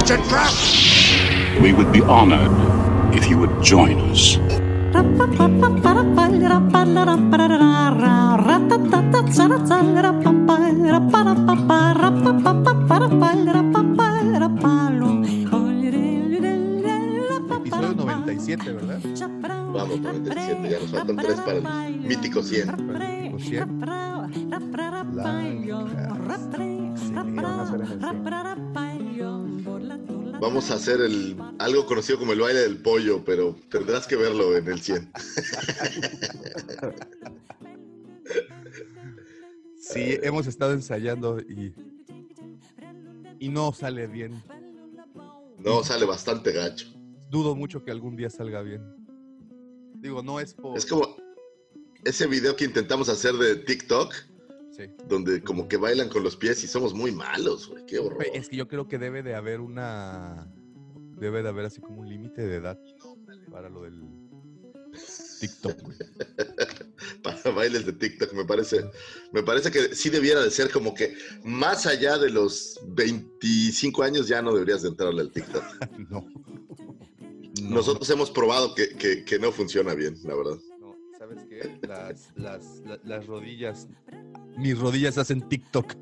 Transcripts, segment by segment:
It's a trap! We would be honored if you would join us. Episodio 97, ¿verdad? Vamos, 97, ya nos faltan tres para el mítico 100. Lo siento. Vamos a hacer el, algo conocido como el baile del pollo, pero tendrás que verlo en el 100. Sí, hemos estado ensayando y, y no sale bien. No, sale bastante gacho. Dudo mucho que algún día salga bien. Digo, no es por... Es como ese video que intentamos hacer de TikTok, Sí. donde como que bailan con los pies y somos muy malos, güey. Qué horror. Es que yo creo que debe de haber una... Debe de haber así como un límite de edad para lo del TikTok, güey. Para bailes de TikTok, me parece. Me parece que sí debiera de ser como que más allá de los 25 años ya no deberías de entrarle al TikTok. No. No. Nosotros hemos probado que, que- que no funciona bien, la verdad. No, ¿sabes qué? Las, las, la- las rodillas, mis rodillas hacen TikTok.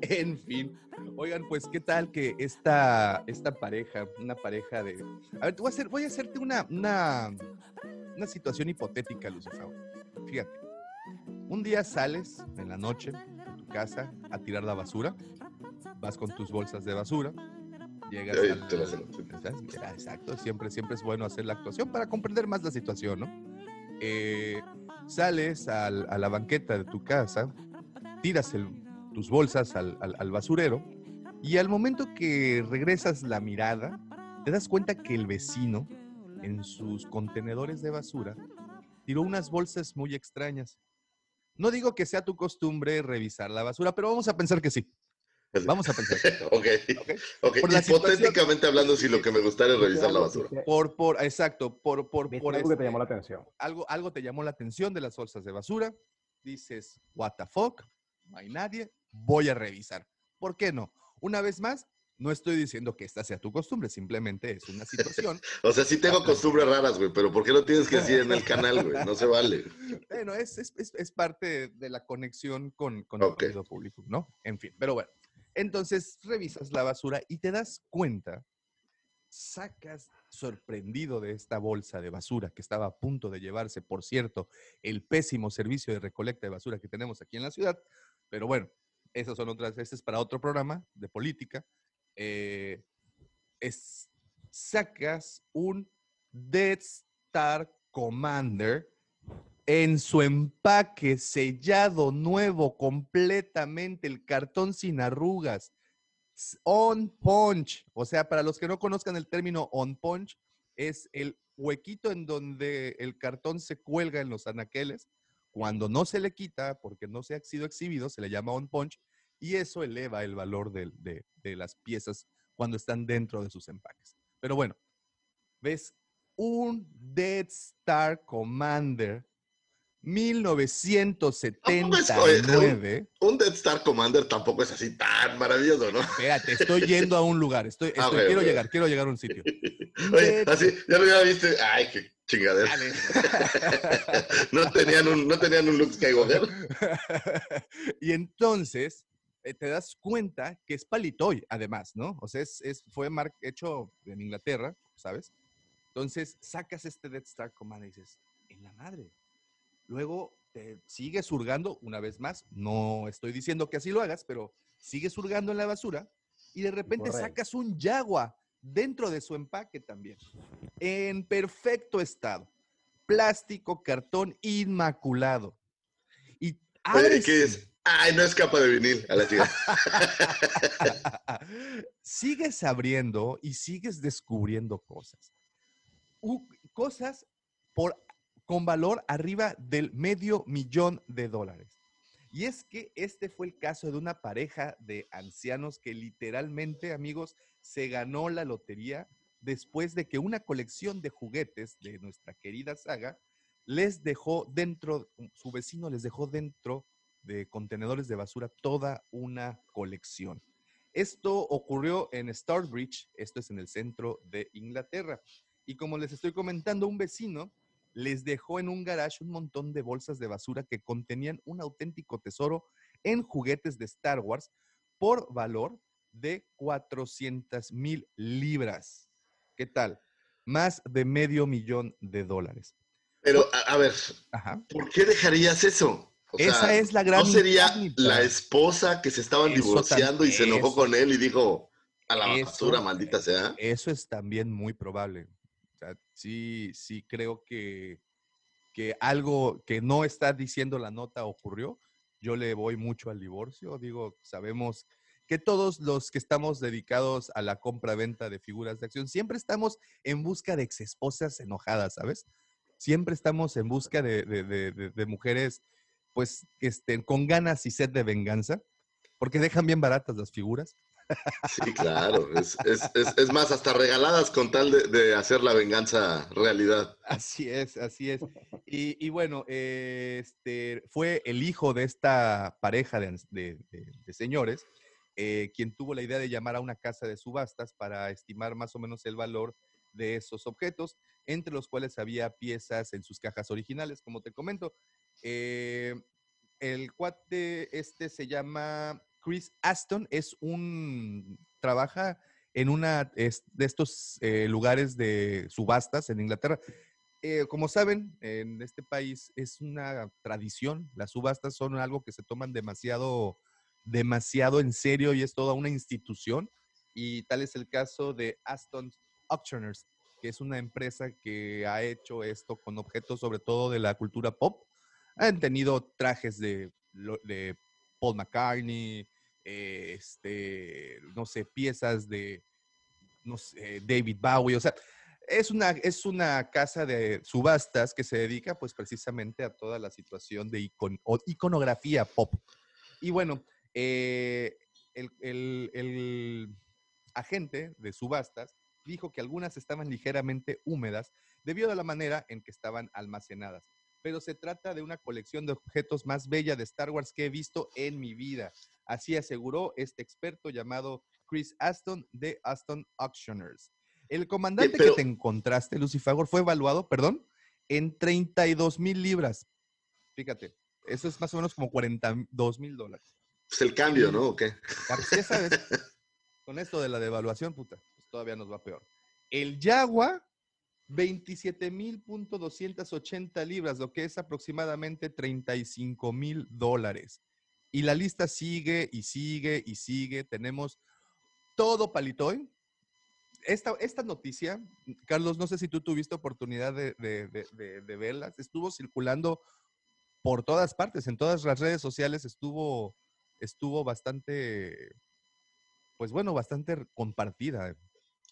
en fin. Oigan, pues, ¿qué tal que esta, esta pareja, una pareja de... A ver, voy a, hacer, voy a hacerte una, una, una situación hipotética, Lucifer. Fíjate. Un día sales en la noche de tu casa a tirar la basura, vas con tus bolsas de basura, llegas te la Exacto, siempre, siempre es bueno hacer la actuación para comprender más la situación, ¿no? Eh, sales al- a la banqueta de tu casa, tiras tus bolsas al- al basurero y al momento que regresas la mirada, te das cuenta que el vecino en sus contenedores de basura tiró unas bolsas muy extrañas. No digo que sea tu costumbre revisar la basura, pero vamos a pensar que sí. Vamos a pensar. ok, ¿ok? ok. Por la Hipotéticamente hablando, si lo que me gustaría es revisar la basura. Por, por, exacto, por, por, ¿Viste por algo que te este- llamó la atención? algo, algo te llamó la atención de las bolsas de basura, dices, what the fuck, no hay nadie, voy a revisar. ¿Por qué no? Una vez más, no estoy diciendo que esta sea tu costumbre, simplemente es una situación. O sea, sí tengo costumbres raras, güey, pero ¿por qué lo tienes que decir en el canal, güey? No se vale. bueno, es, es, es- es parte de la conexión con, con Ok. el público, ¿no? En fin, pero bueno. Entonces revisas la basura y te das cuenta, sacas sorprendido de esta bolsa de basura que estaba a punto de llevarse, por cierto, el pésimo servicio de recolecta de basura que tenemos aquí en la ciudad. Pero bueno, esas son otras veces para otro programa de política. Eh, es- sacas un Death Star Commander en su empaque sellado nuevo completamente, el cartón sin arrugas, on punch. O sea, para los que no conozcan el término on punch, es el huequito en donde el cartón se cuelga en los anaqueles. Cuando no se le quita, porque no se ha sido exhibido, se le llama on punch y eso eleva el valor del- de, de las piezas cuando están dentro de sus empaques. Pero bueno, ves un Dead Star Commander 1979. Un Death Star Commander tampoco es así tan maravilloso, ¿no? Espérate, estoy yendo a un lugar. Estoy, Ah, estoy- ok, quiero ok. llegar, quiero llegar a un sitio. Oye, así, ya lo ya viste. Ay, qué chingadera. No tenían un, no tenían un Luke Skywalker. y entonces eh, te das cuenta que es Palitoy, además, ¿no? O sea, es, es- fue mar- hecho en Inglaterra, ¿sabes? Entonces sacas este Death Star Commander y dices, en la madre. Luego te sigues hurgando, una vez más, no estoy diciendo que así lo hagas, pero sigues hurgando en la basura y de repente Correcto. sacas un Jaguar dentro de su empaque también, en perfecto estado. Plástico, cartón inmaculado. Y abres ¿qué es? Ay, no es capa de vinil, a la chica. sigues abriendo y sigues descubriendo cosas. U- cosas por, con valor arriba del medio millón de dólares. Y es que este fue el caso de una pareja de ancianos que literalmente, amigos, se ganó la lotería después de que una colección de juguetes de nuestra querida saga les dejó dentro, su vecino les dejó dentro de contenedores de basura toda una colección. Esto ocurrió en Starbridge, esto es en el centro de Inglaterra. Y como les estoy comentando, un vecino les dejó en un garage un montón de bolsas de basura que contenían un auténtico tesoro en juguetes de Star Wars por valor de 400 mil libras. ¿Qué tal? Más de medio millón de dólares. Pero, a, a ver, Ajá. ¿por qué dejarías eso? O Esa es la gran ¿No sería incógnita. la esposa que se estaban Eso divorciando y se enojó eso. con él y dijo, a la Eso- basura, maldita sea? Eso es también muy probable. Sí, sí creo que, que algo que no está diciendo la nota ocurrió. Yo le voy mucho al divorcio. Digo, sabemos que todos los que estamos dedicados a la compra-venta de figuras de acción, siempre estamos en busca de exesposas enojadas, ¿sabes? Siempre estamos en busca de, de- mujeres, pues, estén con ganas y sed de venganza, porque dejan bien baratas las figuras. Sí, claro. Es, es- es- más, hasta regaladas con tal de, hacer la venganza realidad. Así es, así es. Y, bueno, eh, este, fue el hijo de esta pareja de- de señores eh, quien tuvo la idea de llamar a una casa de subastas para estimar más o menos el valor de esos objetos, entre los cuales había piezas en sus cajas originales, como te comento. Eh, el cuate este se llama Chris Aston, es un, trabaja en una de estos eh, lugares de subastas en Inglaterra. Eh, como saben, en este país es una tradición, las subastas son algo que se toman demasiado, demasiado en serio y es toda una institución. Y tal es el caso de Aston Auctioneers, que es una empresa que ha hecho esto con objetos sobre todo de la cultura pop. Han tenido trajes de Paul McCartney, eh, este, no sé, piezas de, no sé, David Bowie, o sea, es una, es una casa de subastas que se dedica pues precisamente a toda la situación de icon- iconografía pop. Y bueno, eh, el, el- el agente de subastas dijo que algunas estaban ligeramente húmedas debido a la manera en que estaban almacenadas. Pero se trata de una colección de objetos más bella de Star Wars que he visto en mi vida. Así aseguró este experto llamado Chris Aston de Aston Auctioneers. El comandante pero- que te encontraste, Lucifagor, fue evaluado, perdón, en 32 mil libras. Fíjate, eso es más o menos como 42 mil dólares. Es el cambio, ¿no? ¿O qué? Pues, ya sabes, con esto de la devaluación, puta, pues todavía nos va peor. El Yagua, 27.280 libras, lo que es aproximadamente 35 mil dólares. Y la lista sigue y sigue y sigue. Tenemos todo palitoy. Esta, esta noticia, Carlos, no sé si tú tuviste oportunidad de, de, de, verlas, estuvo circulando por todas partes, en todas las redes sociales estuvo, estuvo bastante, pues bueno, bastante compartida.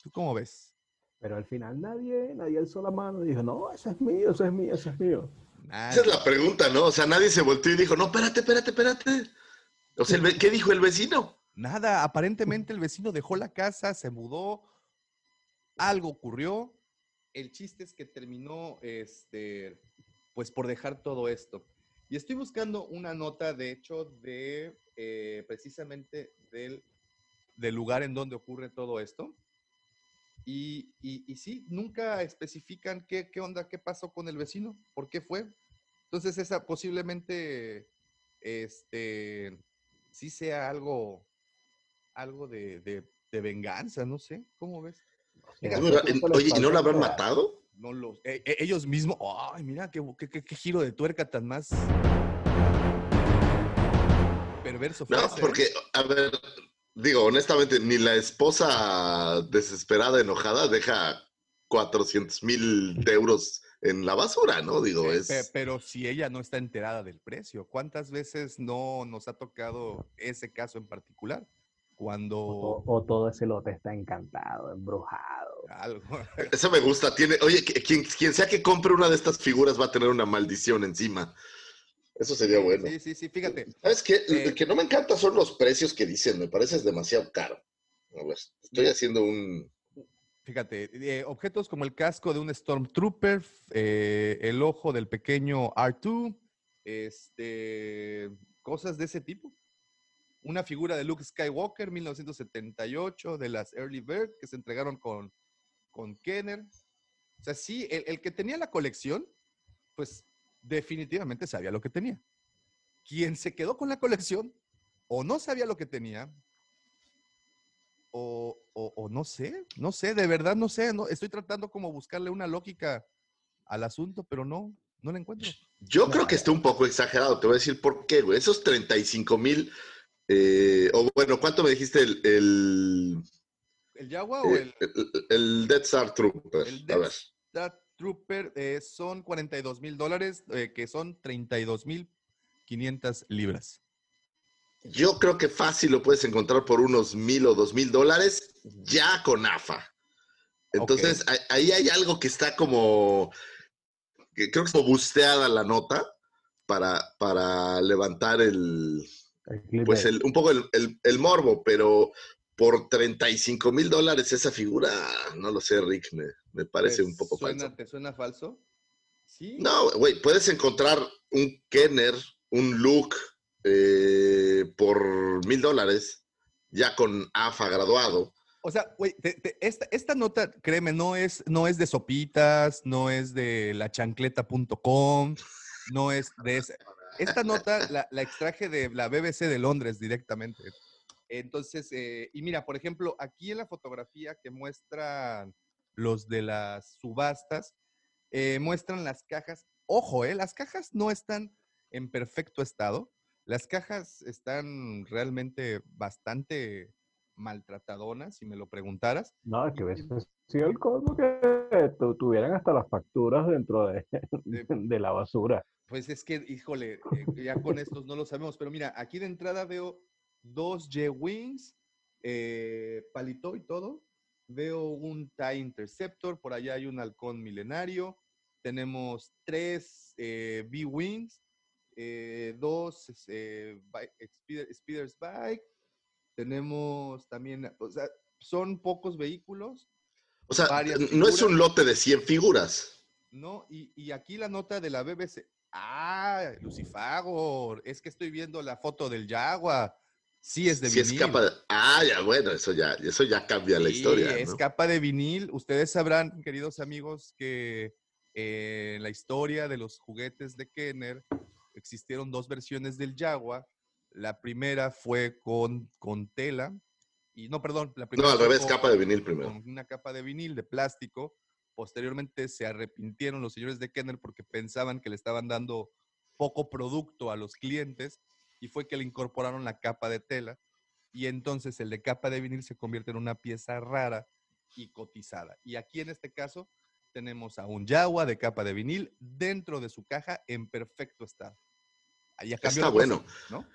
¿Tú cómo ves? Pero al final nadie, nadie alzó la mano y dijo, no, eso es mío, eso es mío, eso es mío. Esa es la pregunta, ¿no? O sea, nadie se volteó y dijo, no, espérate, espérate, espérate. O sea, ¿qué dijo el vecino? Nada, aparentemente el vecino dejó la casa, se mudó, algo ocurrió. El chiste es que terminó, este, pues por dejar todo esto. Y estoy buscando una nota, de hecho, de eh, precisamente del, del lugar en donde ocurre todo esto. Y, y, y sí, nunca especifican qué, qué onda, qué pasó con el vecino, por qué fue. Entonces, esa posiblemente, este, sí sea algo, algo de, de- de venganza, no sé, ¿cómo ves? Mira, Oye, ¿y no lo habrán matado? no los, e- e- ellos mismos, ay, mira, qué, qué- qué- qué giro de tuerca tan más perverso fue No, ese, ¿eh? porque, a ver, digo, honestamente, ni la esposa desesperada, enojada, deja 400 mil euros en la basura, ¿no? Digo, es... pe- Pero si ella no está enterada del precio, ¿cuántas veces no nos ha tocado ese caso en particular? Cuando O, o todo ese lote está encantado, embrujado. algo, Eso me gusta. Tiene, oye, quien, quien sea que compre una de estas figuras va a tener una maldición encima. Eso sería bueno. Sí, sí, sí, fíjate. ¿Sabes qué? Eh, Lo que no me encanta son los precios que dicen. Me parece es demasiado caro. A ver, estoy haciendo un... Fíjate, eh, objetos como el casco de un Stormtrooper, eh, el ojo del pequeño R2, este, cosas de ese tipo. Una figura de Luke Skywalker, 1978, de las Early Bird, que se entregaron con, con Kenner. O sea, sí, el, el que tenía la colección, pues definitivamente sabía lo que tenía. Quien se quedó con la colección, o no sabía lo que tenía, o, o- o no sé, no sé, de verdad no sé, no, estoy tratando como buscarle una lógica al asunto, pero no, no la encuentro. Yo creo que está un poco exagerado. Te voy a decir por qué, güey. Esos 35 mil... eh, o bueno, ¿cuánto me dijiste el, el, ¿El Jaguar o eh, el el- el Death Star Trooper? El A Death. Star Trooper eh, son 42 mil dólares, eh, que son 32 mil 500 libras. Yo creo que fácil lo puedes encontrar por unos mil o dos mil dólares ya con AFA. Entonces, ahí- ahí hay algo que está como, que creo que es como busteada la nota para, para levantar el, pues el, un poco el, el- el morbo, pero por 35 mil dólares esa figura, no lo sé, Rick, me, me parece ¿Te un poco suena, falso. ¿Te suena falso? Sí. No, güey, puedes encontrar un Kenner, un Luke eh, por mil dólares, ya con AFA graduado. O sea, güey, esta, esta nota, créeme, no es, no es de sopitas, no es de lachancleta.com, no es de esa. Esta nota la, la extraje de la BBC de Londres directamente. Entonces, eh, y mira, por ejemplo, aquí en la fotografía que muestran los de las subastas, eh, muestran las cajas. Ojo, eh, las cajas no están en perfecto estado. Las cajas están realmente bastante maltratadonas, si me lo preguntaras. No, es que hubiese sido el colmo que tu- tuvieran hasta las facturas dentro de, de la basura. Pues es que, híjole, eh, ya con estos no lo sabemos, pero mira, aquí de entrada veo dos J-Wings, eh, palito y todo. Veo un TIE Interceptor, por allá hay un halcón milenario. Tenemos tres eh, B-Wings, eh, dos Speeder's Bike. Tenemos también, o sea, son pocos vehículos, O sea, no es un lote de 100 figuras. ¿no? Y, y aquí la nota de la BBC. Ah, Lucifagor. Es que estoy viendo la foto del Jaguar. Sí, es de vinil. es capa de- Ah, ya, bueno, eso ya, eso ya cambia la historia. es ¿no? capa de vinil. Ustedes sabrán, queridos amigos, que eh, en la historia de los juguetes de Kenner existieron dos versiones del Jaguar. La primera fue con, con tela. Y no, perdón, la primera No, al revés, con- capa de vinil primero. con una capa de vinil, de plástico. Posteriormente se arrepintieron los señores de Kenner porque pensaban que le estaban dando poco producto a los clientes y fue que le incorporaron la capa de tela y entonces el de capa de vinil se convierte en una pieza rara y cotizada. Y aquí en este caso tenemos a un Jaguar de capa de vinil dentro de su caja en perfecto estado. Ahí Está bueno. cosa, ¿no?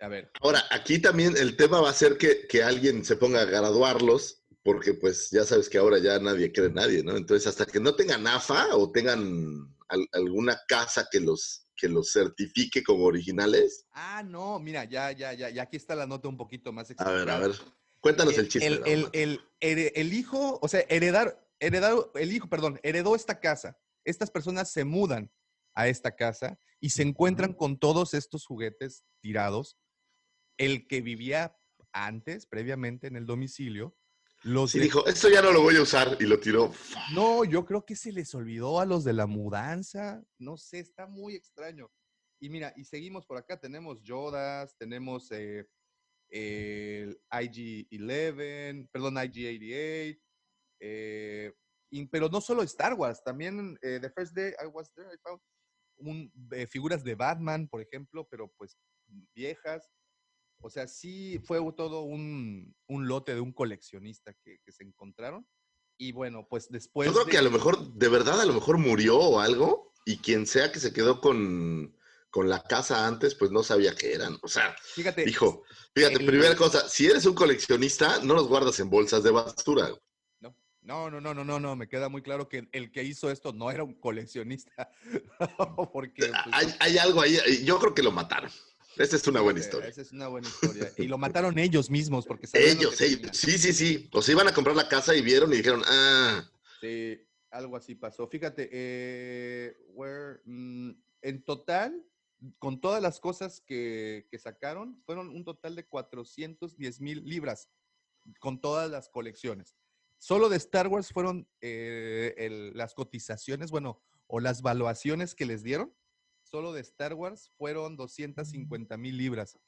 A ver, Ahora, aquí también el tema va a ser que, que alguien se ponga a graduarlos, porque pues ya sabes que ahora ya nadie cree en nadie, ¿no? Entonces, hasta que no tengan AFA o tengan al- alguna casa que los, que los certifique como originales, Ah, no, mira, ya, ya, ya, ya aquí está la nota un poquito más a ver, a explicada. ver, cuéntanos el, chiste. El, Raúl. el- el- el hijo, o sea, heredar, heredar, el hijo, perdón, heredó esta casa. Estas personas se mudan a esta casa y se encuentran con todos estos juguetes tirados. El que vivía antes, previamente en el domicilio, los de- dijo, esto ya no lo voy a usar y lo tiró. no, yo creo que se les olvidó a los de la mudanza. No sé, está muy extraño. Y mira, y seguimos por acá. Tenemos Yodas, tenemos eh, el IG-11, perdón, IG-88. eh, y- pero no solo Star Wars, también eh, The First Day I Was There, I found un- figuras de Batman, por ejemplo, pero pues viejas. O sea, sí fue todo un, un lote de un coleccionista que, que se encontraron. Y bueno, pues después. Yo creo de- que a lo mejor, de verdad, a lo mejor murió o algo, y quien sea que se quedó con, con la casa antes, pues no sabía qué eran. O sea, Fíjate. dijo, fíjate, el- primera cosa, si eres un coleccionista, no los guardas en bolsas de basura. No, no, no, no, no, no, no, me queda muy claro que el que hizo esto no era un coleccionista. Porque. pues, Hay, hay algo ahí, yo creo que lo mataron. Esa es una buena fíjate, historia. Esa es una buena historia. Y lo mataron ellos mismos porque Ellos, ellos, tenían. sí, sí, sí. O sea, iban a comprar la casa y vieron y dijeron, ah, Sí, algo así pasó. Fíjate, eh, where, mm, en total, con todas las cosas que, que sacaron, fueron un total de 410 mil libras con todas las colecciones. Solo de Star Wars fueron eh, el- las cotizaciones, bueno, o las valuaciones que les dieron, solo de Star Wars fueron 250 mil libras.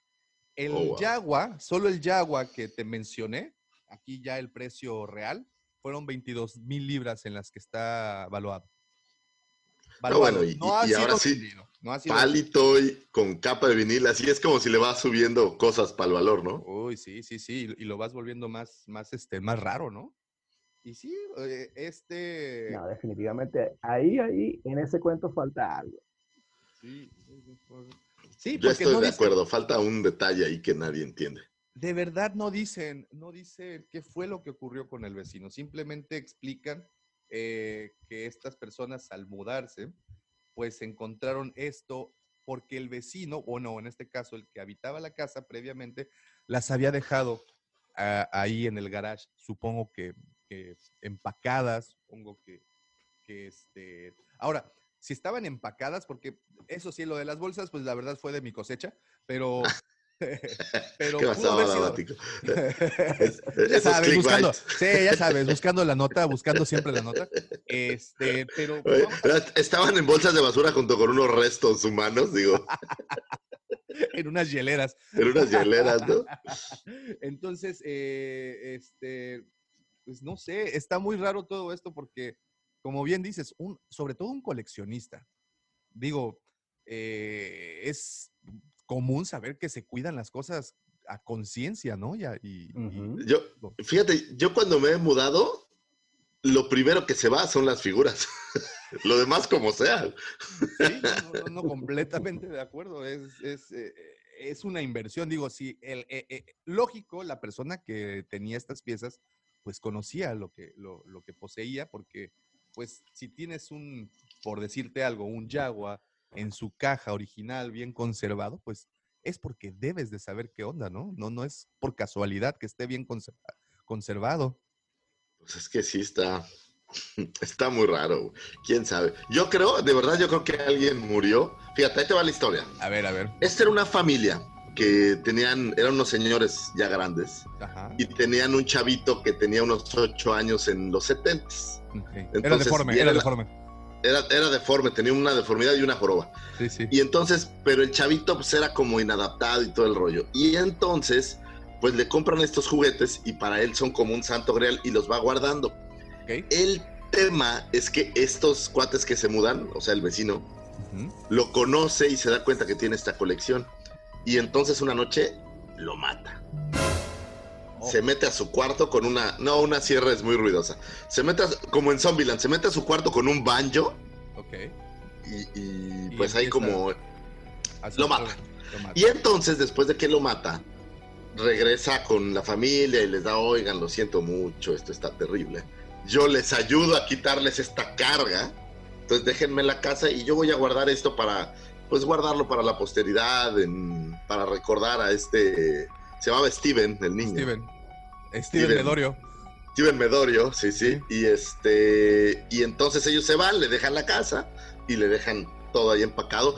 El Oh, wow. Jaguar, solo el Jaguar que te mencioné, aquí ya el precio real, fueron 22 mil libras en las que está valuado. No, bueno, y- no ha y ahora sí, vendido, no ha sido palito y con capa de vinil, así es como si le vas subiendo cosas para el valor, ¿no? Uy, sí, sí, sí, y lo vas volviendo más, más, este, más raro, ¿no? Y sí, eh, este... No, definitivamente. Ahí, ahí, en ese cuento falta algo. Sí, sí, Yo estoy no de dicen- acuerdo, falta un detalle ahí que nadie entiende. de verdad no dicen, no dicen qué fue lo que ocurrió con el vecino. Simplemente explican eh, que estas personas al mudarse, pues encontraron esto porque el vecino, o no, en este caso el que habitaba la casa previamente, las había dejado ah, ahí en el garage, supongo que, que empacadas, supongo que, que este... Ahora, si estaban empacadas, porque eso sí, lo de las bolsas, pues la verdad fue de mi cosecha, pero... pero ¿Qué pudo pasaba, haber sido-? Es- ya sabes, buscando, sí, ya sabes, buscando la nota, buscando siempre la nota. Este, pero Oye, Estaban en bolsas de basura junto con unos restos humanos, digo, en unas hieleras. en unas hieleras, ¿no? Entonces, eh, este, pues no sé, está muy raro todo esto porque, como bien dices, un, sobre todo un coleccionista. Digo, eh, es común saber que se cuidan las cosas a conciencia, ¿no? Y, y- y- Ujú. Yo, fíjate, yo cuando me he mudado, lo primero que se va son las figuras. lo demás como sea. Sí, no, no, no, completamente de acuerdo. Es, es, eh, es una inversión. Digo, sí, el, eh, eh, lógico, la persona que tenía estas piezas, pues conocía lo que, lo, lo que poseía, porque, pues, si tienes un, por decirte algo, un Jaguar en su caja original bien conservado, pues es porque debes de saber qué onda, ¿no? No, no es por casualidad que esté bien conserva- conservado. Pues es que sí está, está muy raro. ¿Quién sabe? Yo creo, de verdad, yo creo que alguien murió. Fíjate, ahí te va la historia. A ver, a ver. Esta era una familia que tenían, eran unos señores ya grandes Ajá. y tenían un chavito que tenía unos ocho años en los setentas. ok. Era deforme, era deforme. Era, era deforme, tenía una deformidad y una joroba. Sí, sí. Y entonces, pero el chavito pues era como inadaptado y todo el rollo. Y entonces, pues le compran estos juguetes y para él son como un santo grial y los va guardando. El tema es que estos cuates que se mudan, o sea, el vecino, lo conoce y se da cuenta que tiene esta colección. Y entonces una noche lo mata. Oh. Se mete a su cuarto con una... No, una sierra es muy ruidosa. Se mete, a- como en Zombieland, se mete a su cuarto con un banjo Ok. y, y, Y pues ahí como... Lo mata. lo mata. Y entonces, después de que lo mata, regresa con la familia y les da, oigan, lo siento mucho, esto está terrible. Yo les ayudo a quitarles esta carga. Entonces déjenme en la casa y yo voy a guardar esto para, pues guardarlo para la posteridad, en- para recordar a este, se llamaba Steven, el niño. Steven. Steven Steven. Medorio. Steven Medorio, sí, sí. Y este, y entonces ellos se van, le dejan la casa y le dejan todo ahí empacado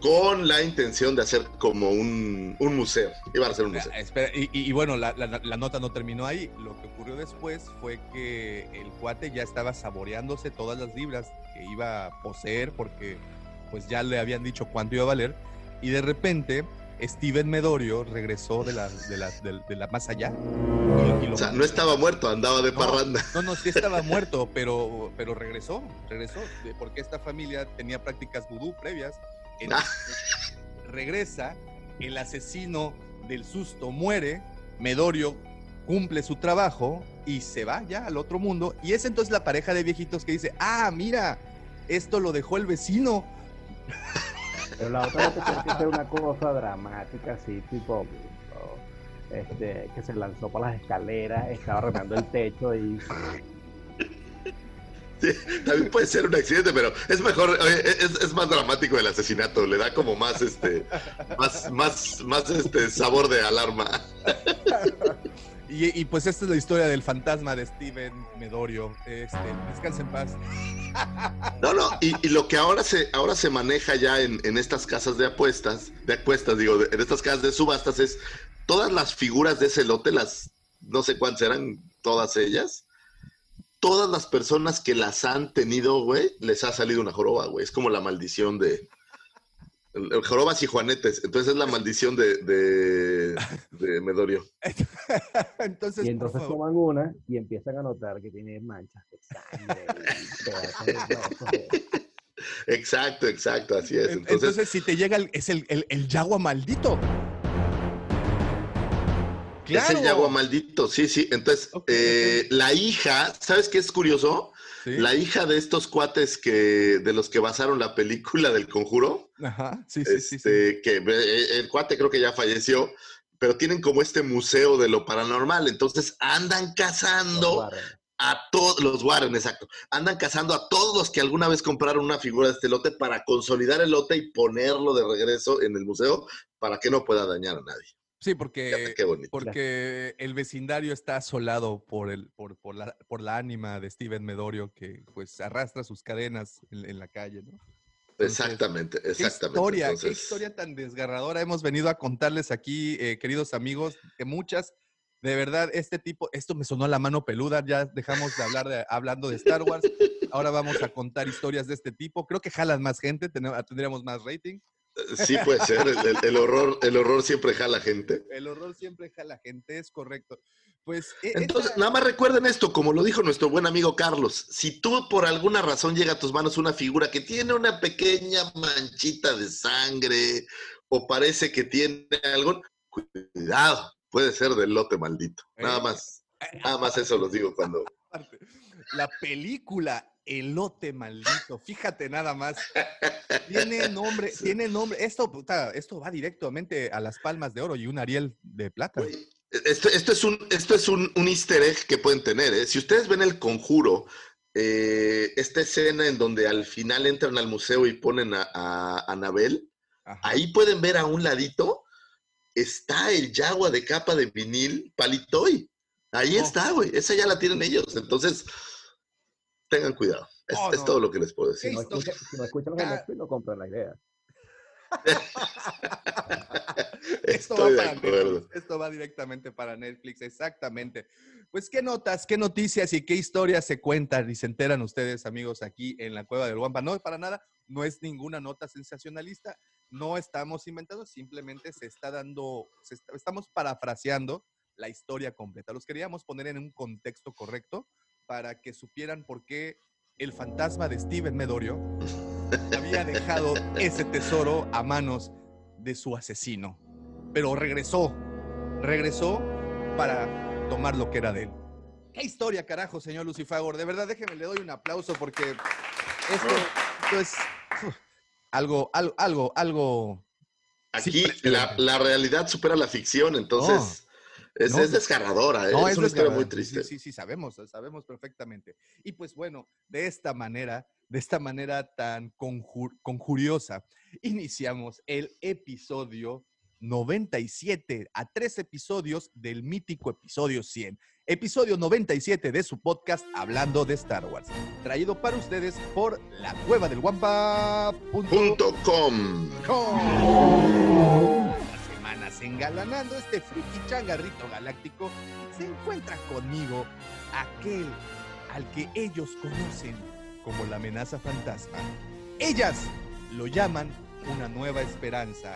con la intención de hacer como un, un museo. Iban a hacer un museo. Ah, espera, y, y- y bueno, la, la- la nota no terminó ahí. Lo que ocurrió después fue que el cuate ya estaba saboreándose todas las libras que iba a poseer porque pues ya le habían dicho cuánto iba a valer. Y de repente, Steven Medorio regresó de la, de la, de- de la más allá. y- y O sea, no estaba muerto, andaba de No, parranda. No, no, sí estaba muerto, pero, pero regresó, regresó, porque esta familia tenía prácticas vudú previas. Entonces, regresa, el asesino del susto muere, Medorio cumple su trabajo y se va ya al otro mundo. Y es entonces la pareja de viejitos que dice, ah, mira, esto lo dejó el vecino. Pero la otra vez que ser una cosa dramática, así, tipo, este, que se lanzó por las escaleras, estaba remando el techo y Sí, también puede ser un accidente, pero es mejor, es, es, más dramático el asesinato, le da como más este, más, más, más este sabor de alarma. Y, pues esta es la historia del fantasma de Steven Medorio. Este, descansa en paz. No, no, y, lo que ahora se, ahora se maneja ya en, en estas casas de apuestas, de apuestas, digo, en estas casas de subastas, es todas las figuras de ese lote, las no sé cuántas eran, todas ellas, todas las personas que las han tenido, güey, les ha salido una joroba, güey. Es como la maldición de. Jorobas y juanetes. Entonces es la maldición de, de, de Medorio. entonces, y entonces toman una y empiezan a notar que tiene manchas de sangre. exacto, exacto, así es. Entonces, entonces si te llega el, es el, el, el yagua maldito. Claro. Es el Yagua maldito, sí, sí. Entonces, okay, eh, la hija, ¿sabes qué es curioso? ¿Sí? La hija de estos cuates que, de los que basaron la película del conjuro. Ajá, sí, este, sí, sí, sí. Que eh, el cuate creo que ya falleció, pero tienen como este museo de lo paranormal. Entonces andan cazando a todos, los Warren, exacto. Andan cazando a todos los que alguna vez compraron una figura de este lote para consolidar el lote y ponerlo de regreso en el museo para que no pueda dañar a nadie. Sí, porque, porque el vecindario está asolado por, el, por, por, la, por la ánima de Steven Medorio, que pues arrastra sus cadenas en, en la calle, ¿no? Entonces, exactamente, exactamente. ¿qué historia, Entonces... qué historia tan desgarradora hemos venido a contarles aquí, eh, queridos amigos, de muchas. De verdad, este tipo, esto me sonó a la mano peluda, ya dejamos de hablar de, hablando de Star Wars. Ahora vamos a contar historias de este tipo. Creo que jalan más gente, tendríamos más rating. Sí, puede ser. El, el, horror, el horror siempre jala gente. El horror siempre jala gente, es correcto. Pues. Entonces, esta... nada más recuerden esto, como lo dijo nuestro buen amigo Carlos. Si tú por alguna razón llega a tus manos una figura que tiene una pequeña manchita de sangre o parece que tiene algo, cuidado, puede ser del lote maldito. Nada más. Nada más eso los digo cuando. La película elote maldito. Fíjate nada más. Tiene nombre, sí. tiene nombre. Esto, puta, esto va directamente a las palmas de oro y un Ariel de plata. Esto, esto es, un, esto es un, un, easter egg que pueden tener. ¿eh? Si ustedes ven el conjuro, eh, esta escena en donde al final entran al museo y ponen a, a Anabel, ahí pueden ver a un ladito, está el yagua de capa de vinil Palitoy. Ahí oh. está, güey. Esa ya la tienen ellos. Entonces, tengan cuidado. Es, oh, no. es, todo lo que les puedo decir. Si no escuchan, si no escuchan los Netflix, no compran la idea. esto, va para Netflix. esto va directamente para Netflix, exactamente. Pues qué notas, qué noticias y qué historias se cuentan y se enteran ustedes, amigos, aquí en la Cueva del Guampa. No, para nada, no es ninguna nota sensacionalista, no estamos inventando, simplemente se está dando, se está, estamos parafraseando la historia completa. Los queríamos poner en un contexto correcto para que supieran por qué el fantasma de Steven Medorio había dejado ese tesoro a manos de su asesino. Pero regresó, regresó para tomar lo que era de él. ¿Qué historia, carajo, señor Lucifagor? De verdad, déjeme, le doy un aplauso porque esto, esto es uf, algo, algo, algo, algo. Aquí la, la, realidad supera la ficción, entonces. Es, no, es, desgarradora, ¿eh? no, es, es, una historia muy triste. Sí, sí, sí, sabemos, sabemos perfectamente. Y pues bueno, de esta manera, de esta manera tan conjur conjuriosa, iniciamos el episodio 97 a tres episodios del mítico episodio 100. Episodio 97 de su podcast Hablando de Star Wars. Traído para ustedes por la cueva del guampa.com engalanando este friki changarrito galáctico, se encuentra conmigo aquel al que ellos conocen como la amenaza fantasma. Ellas lo llaman una nueva esperanza.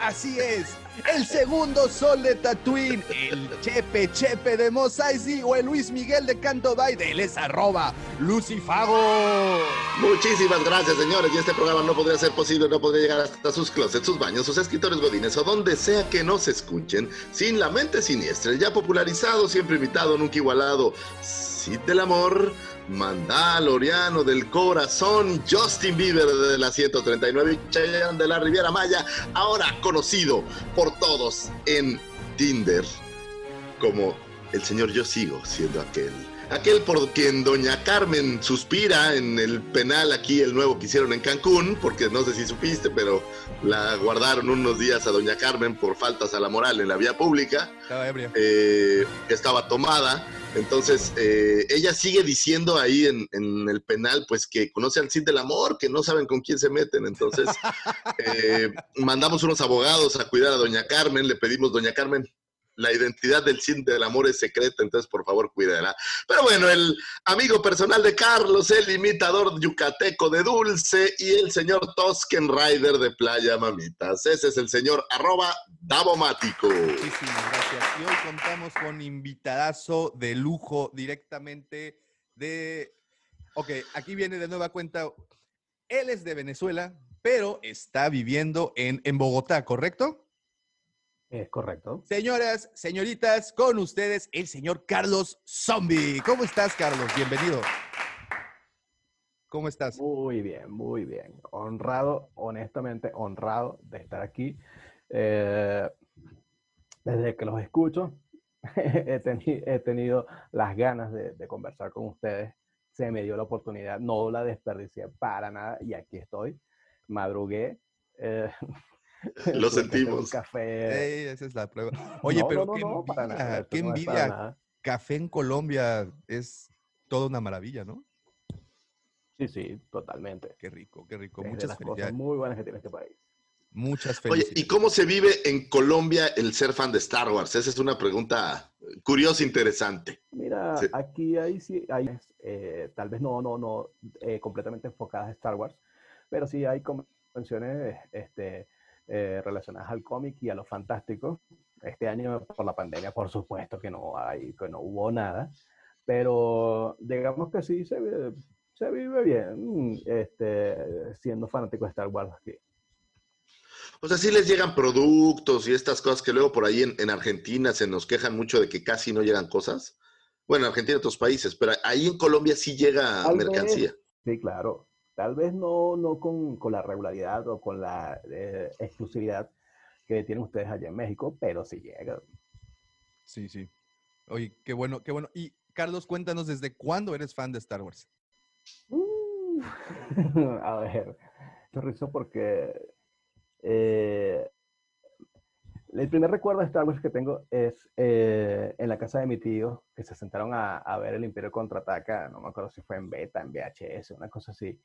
Así es, el segundo sol de Tatooine, el Chepe Chepe de Mos Eisley o el Luis Miguel de Canto Bay, de él es arroba Lucifago. Muchísimas gracias, señores. Y este programa no podría ser posible, no podría llegar hasta sus closets, sus baños, sus escritores godines o donde sea que nos escuchen, sin la mente siniestra, ya popularizado, siempre invitado, nunca igualado. Cid del amor, Mandaloriano del corazón, Justin Bieber de la 139 y Chayanne de la Riviera Maya, ahora conocido por todos en Tinder como el señor Yo Sigo siendo aquel. Aquel por quien doña Carmen suspira en el penal aquí, el nuevo que hicieron en Cancún, porque no sé si supiste, pero la guardaron unos días a doña Carmen por faltas a la moral en la vía pública. Estaba ebria. Eh, estaba tomada. Entonces, eh, ella sigue diciendo ahí en, en, el penal, pues que conoce al Cid del Amor, que no saben con quién se meten. Entonces, eh, mandamos unos abogados a cuidar a doña Carmen, le pedimos, doña Carmen, la identidad del Cid del Amor es secreta, entonces por favor cuídela. Pero bueno, el amigo personal de Carlos, el imitador yucateco de Dulce y el señor Tosken Rider de Playa Mamitas. Ese es el señor arroba Davomático. Muchísimas gracias. Y hoy contamos con invitadazo de lujo directamente de... Ok, aquí viene de nueva cuenta. Él es de Venezuela, pero está viviendo en, en Bogotá, ¿correcto? Es correcto. Señoras, señoritas, con ustedes el señor Carlos Zombie. ¿Cómo estás, Carlos? Bienvenido. ¿Cómo estás? Muy bien, muy bien. Honrado, honestamente, honrado de estar aquí. Eh, desde que los escucho, he, teni he, tenido las ganas de, de, conversar con ustedes. Se me dio la oportunidad, no la desperdicié para nada y aquí estoy. Madrugué. Eh, Lo sentimos. Un café. Ey, esa es la prueba. Oye, no, pero no, qué no, envidia, para nada, qué no es envidia. para nada. Café en Colombia es toda una maravilla, ¿no? Sí, sí, totalmente. Qué rico, qué rico. Es de Muchas las cosas felicidades. muy buenas que tiene este país. Muchas Oye, felicidades. ¿y cómo se vive en Colombia el ser fan de Star Wars? Esa es una pregunta curiosa, interesante. Mira, Sí. aquí hay, sí, hay eh, tal vez no, no, no eh, completamente enfocadas a Star Wars, pero sí hay convenciones este, eh, relacionadas al cómic y a lo fantástico. Este año, por la pandemia, por supuesto que no hay, que no hubo nada, pero digamos que sí se vive, se vive bien este, siendo fanático de Star Wars aquí. O sea, sí les llegan productos y estas cosas que luego por ahí en, en Argentina se nos quejan mucho de que casi no llegan cosas. Bueno, en Argentina y otros países, pero ahí en Colombia sí llega mercancía. Sí, claro. Tal vez no, no con, con la regularidad o con la eh, exclusividad que tienen ustedes allá en México, pero sí llega. Sí, sí. Oye, qué bueno, qué bueno. Y Carlos, cuéntanos desde cuándo eres fan de Star Wars. Uh, a ver, yo rizo porque eh, el primer recuerdo de Star Wars que tengo es eh, en la casa de mi tío, que se sentaron a, a ver el Imperio Contraataca, no me acuerdo si fue en beta, en VHS, una cosa así.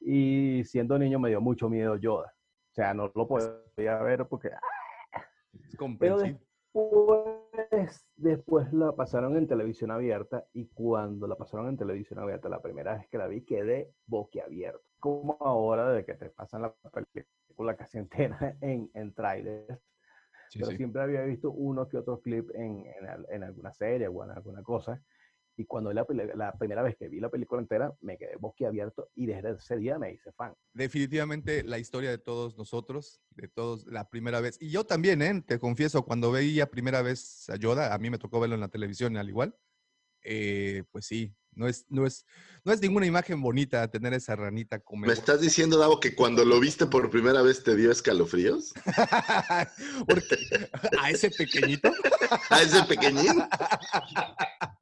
Y siendo niño me dio mucho miedo Yoda. O sea, no lo podía ver porque Es Pero después, después la pasaron en televisión abierta y cuando la pasaron en televisión abierta, la primera vez que la vi, quedé boquiabierto. Como ahora de que te pasan la película casi entera en, en trailers, Sí, pero sí. siempre había visto uno que otro clip en, en, en alguna serie o en alguna cosa. Y cuando la, la primera vez que vi la película entera, me quedé boquiabierto y desde ese día me hice fan. Definitivamente la historia de todos nosotros, de todos, la primera vez. Y yo también, ¿eh? Te confieso, cuando veía primera vez a Yoda, a mí me tocó verlo en la televisión al igual. eh, pues sí, no es, no, es, no es ninguna imagen bonita tener esa ranita como... ¿Me estás diciendo, Davo, que cuando lo viste por primera vez te dio escalofríos? Porque a ese pequeñito. ¿A ese pequeñín?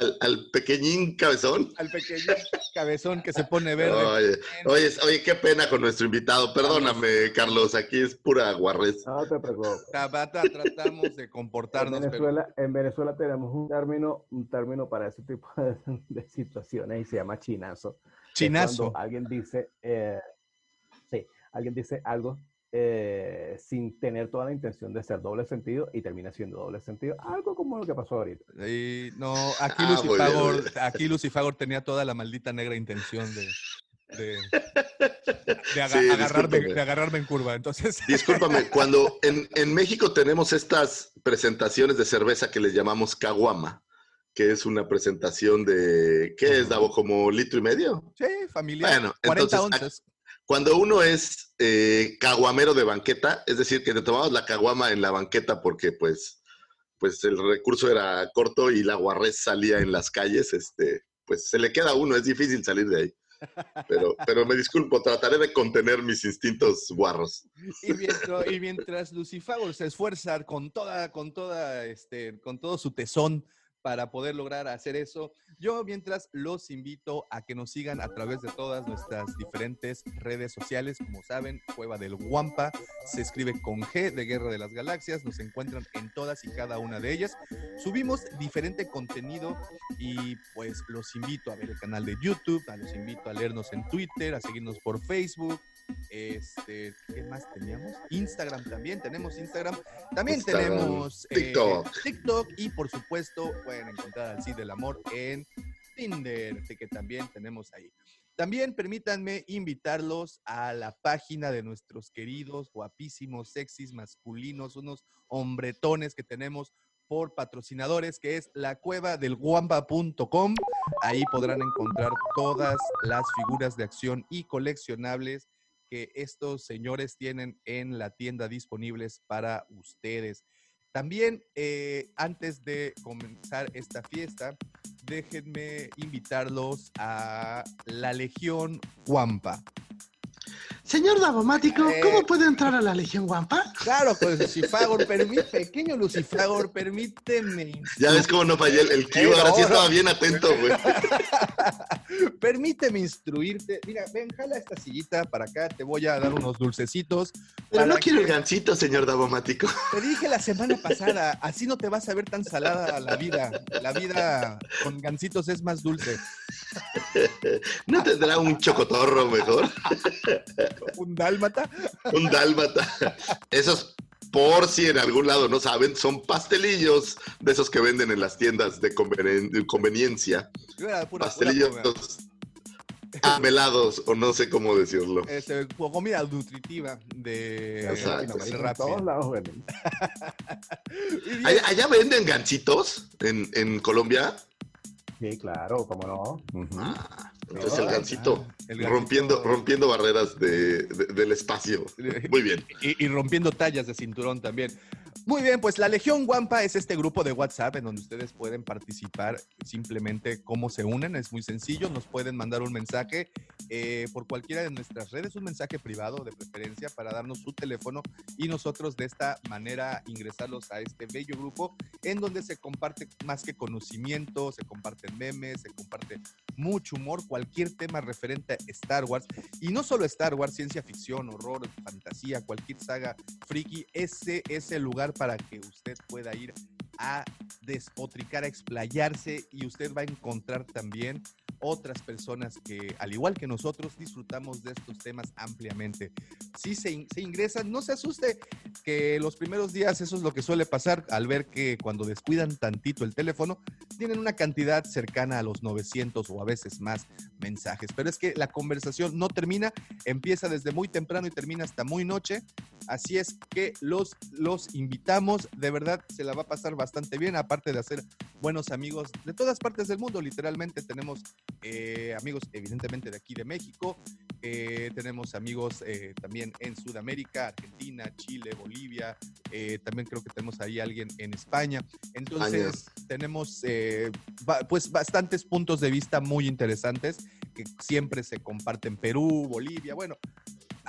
¿Al, al pequeñín cabezón? al pequeño cabezón que se pone verde. Oye, oye, oye, qué pena con nuestro invitado. Perdóname, Carlos, aquí es pura guarrez. No te preocupes. Tabata, tratamos de En comportarnos, pero Venezuela, en Venezuela tenemos un término, un término para ese tipo de, de situaciones y se llama chinazo. chinazo. Cuando alguien dice, eh, sí, alguien dice algo eh, sin tener toda la intención de ser doble sentido y termina siendo doble sentido. Algo como lo que pasó ahorita. Y no, aquí Ah, Lucifagor, aquí Lucifagor tenía toda la maldita negra intención de, de, de, aga- Sí, agarrarme, de agarrarme en curva. Entonces, Discúlpame, cuando en, en México tenemos estas presentaciones de cerveza que les llamamos caguama, que es una presentación de, ¿qué es, Davo? ¿Como litro y medio? sí, familiar. Bueno, 40 entonces, onzas. Cuando uno es eh, caguamero de banqueta, es decir, que te tomamos la caguama en la banqueta porque pues, pues el recurso era corto y la guarrez salía en las calles, este, pues se le queda a uno, es difícil salir de ahí. Pero, pero me disculpo, trataré de contener mis instintos guarros. Y mientras, y mientras Lucifago se esfuerza con toda, con toda, este, con todo su tesón para poder lograr hacer eso, yo mientras los invito a que nos sigan a través de todas nuestras diferentes redes sociales. Como saben, Cueva del Guampa se escribe con G de Guerra de las Galaxias. Nos encuentran en todas y cada una de ellas. Subimos diferente contenido y pues los invito a ver el canal de YouTube, a los invito a leernos en Twitter, a seguirnos por Facebook, este, ¿qué más teníamos? Instagram también, tenemos Instagram. También Instagram, tenemos eh, TikTok. TikTok y por supuesto pueden encontrar al Cid del Amor en Tinder, que también tenemos ahí. También permítanme invitarlos a la página de nuestros queridos, guapísimos, sexys, masculinos, unos hombretones que tenemos por patrocinadores, que es la cueva del guamba.com. Ahí podrán encontrar todas las figuras de acción y coleccionables que estos señores tienen en la tienda disponibles para ustedes. También, eh, antes de comenzar esta fiesta, déjenme invitarlos a la Legión Guampa. Señor Davomático, Eh. ¿cómo puede entrar a la Legión Guampa? Claro, pues Lucifagor, permí- pequeño Lucifagor, permíteme. Ya ves cómo no fallé el, el Q, Eh, ahora sí estaba bien atento, güey. Permíteme instruirte. Mira, ven, jala esta sillita para acá, te voy a dar unos dulcecitos. Pero no quiero el que- gancito, señor Davomático. Te dije la semana pasada, así no te vas a ver tan salada la vida. La vida con gancitos es más dulce. ¿No tendrá un chocotorro mejor? Un dálmata. Un dálmata. Esos, por si en algún lado no saben, son pastelillos de esos que venden en las tiendas de conveniencia. Pura- pura- pura Pastelillos comida. melados, o no sé cómo decirlo. Este, comida nutritiva de, Exacto. En todos lados, ¿Allá, allá venden gancitos en, en Colombia? Sí, claro, cómo no. Ah, entonces el Ah, gancito, el gancito. rompiendo, rompiendo barreras de- de- del espacio. Muy bien. y, y rompiendo tallas de cinturón también. Muy bien, pues la Legión Guampa es este grupo de WhatsApp en donde ustedes pueden participar simplemente cómo se unen. Es muy sencillo, nos pueden mandar un mensaje eh, por cualquiera de nuestras redes, un mensaje privado de preferencia para darnos su teléfono y nosotros de esta manera ingresarlos a este bello grupo en donde se comparte más que conocimiento, se comparten memes, se comparte mucho humor, cualquier tema referente a Star Wars y no solo Star Wars, ciencia ficción, horror, fantasía, cualquier saga friki, ese es el lugar para que usted pueda ir a despotricar, a explayarse y usted va a encontrar también otras personas que, al igual que nosotros, disfrutamos de estos temas ampliamente. Si se, in- se ingresan, no se asuste, que los primeros días eso es lo que suele pasar al ver que cuando descuidan tantito el teléfono, tienen una cantidad cercana a los 900 o a veces más mensajes. Pero es que la conversación no termina, empieza desde muy temprano y termina hasta muy noche. Así es que los, los invitamos, de verdad se la va a pasar bastante bien, aparte de hacer buenos amigos de todas partes del mundo. Literalmente tenemos eh, amigos evidentemente de aquí de México, eh, tenemos amigos eh, también en Sudamérica, Argentina, Chile, Bolivia, también creo que tenemos ahí alguien en España. Entonces tenemos ba- pues bastantes puntos de vista muy interesantes que siempre se comparten Perú, Bolivia, bueno.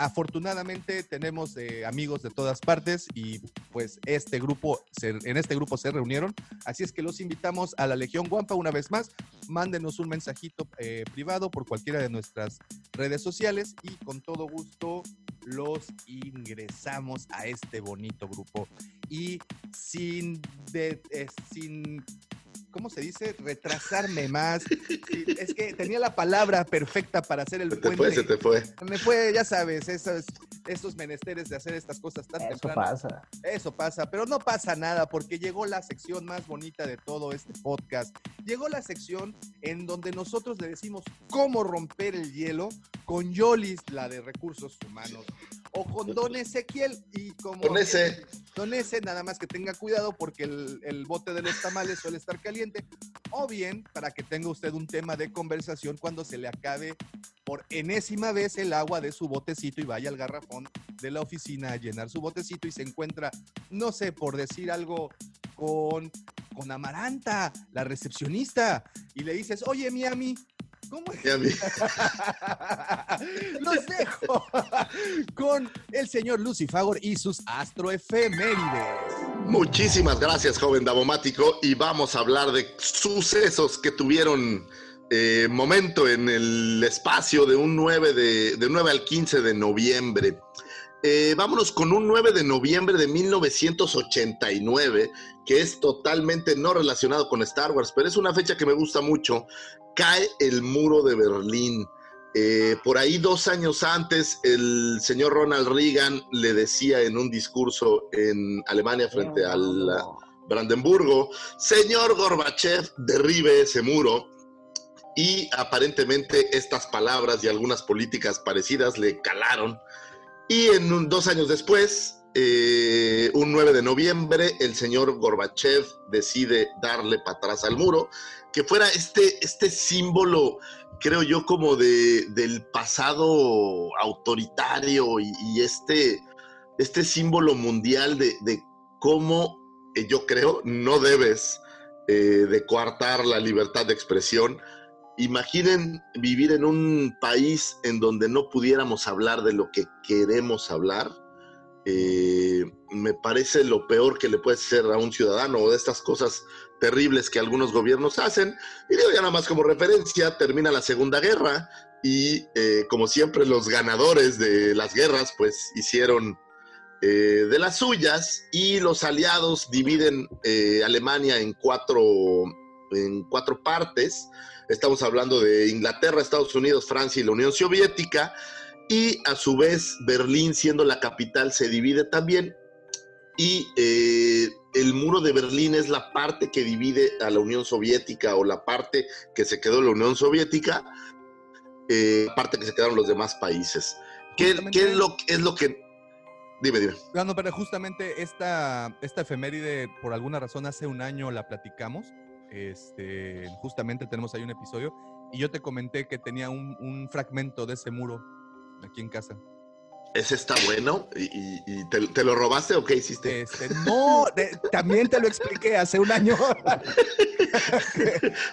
Afortunadamente tenemos eh, amigos de todas partes y pues este grupo, en este grupo se reunieron, así es que los invitamos a la Legión Guampa una vez más, mándenos un mensajito eh, privado por cualquiera de nuestras redes sociales y con todo gusto los ingresamos a este bonito grupo. Y sin, eh, sin ¿cómo se dice? Retrasarme más. Sí, es que tenía la palabra perfecta para hacer el Se te puente. fue, se te fue. Me fue, ya sabes, esos, esos menesteres de hacer estas cosas tan Eso pasa. Eso pasa, pero no pasa nada porque llegó la sección más bonita de todo este podcast. Llegó la sección en donde nosotros le decimos cómo romper el hielo, con Yolis, la de recursos humanos, o con Don Ezequiel y como... Con ese. Don ese, nada más que tenga cuidado porque el, el bote de los tamales suele estar caliente. O bien, para que tenga usted un tema de conversación cuando se le acabe por enésima vez el agua de su botecito y vaya al garrafón de la oficina a llenar su botecito y se encuentra, no sé, por decir algo, con, con Amaranta, la recepcionista, y le dices, oye, Miami, Los dejo con el señor Lucifagor y sus astroefemérides. Muchísimas gracias, joven Davomático, y vamos a hablar de sucesos que tuvieron eh, momento en el espacio de un 9 de, de 9 al 15 de noviembre. Eh, vámonos con un 9 de noviembre de 1989, que es totalmente no relacionado con Star Wars, pero es una fecha que me gusta mucho. Cae el muro de Berlín. Eh, por ahí dos años antes, el señor Ronald Reagan le decía en un discurso en Alemania frente al Brandenburgo, señor Gorbachev, derribe ese muro. Y aparentemente estas palabras y algunas políticas parecidas le calaron. Y en un- dos años después, eh, un 9 de noviembre, el señor Gorbachev decide darle para atrás al muro, que fuera este, este símbolo, creo yo, como de, del pasado autoritario y, este, este símbolo mundial de, de cómo, eh, yo creo, no debes eh, de coartar la libertad de expresión. Imaginen vivir en un país en donde no pudiéramos hablar de lo que queremos hablar. Eh, me parece lo peor que le puede ser a un ciudadano o de estas cosas terribles que algunos gobiernos hacen. Y digo ya nada más como referencia, termina la Segunda Guerra y eh, como siempre los ganadores de las guerras pues hicieron eh, de las suyas y los aliados dividen Alemania en cuatro, en cuatro partes. Estamos hablando de Inglaterra, Estados Unidos, Francia y la Unión Soviética. Y a su vez Berlín, siendo la capital, se divide también. Y eh, el muro de Berlín es la parte que divide a la Unión Soviética o la parte que se quedó la Unión Soviética, eh, parte que se quedaron los demás países. ¿Qué, qué es, lo, es lo que... Dime, dime. No, no, pero justamente esta, esta efeméride, por alguna razón, hace un año la platicamos. Este, justamente tenemos ahí un episodio. Y yo te comenté que tenía un, un fragmento de ese muro aquí en casa. Ese está bueno. ¿Y, y- y te, te lo robaste o qué hiciste? Este, no, de- también te lo expliqué hace un año.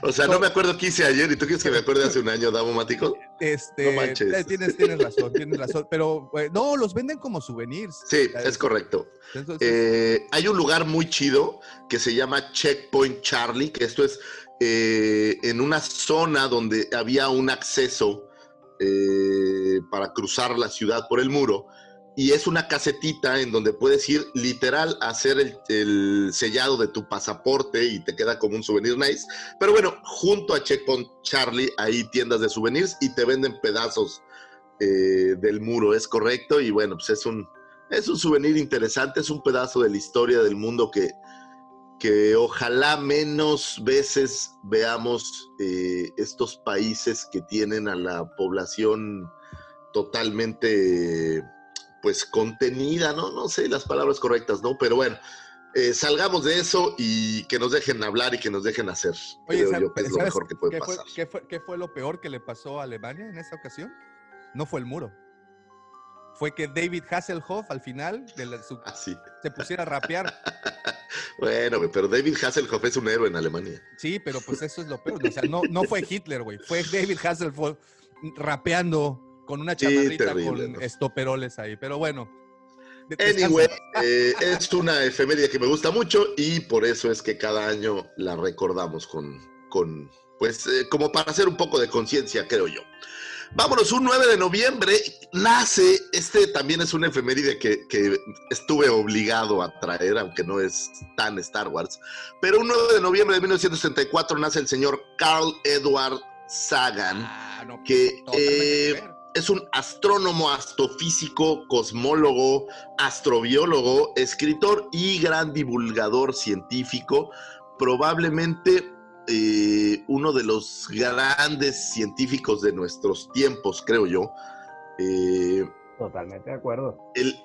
o sea, no me acuerdo qué hice ayer y tú quieres que me acuerde hace un año, Davo Mático. Este, No manches. eh, tienes, tienes razón, tienes razón. Pero eh, no, los venden como souvenirs. Sí, es correcto. Entonces, Eh, hay un lugar muy chido que se llama Checkpoint Charlie, que esto es eh, en una zona donde había un acceso eh, para cruzar la ciudad por el muro. Y es una casetita en donde puedes ir literal a hacer el, el sellado de tu pasaporte y te queda como un souvenir nice. Pero bueno, junto a Checkpoint Charlie hay tiendas de souvenirs y te venden pedazos eh, del muro, es correcto. Y bueno, pues es un, es un souvenir interesante, es un pedazo de la historia del mundo que, que ojalá menos veces veamos eh, estos países que tienen a la población totalmente pues contenida, ¿no? No sé las palabras correctas, ¿no? Pero bueno, eh, salgamos de eso y que nos dejen hablar y que nos dejen hacer. Oye, creo ¿sabes- yo que es lo mejor que puede ¿qué fue, pasar. qué fue- qué fue lo peor que le pasó a Alemania en esta ocasión? No fue el muro. Fue que David Hasselhoff al final de la- su- Así. se pusiera a rapear. Bueno, pero David Hasselhoff es un héroe en Alemania. Sí, pero pues eso es lo peor. O sea, no, no fue Hitler, güey. Fue David Hasselhoff rapeando con una Sí, chamarrita terrible, con ¿no? estoperoles ahí. Pero bueno. Anyway, eh, es una efeméride que me gusta mucho y por eso es que cada año la recordamos con, con pues, eh, como para hacer un poco de conciencia, creo yo. Vámonos, un 9 de noviembre nace, este también es una efeméride que, que estuve obligado a traer, aunque no es tan Star Wars, pero un 9 de noviembre de 1964 nace el señor Carl Edward Sagan, Ah, no, que eh. Es un astrónomo, astrofísico, cosmólogo, astrobiólogo, escritor y gran divulgador científico. Probablemente eh, uno de los grandes científicos de nuestros tiempos, creo yo. Eh, Totalmente de acuerdo. él,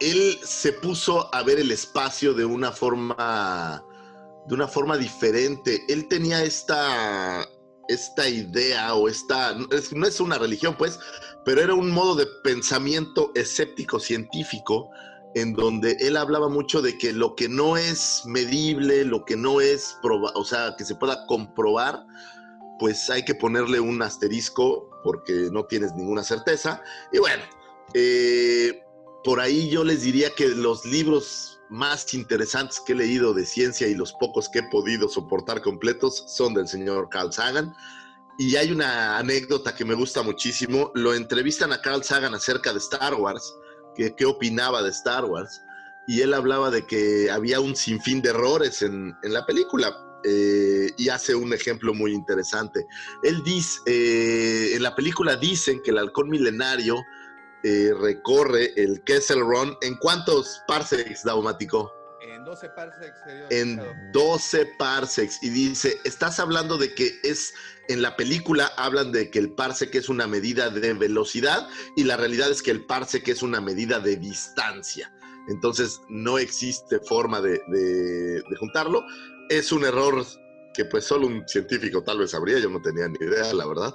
él se puso a ver el espacio de una forma, de una forma diferente. Él tenía esta, esta idea o esta, no es, no es una religión pues, pero era un modo de pensamiento escéptico científico en donde él hablaba mucho de que lo que no es medible, lo que no es, o sea, que se pueda comprobar, pues hay que ponerle un asterisco porque no tienes ninguna certeza. Y bueno, eh, por ahí yo les diría que los libros más interesantes que he leído de ciencia y los pocos que he podido soportar completos son del señor Carl Sagan. Y hay una anécdota que me gusta muchísimo. Lo entrevistan a Carl Sagan acerca de Star Wars, que qué opinaba de Star Wars. Y él hablaba de que había un sinfín de errores en, en la película. eh, y hace un ejemplo muy interesante. Él dice, eh, en la película dicen que el halcón milenario eh, recorre el Kessel Run. ¿En cuántos parsecs, Daumático? En 12 parsecs En demasiado. 12 parsecs. Y dice, estás hablando de que es, en la película hablan de que el parsec es una medida de velocidad y la realidad es que el parsec es una medida de distancia. Entonces no existe forma de, de- de juntarlo. Es un error que pues solo un científico tal vez sabría, yo no tenía ni idea, la verdad.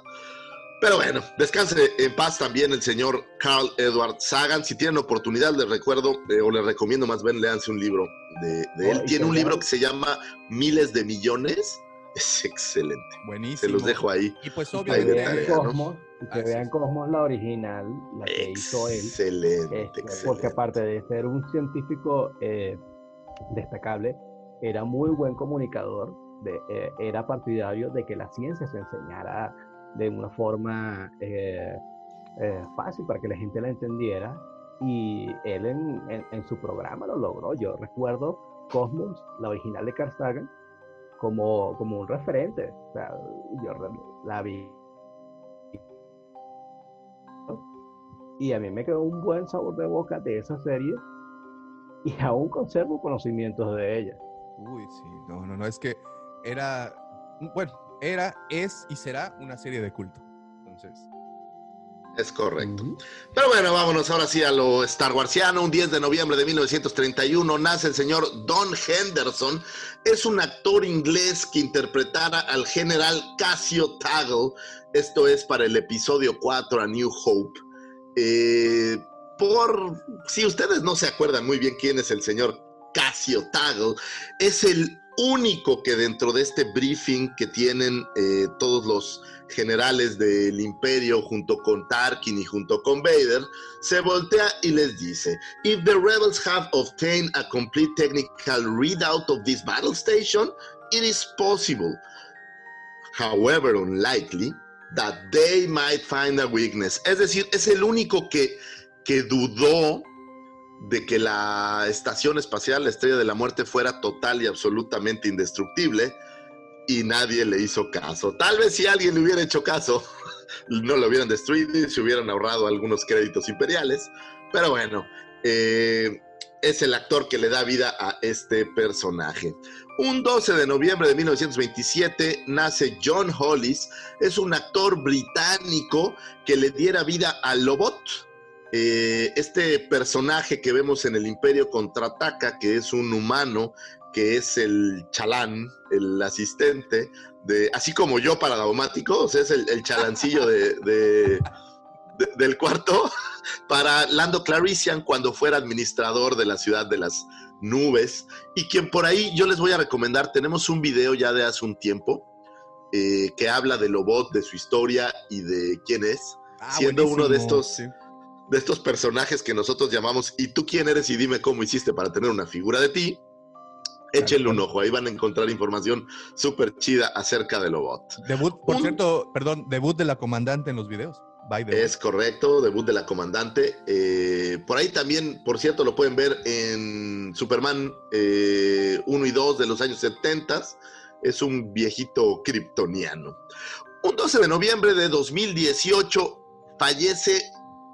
Pero bueno, descanse en paz también el señor Carl Edward Sagan. Si tienen oportunidad, les recuerdo, eh, o les recomiendo más bien, leanse un libro de, de él. Oh, Tiene un que libro que se llama Miles de Millones. Es excelente. Buenísimo. Se los dejo ahí. Y pues que Ahí de vean tarea, ¿no? Cosmos, y que vean. Cosmos la original, la que hizo él. Excelente, Este, excelente. porque aparte de ser un científico eh, destacable, era muy buen comunicador, de, eh, era partidario de que la ciencia se enseñara de una forma eh, eh, fácil para que la gente la entendiera y él en, en- su programa lo logró. Yo recuerdo Cosmos, la original de Carl como, como un referente. O sea, yo la vi y a mí me quedó un buen sabor de boca de esa serie y aún conservo conocimientos de ella. uy, sí, no, no, no, es que era, bueno, era, es y será una serie de culto. Entonces, Es correcto. Pero bueno, vámonos ahora sí a lo Star Warsiano. Un 10 de noviembre de 1931 nace el señor Don Henderson. Es un actor inglés que interpretara al general Cassio Taggle. Esto es para el episodio 4 a New Hope. Eh, por si ustedes no se acuerdan muy bien quién es el señor Cassio Taggle, es el único que dentro de este briefing que tienen eh, todos los generales del imperio junto con Tarkin y junto con Vader, se voltea y les dice, If the rebels have obtained a complete technical readout of this battle station, it is possible, however unlikely, that they might find a weakness. Es decir, es el único que, que dudó de que la estación espacial, la estrella de la muerte, fuera total y absolutamente indestructible y nadie le hizo caso. Tal vez si alguien le hubiera hecho caso, no lo hubieran destruido y se hubieran ahorrado algunos créditos imperiales. Pero bueno, eh, es el actor que le da vida a este personaje. Un 12 de noviembre de 1927 nace John Hollis. Es un actor británico que le diera vida a Lobot. Eh, este personaje que vemos en el Imperio Contraataca, que es un humano que es el chalán, el asistente, de, así como yo para Daumático, o sea, es el, el chalancillo de, de- de- del cuarto, para Lando Clarician cuando fuera administrador de la ciudad de las nubes, y quien por ahí yo les voy a recomendar, tenemos un video ya de hace un tiempo, eh, que habla de Lobot, de su historia y de quién es, ah, siendo uno de estos sí. De estos personajes que nosotros llamamos ¿y tú quién eres? y dime cómo hiciste para tener una figura de ti, échenle un ojo, ahí van a encontrar información súper chida acerca de Lobot. Debut, por Un- cierto, perdón, debut de la comandante en los videos. By the way. Es correcto, debut de la comandante. Eh, por ahí también, por cierto, lo pueden ver en Superman eh, 1 y 2 de los años 70. Es un viejito kryptoniano. Un 12 de noviembre de 2018 fallece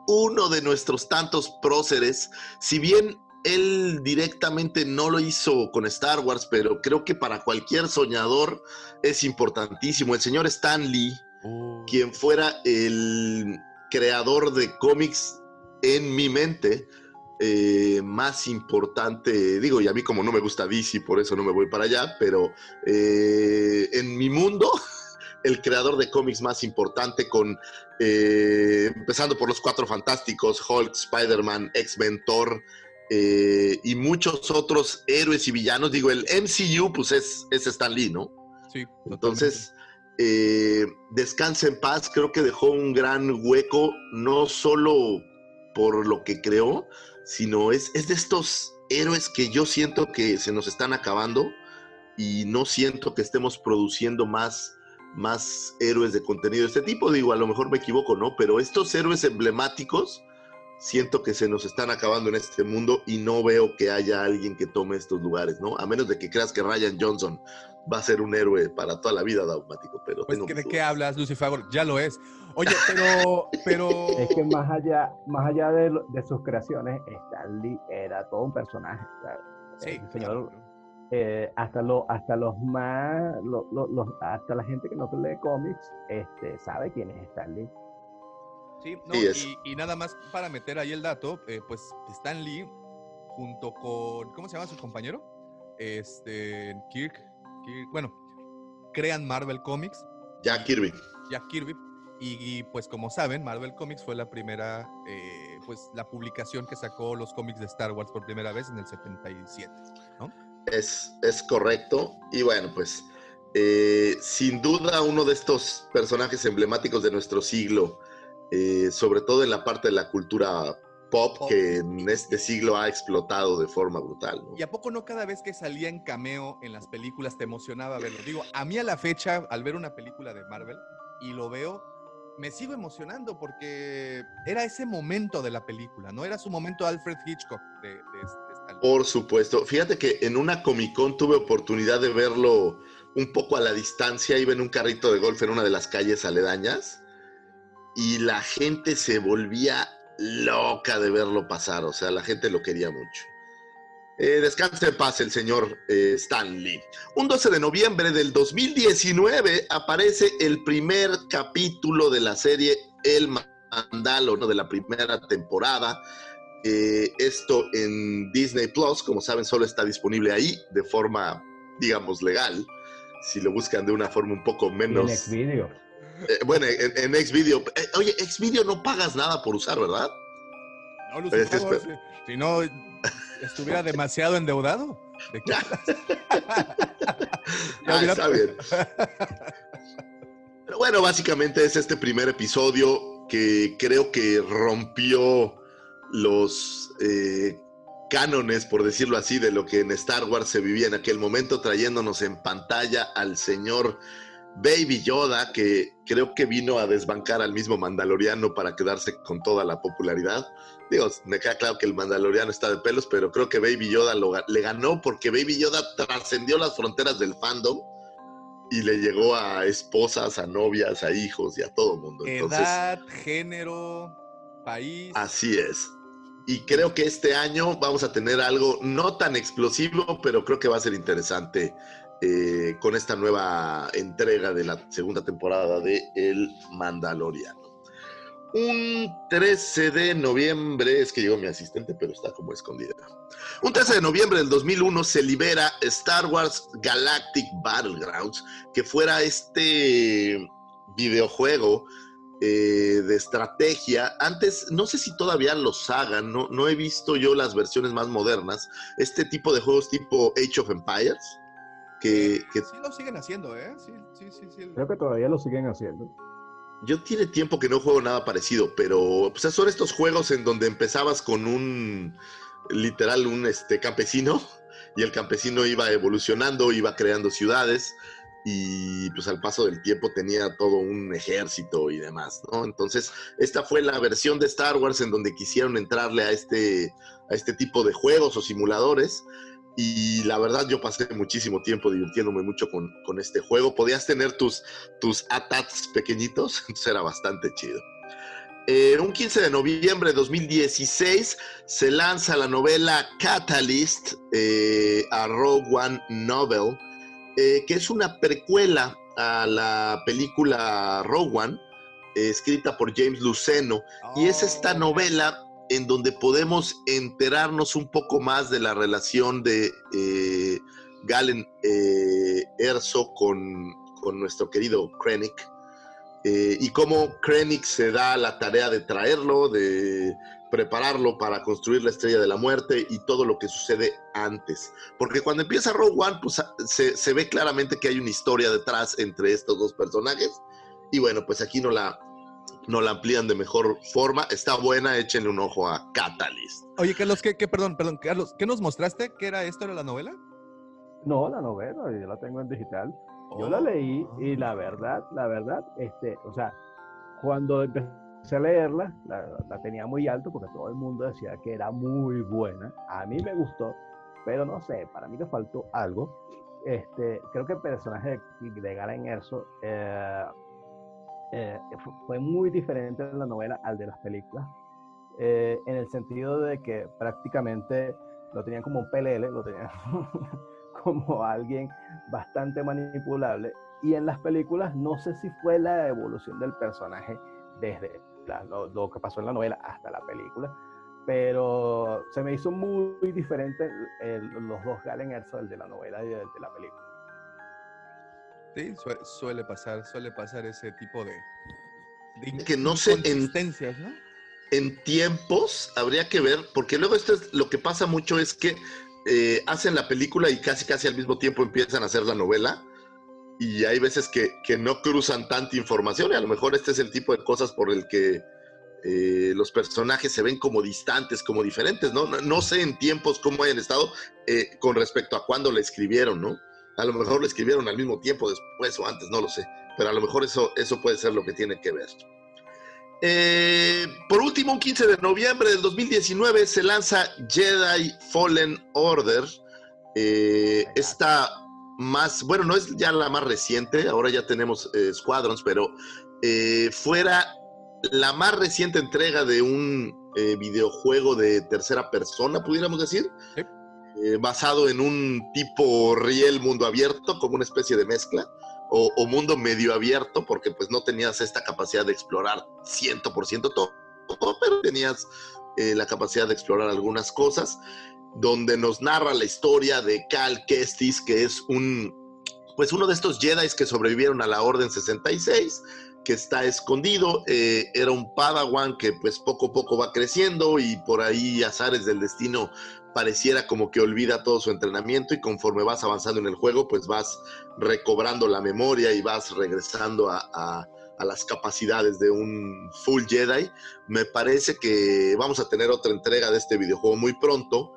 uno de nuestros tantos próceres. Si bien él directamente no lo hizo con Star Wars, pero creo que para cualquier soñador es importantísimo. El señor Stan Lee, Uh, quien fuera el creador de cómics en mi mente eh, más importante, digo, y a mí como no me gusta DC, por eso no me voy para allá, pero eh, en mi mundo, el creador de cómics más importante con, eh, empezando por los Cuatro Fantásticos, Hulk, Spider-Man, X-Men, Thor, eh, y muchos otros héroes y villanos, digo, el MCU pues es, es Stan Lee, ¿no? sí, Entonces, eh, Descansa en paz, creo que dejó un gran hueco, no solo por lo que creó, sino es, es de estos héroes que yo siento que se nos están acabando y no siento que estemos produciendo más, más héroes de contenido de este tipo. Digo, a lo mejor me equivoco, ¿no? Pero estos héroes emblemáticos siento que se nos están acabando en este mundo y no veo que haya alguien que tome estos lugares, ¿no? A menos de que creas que Ryan Johnson va a ser un héroe para toda la vida, Daumático, pero Pues, tengo ¿de qué hablas, Lucifer? Ya lo es. Oye, pero, pero... Es que más allá, más allá de, sus creaciones, Stan Lee era todo un personaje. ¿sabes? Sí, El señor, claro. Eh, hasta, lo, hasta los más, lo- lo- los- hasta la gente que no lee cómics, este, sabe quién es Stan Lee. Sí, no, Sí, es. y, y nada más para meter ahí el dato, eh, pues Stan Lee, junto con, ¿cómo se llama su compañero? Este, Kirk, Kirk- bueno, crean Marvel Comics, Jack Kirby. Jack Kirby, y, y, pues como saben, Marvel Comics fue la primera, eh, pues la publicación que sacó los cómics de Star Wars por primera vez en el 77, ¿no? Es, es correcto. Y bueno, pues eh, sin duda uno de estos personajes emblemáticos de nuestro siglo, eh, sobre todo en la parte de la cultura pop, Pop. que en este siglo ha explotado de forma brutal. ¿no? ¿Y a poco no cada vez que salía en cameo en las películas te emocionaba verlo? Digo, a mí a la fecha, al ver una película de Marvel y lo veo, me sigo emocionando porque era ese momento de la película, ¿no? Era su momento Alfred Hitchcock de, Lee. Por supuesto. Fíjate que en una Comic Con tuve oportunidad de verlo un poco a la distancia. Iba en un carrito de golf en una de las calles aledañas y la gente se volvía loca de verlo pasar. O sea, la gente lo quería mucho. Eh, descanse en paz el señor eh, Stan Lee. Un 12 de noviembre del 2019 aparece el primer capítulo de la serie El Mandalo, ¿no? de la primera temporada. Eh, esto en Disney Plus, como saben, solo está disponible ahí de forma, digamos, legal. Si lo buscan de una forma un poco Y en menos. Xvideo. Eh, bueno, en, en Xvideo. Eh, oye, Xvideo no pagas nada por usar, ¿verdad? No, Pero este Lucifer, es- si, si no estuviera demasiado endeudado. ¿De qué Ah, está bien. Pero bueno, básicamente es este primer episodio que creo que rompió los eh, cánones, por decirlo así, de lo que en Star Wars se vivía en aquel momento, trayéndonos en pantalla al señor Baby Yoda, que creo que vino a desbancar al mismo Mandaloriano para quedarse con toda la popularidad. Digo, me queda claro que el Mandaloriano está de pelos, pero creo que Baby Yoda lo le ganó porque Baby Yoda trascendió las fronteras del fandom y le llegó a esposas, a novias, a hijos y a todo el mundo. Entonces, Edad, género, país. así es. Y creo que este año vamos a tener algo no tan explosivo, pero creo que va a ser interesante eh, con esta nueva entrega de la segunda temporada de El Mandaloriano. Un 13 de noviembre, es que llegó mi asistente, pero está como escondida. Un 13 de noviembre del 2001 se libera Star Wars Galactic Battlegrounds, que fuera este videojuego eh, de estrategia. Antes, no sé si todavía los hagan, no, no he visto yo las versiones más modernas. Este tipo de juegos tipo Age of Empires, que, que Sí lo siguen haciendo, ¿eh? Sí, sí, sí. sí. Creo que todavía lo siguen haciendo. yo tiene tiempo que no juego nada parecido, pero pues, son estos juegos en donde empezabas con un, literal, un este, campesino, y el campesino iba evolucionando, iba creando ciudades, y pues al paso del tiempo tenía todo un ejército y demás, ¿no? Entonces, esta fue la versión de Star Wars en donde quisieron entrarle a este, a este tipo de juegos o simuladores. Y la verdad, yo pasé muchísimo tiempo divirtiéndome mucho con, con este juego. Podías tener tus, tus ATATs pequeñitos, entonces era bastante chido. eh, un 15 de noviembre de 2016 se lanza la novela Catalyst eh, a Rogue One Novel, eh, que es una precuela a la película Rogue One, eh, escrita por James Luceno. Y es esta Oh, novela en donde podemos enterarnos un poco más de la relación de eh, Galen Erso con, con nuestro querido Krennic. y cómo Krennic se da la tarea de traerlo, de prepararlo para construir la estrella de la muerte y todo lo que sucede antes. Porque cuando empieza Rogue One, pues se, se ve claramente que hay una historia detrás entre estos dos personajes. Y bueno, pues aquí no la, no la amplían de mejor forma. Está buena, échenle un ojo a Catalyst. Oye, Carlos, ¿qué, qué, perdón, perdón, Carlos, ¿qué nos mostraste? ¿Qué era esto? ¿Era la novela? No, la novela, yo la tengo en digital. Yo la leí y la verdad, la verdad, este, o sea, cuando empecé a leerla, la, tenía muy alto porque todo el mundo decía que era muy buena. A mí me gustó, pero no sé, para mí le faltó algo. Este, creo que el personaje de, de Galen Erso eh, eh, fu- fue muy diferente en la novela al de las películas, eh, en el sentido de que prácticamente lo tenían como un pelele, lo tenían como alguien bastante manipulable. Y en las películas no sé si fue la evolución del personaje desde la- lo, lo que pasó en la novela hasta la película, pero se me hizo muy diferente el- los dos Galen Erso, el de la novela y el de la película. Sí, sue- suele pasar, suele pasar ese tipo de, de Que no sé en- en tiempos habría que ver, porque luego esto es lo que pasa mucho es que eh, hacen la película y casi casi al mismo tiempo empiezan a hacer la novela y hay veces que, que no cruzan tanta información y a lo mejor este es el tipo de cosas por el que eh, los personajes se ven como distantes, como diferentes, ¿no? No, no sé en tiempos cómo hayan estado eh, con respecto a cuándo la escribieron, ¿no? A lo mejor la escribieron al mismo tiempo después o antes, no lo sé, pero a lo mejor eso, eso puede ser lo que tiene que ver. Eh, por último, un 15 de noviembre del 2019 se lanza Jedi Fallen Order. Esta más, bueno, no es ya la más reciente, ahora ya tenemos eh, Squadrons, pero eh, fuera la más reciente entrega de un eh, videojuego de tercera persona, pudiéramos decir, Sí. eh, basado en un tipo riel mundo abierto, como una especie de mezcla o, o mundo medio abierto, porque pues no tenías esta capacidad de explorar 100% todo, pero tenías la capacidad de explorar algunas cosas, donde nos narra la historia de Cal Kestis, que es un, pues uno de estos Jedi que sobrevivieron a la Orden 66, que está escondido, eh, era un Padawan que pues poco a poco va creciendo y por ahí azares del destino pareciera como que olvida todo su entrenamiento y conforme vas avanzando en el juego, pues vas recobrando la memoria y vas regresando a, a- a las capacidades de un full Jedi. Me parece que vamos a tener otra entrega de este videojuego muy pronto.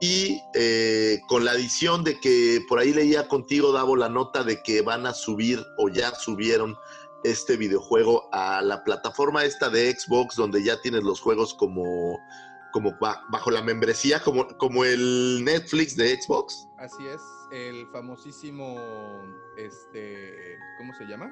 Y eh, con la adición de que por ahí leía contigo, Davo, la nota de que van a subir o ya subieron este videojuego a la plataforma esta de Xbox, donde ya tienes los juegos como, como ba- bajo la membresía, como, como el Netflix de Xbox. Así es, el famosísimo, este, ¿cómo se llama?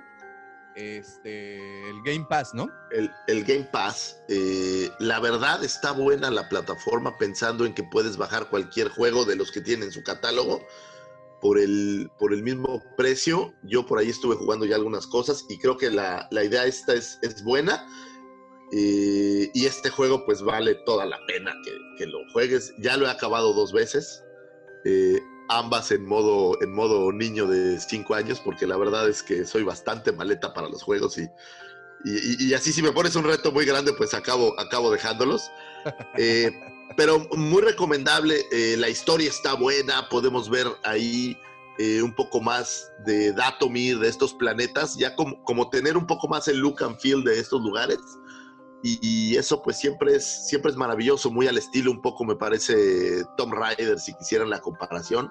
Este, el Game Pass, ¿no? el, Game Pass, eh, la verdad está buena la plataforma pensando en que puedes bajar cualquier juego de los que tiene en su catálogo por el, por el mismo precio. Yo por ahí estuve jugando ya algunas cosas y creo que la, la idea esta es, es buena. eh, y este juego pues vale toda la pena que, que lo juegues. Ya lo he acabado dos veces. eh, ambas en modo, en modo niño de 5 años, porque la verdad es que soy bastante maleta para los juegos y, y, y- así si me pones un reto muy grande, pues acabo, acabo dejándolos. Eh, pero muy recomendable, eh, la historia está buena, podemos ver ahí eh, un poco más de Datomir, de estos planetas, ya como, como tener un poco más el look and feel de estos lugares. Y, y eso pues siempre es, siempre es maravilloso, muy al estilo un poco me parece Tom Raider, si quisieran la comparación.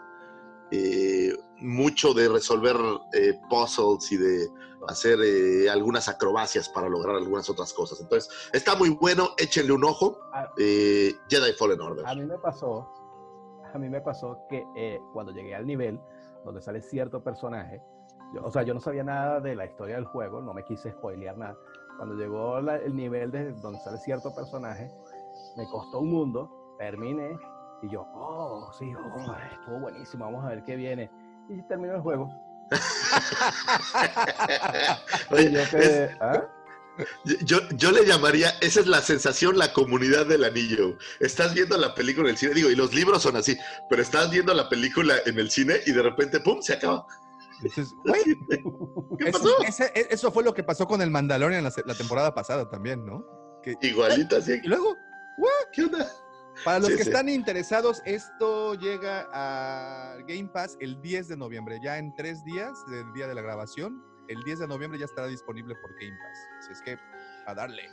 Eh, mucho de resolver eh, puzzles y de hacer eh, algunas acrobacias para lograr algunas otras cosas. Entonces, está muy bueno, échenle un ojo. Ah. Eh, Jedi Fallen Order. A mí me pasó, a mí me pasó que eh, cuando llegué al nivel donde sale cierto personaje, yo- o sea, yo no sabía nada de la historia del juego, no me quise spoilear nada, Cuando llegó la- el nivel de donde sale cierto personaje, me costó un mundo, terminé y yo, oh, sí, oh, estuvo buenísimo, vamos a ver qué viene. Y terminó el juego. Oye, Y yo es- quedé, ¿ah? yo, yo le llamaría, esa es la sensación, la comunidad del anillo. Estás viendo la película en el cine, digo, y los libros son así, pero estás viendo la película en el cine y de repente, ¡pum!, se acaba. Dices, ¿Qué eso, pasó? ese- e- eso fue lo que pasó con el Mandalorian la, la temporada pasada también, ¿no? Que- Igualito así. y luego, ¿Qué onda? Para los Sí, que sí. están interesados, esto llega a Game Pass el 10 de noviembre. Ya en tres días del día de la grabación, el 10 de noviembre ya estará disponible por Game Pass. Así es que, a darle.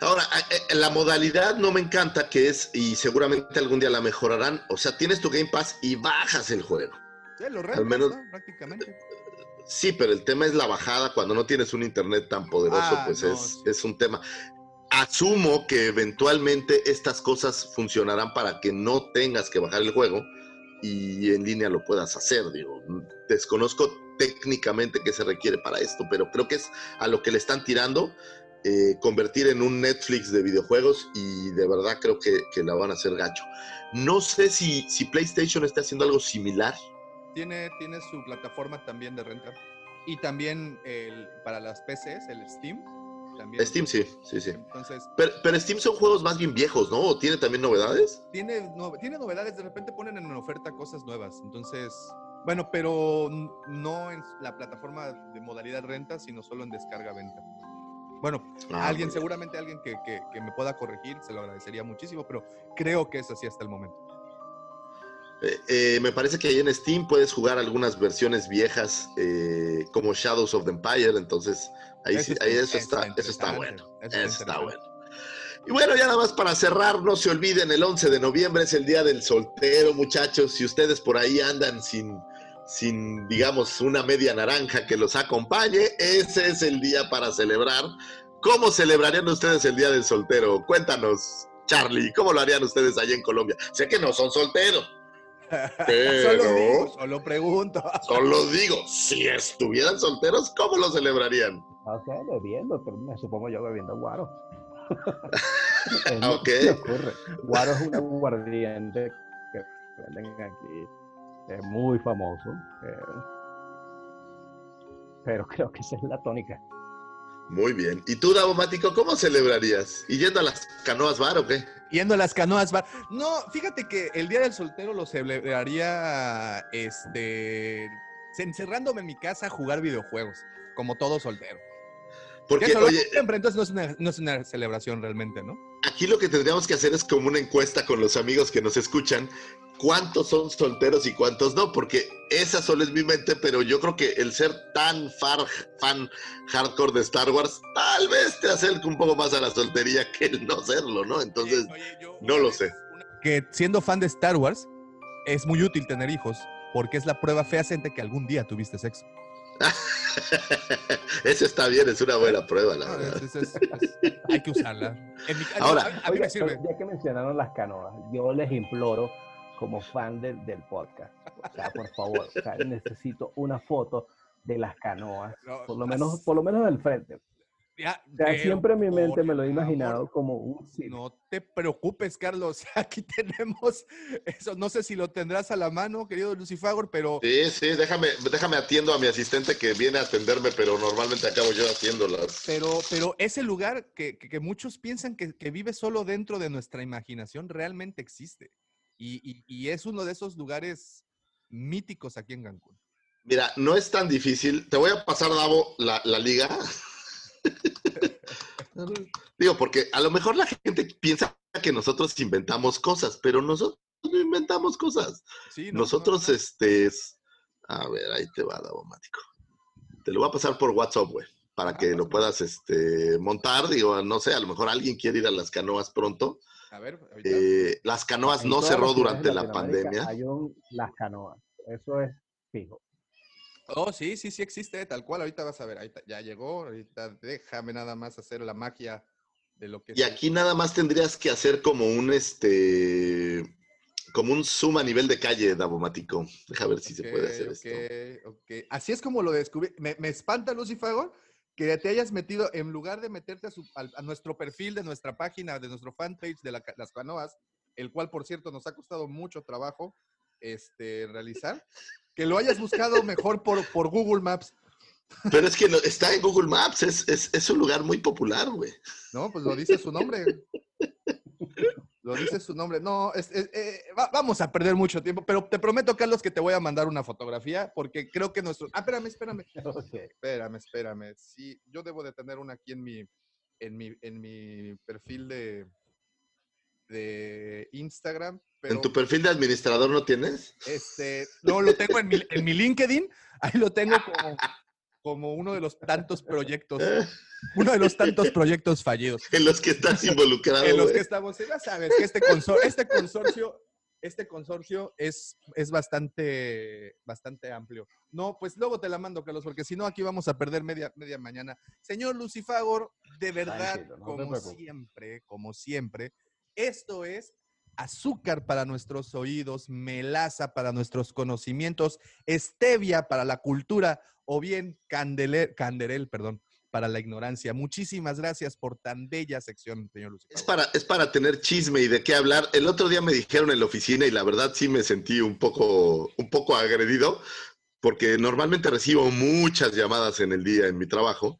Ahora, a- eh, la modalidad no me encanta que es, y seguramente algún día la mejorarán, o sea, tienes tu Game Pass y bajas el juego. Sí, lo rentas, menos- ¿no? Prácticamente. Sí, pero el tema es la bajada. Cuando no tienes un internet tan poderoso, Ah, pues no, es, sí. es un tema. Asumo que eventualmente estas cosas funcionarán para que no tengas que bajar el juego y en línea lo puedas hacer. Digo, desconozco técnicamente qué se requiere para esto, pero creo que es a lo que le están tirando. eh, convertir en un Netflix de videojuegos y de verdad creo que, la van a hacer gacho. No sé si, si PlayStation está haciendo algo similar. Tiene, tiene su plataforma también de renta. Y también para las PCs, el Steam. También. Steam sí, sí, sí. Entonces, Pero, pero Steam son juegos más bien viejos, ¿no? ¿O tiene también novedades? tiene, no- tiene novedades, de repente ponen en oferta cosas nuevas. Entonces, bueno, pero no en la plataforma de modalidad renta, sino solo en descarga-venta. Bueno, Ah, alguien, seguramente alguien que, que- que me pueda corregir, se lo agradecería muchísimo, pero creo que es así hasta el momento. Eh, eh, me parece que ahí en Steam puedes jugar algunas versiones viejas eh, como Shadows of the Empire, entonces ahí, sí- ahí eso, está, eso está bueno. eso Eso está está bueno. Y bueno, ya nada más para cerrar, no se olviden, el 11 de noviembre es el Día del Soltero, muchachos. Si ustedes por ahí andan sin, sin, digamos, una media naranja que los acompañe, ese es el día para celebrar. ¿Cómo celebrarían ustedes el Día del Soltero? Cuéntanos, Charlie, ¿cómo lo harían ustedes allá en Colombia? Sé que no son solteros, pero... Solo digo, solo pregunto. Solo digo, si estuvieran solteros, ¿cómo lo celebrarían? O sea, bebiendo, pero me supongo yo bebiendo guaro. Es lo que ocurre. Guaro es un aguardiente que venden aquí. Es muy famoso. eh, pero creo que esa es la tónica. Muy bien. ¿Y tú, Davomático, cómo celebrarías? ¿Y yendo a las canoas bar o qué? Yendo a las canoas bar. No, fíjate que el Día del Soltero lo celebraría este encerrándome en mi casa a jugar videojuegos, como todo soltero. Porque, oye, siempre, entonces no es, una, no es una celebración realmente, ¿no? aquí lo que tendríamos que hacer es como una encuesta con los amigos que nos escuchan. ¿Cuántos son solteros y cuántos no? Porque esa solo es mi mente, pero yo creo que el ser tan far, fan hardcore de Star Wars, tal vez te acerque un poco más a la soltería que el no serlo, ¿no? Entonces, Oye, yo no lo sé. Que siendo fan de Star Wars, es muy útil tener hijos, porque es la prueba fehaciente que algún día tuviste sexo. eso está bien, es una buena prueba, la No, verdad. es- es- es- hay que usarla. En mi Ahora- a, a mí Oiga, me sirve. pero ya que mencionaron las canoas, yo les imploro como fan del, del podcast, o sea, por favor, o sea, necesito una foto de las canoas, No, por lo menos, las- por lo menos del frente. Ya, O sea, pero, siempre en mi mente me lo he favor, imaginado como un sitio. No te preocupes, Carlos. Aquí tenemos eso. No sé si lo tendrás a la mano, querido Lucifagor, pero Sí, sí, déjame, déjame atiendo a mi asistente que viene a atenderme, pero normalmente acabo yo haciéndolas. Pero, pero ese lugar que, que- que muchos piensan que, que vive solo dentro de nuestra imaginación realmente existe. Y, y- y es uno de esos lugares míticos aquí en Cancún. Mira, no es tan difícil. Te voy a pasar, Davo, la, la liga. Digo, porque a lo mejor la gente piensa que nosotros inventamos cosas, pero nosotros no inventamos cosas. Sí, no, nosotros, no, no. este, es... A ver, ahí te va, Davomático. Te lo voy a pasar por WhatsApp, güey, para Ah, que lo puedas este, montar. Digo, no sé, a lo mejor alguien quiere ir a las canoas pronto. A ver. Eh, las canoas no cerró durante la pandemia. Hay un, las canoas, eso es fijo. Oh, sí, sí, sí existe, tal cual. Ahorita vas a ver, ahorita ya llegó. Ahorita déjame nada más hacer la magia de lo que Y aquí nada más tendrías que hacer como un este como un zoom a nivel de calle, Davomático. Deja ver si se puede hacer Ok, esto. ok, ok. Así es como lo descubrí. Me, me espanta Lucifagor que te hayas metido, en lugar de meterte a, su- al- a nuestro perfil de nuestra página, de nuestro fanpage de la las canoas, el cual, por cierto, nos ha costado mucho trabajo este, realizar, que lo hayas buscado mejor por, por Google Maps, Pero es que no- está en Google Maps, es, es, es un lugar muy popular, güey. ¿no? Pues lo dice su nombre. Lo dice su nombre. No, es- es- eh, va- vamos a perder mucho tiempo, pero te prometo, Carlos, que te voy a mandar una fotografía, porque creo que nuestro... Ah, espérame, espérame. Ok. Espérame, espérame. Sí, yo debo de tener una aquí en mi, en mi, en mi perfil de, de Instagram. Pero ¿En tu perfil de administrador no tienes? este, no, lo tengo en mi, en mi LinkedIn. Ahí lo tengo como, como uno de los tantos proyectos, uno de los tantos proyectos fallidos. En los que estás involucrado, En los que estamos, ya sabes que este, consor- este consorcio, este consorcio es, es bastante, bastante amplio. No, pues luego te la mando, Carlos, porque si no aquí vamos a perder media, media mañana. Señor Lucifagor, de verdad, Tranquilo, no te como siempre, como siempre, esto es azúcar para nuestros oídos, melaza para nuestros conocimientos, stevia para la cultura o bien candeler, canderel, perdón, para la ignorancia. Muchísimas gracias por tan bella sección, señor Lucifer. Es para, es para tener chisme y de qué hablar. El otro día me dijeron en la oficina y la verdad sí me sentí un poco, un poco agredido porque normalmente recibo muchas llamadas en el día en mi trabajo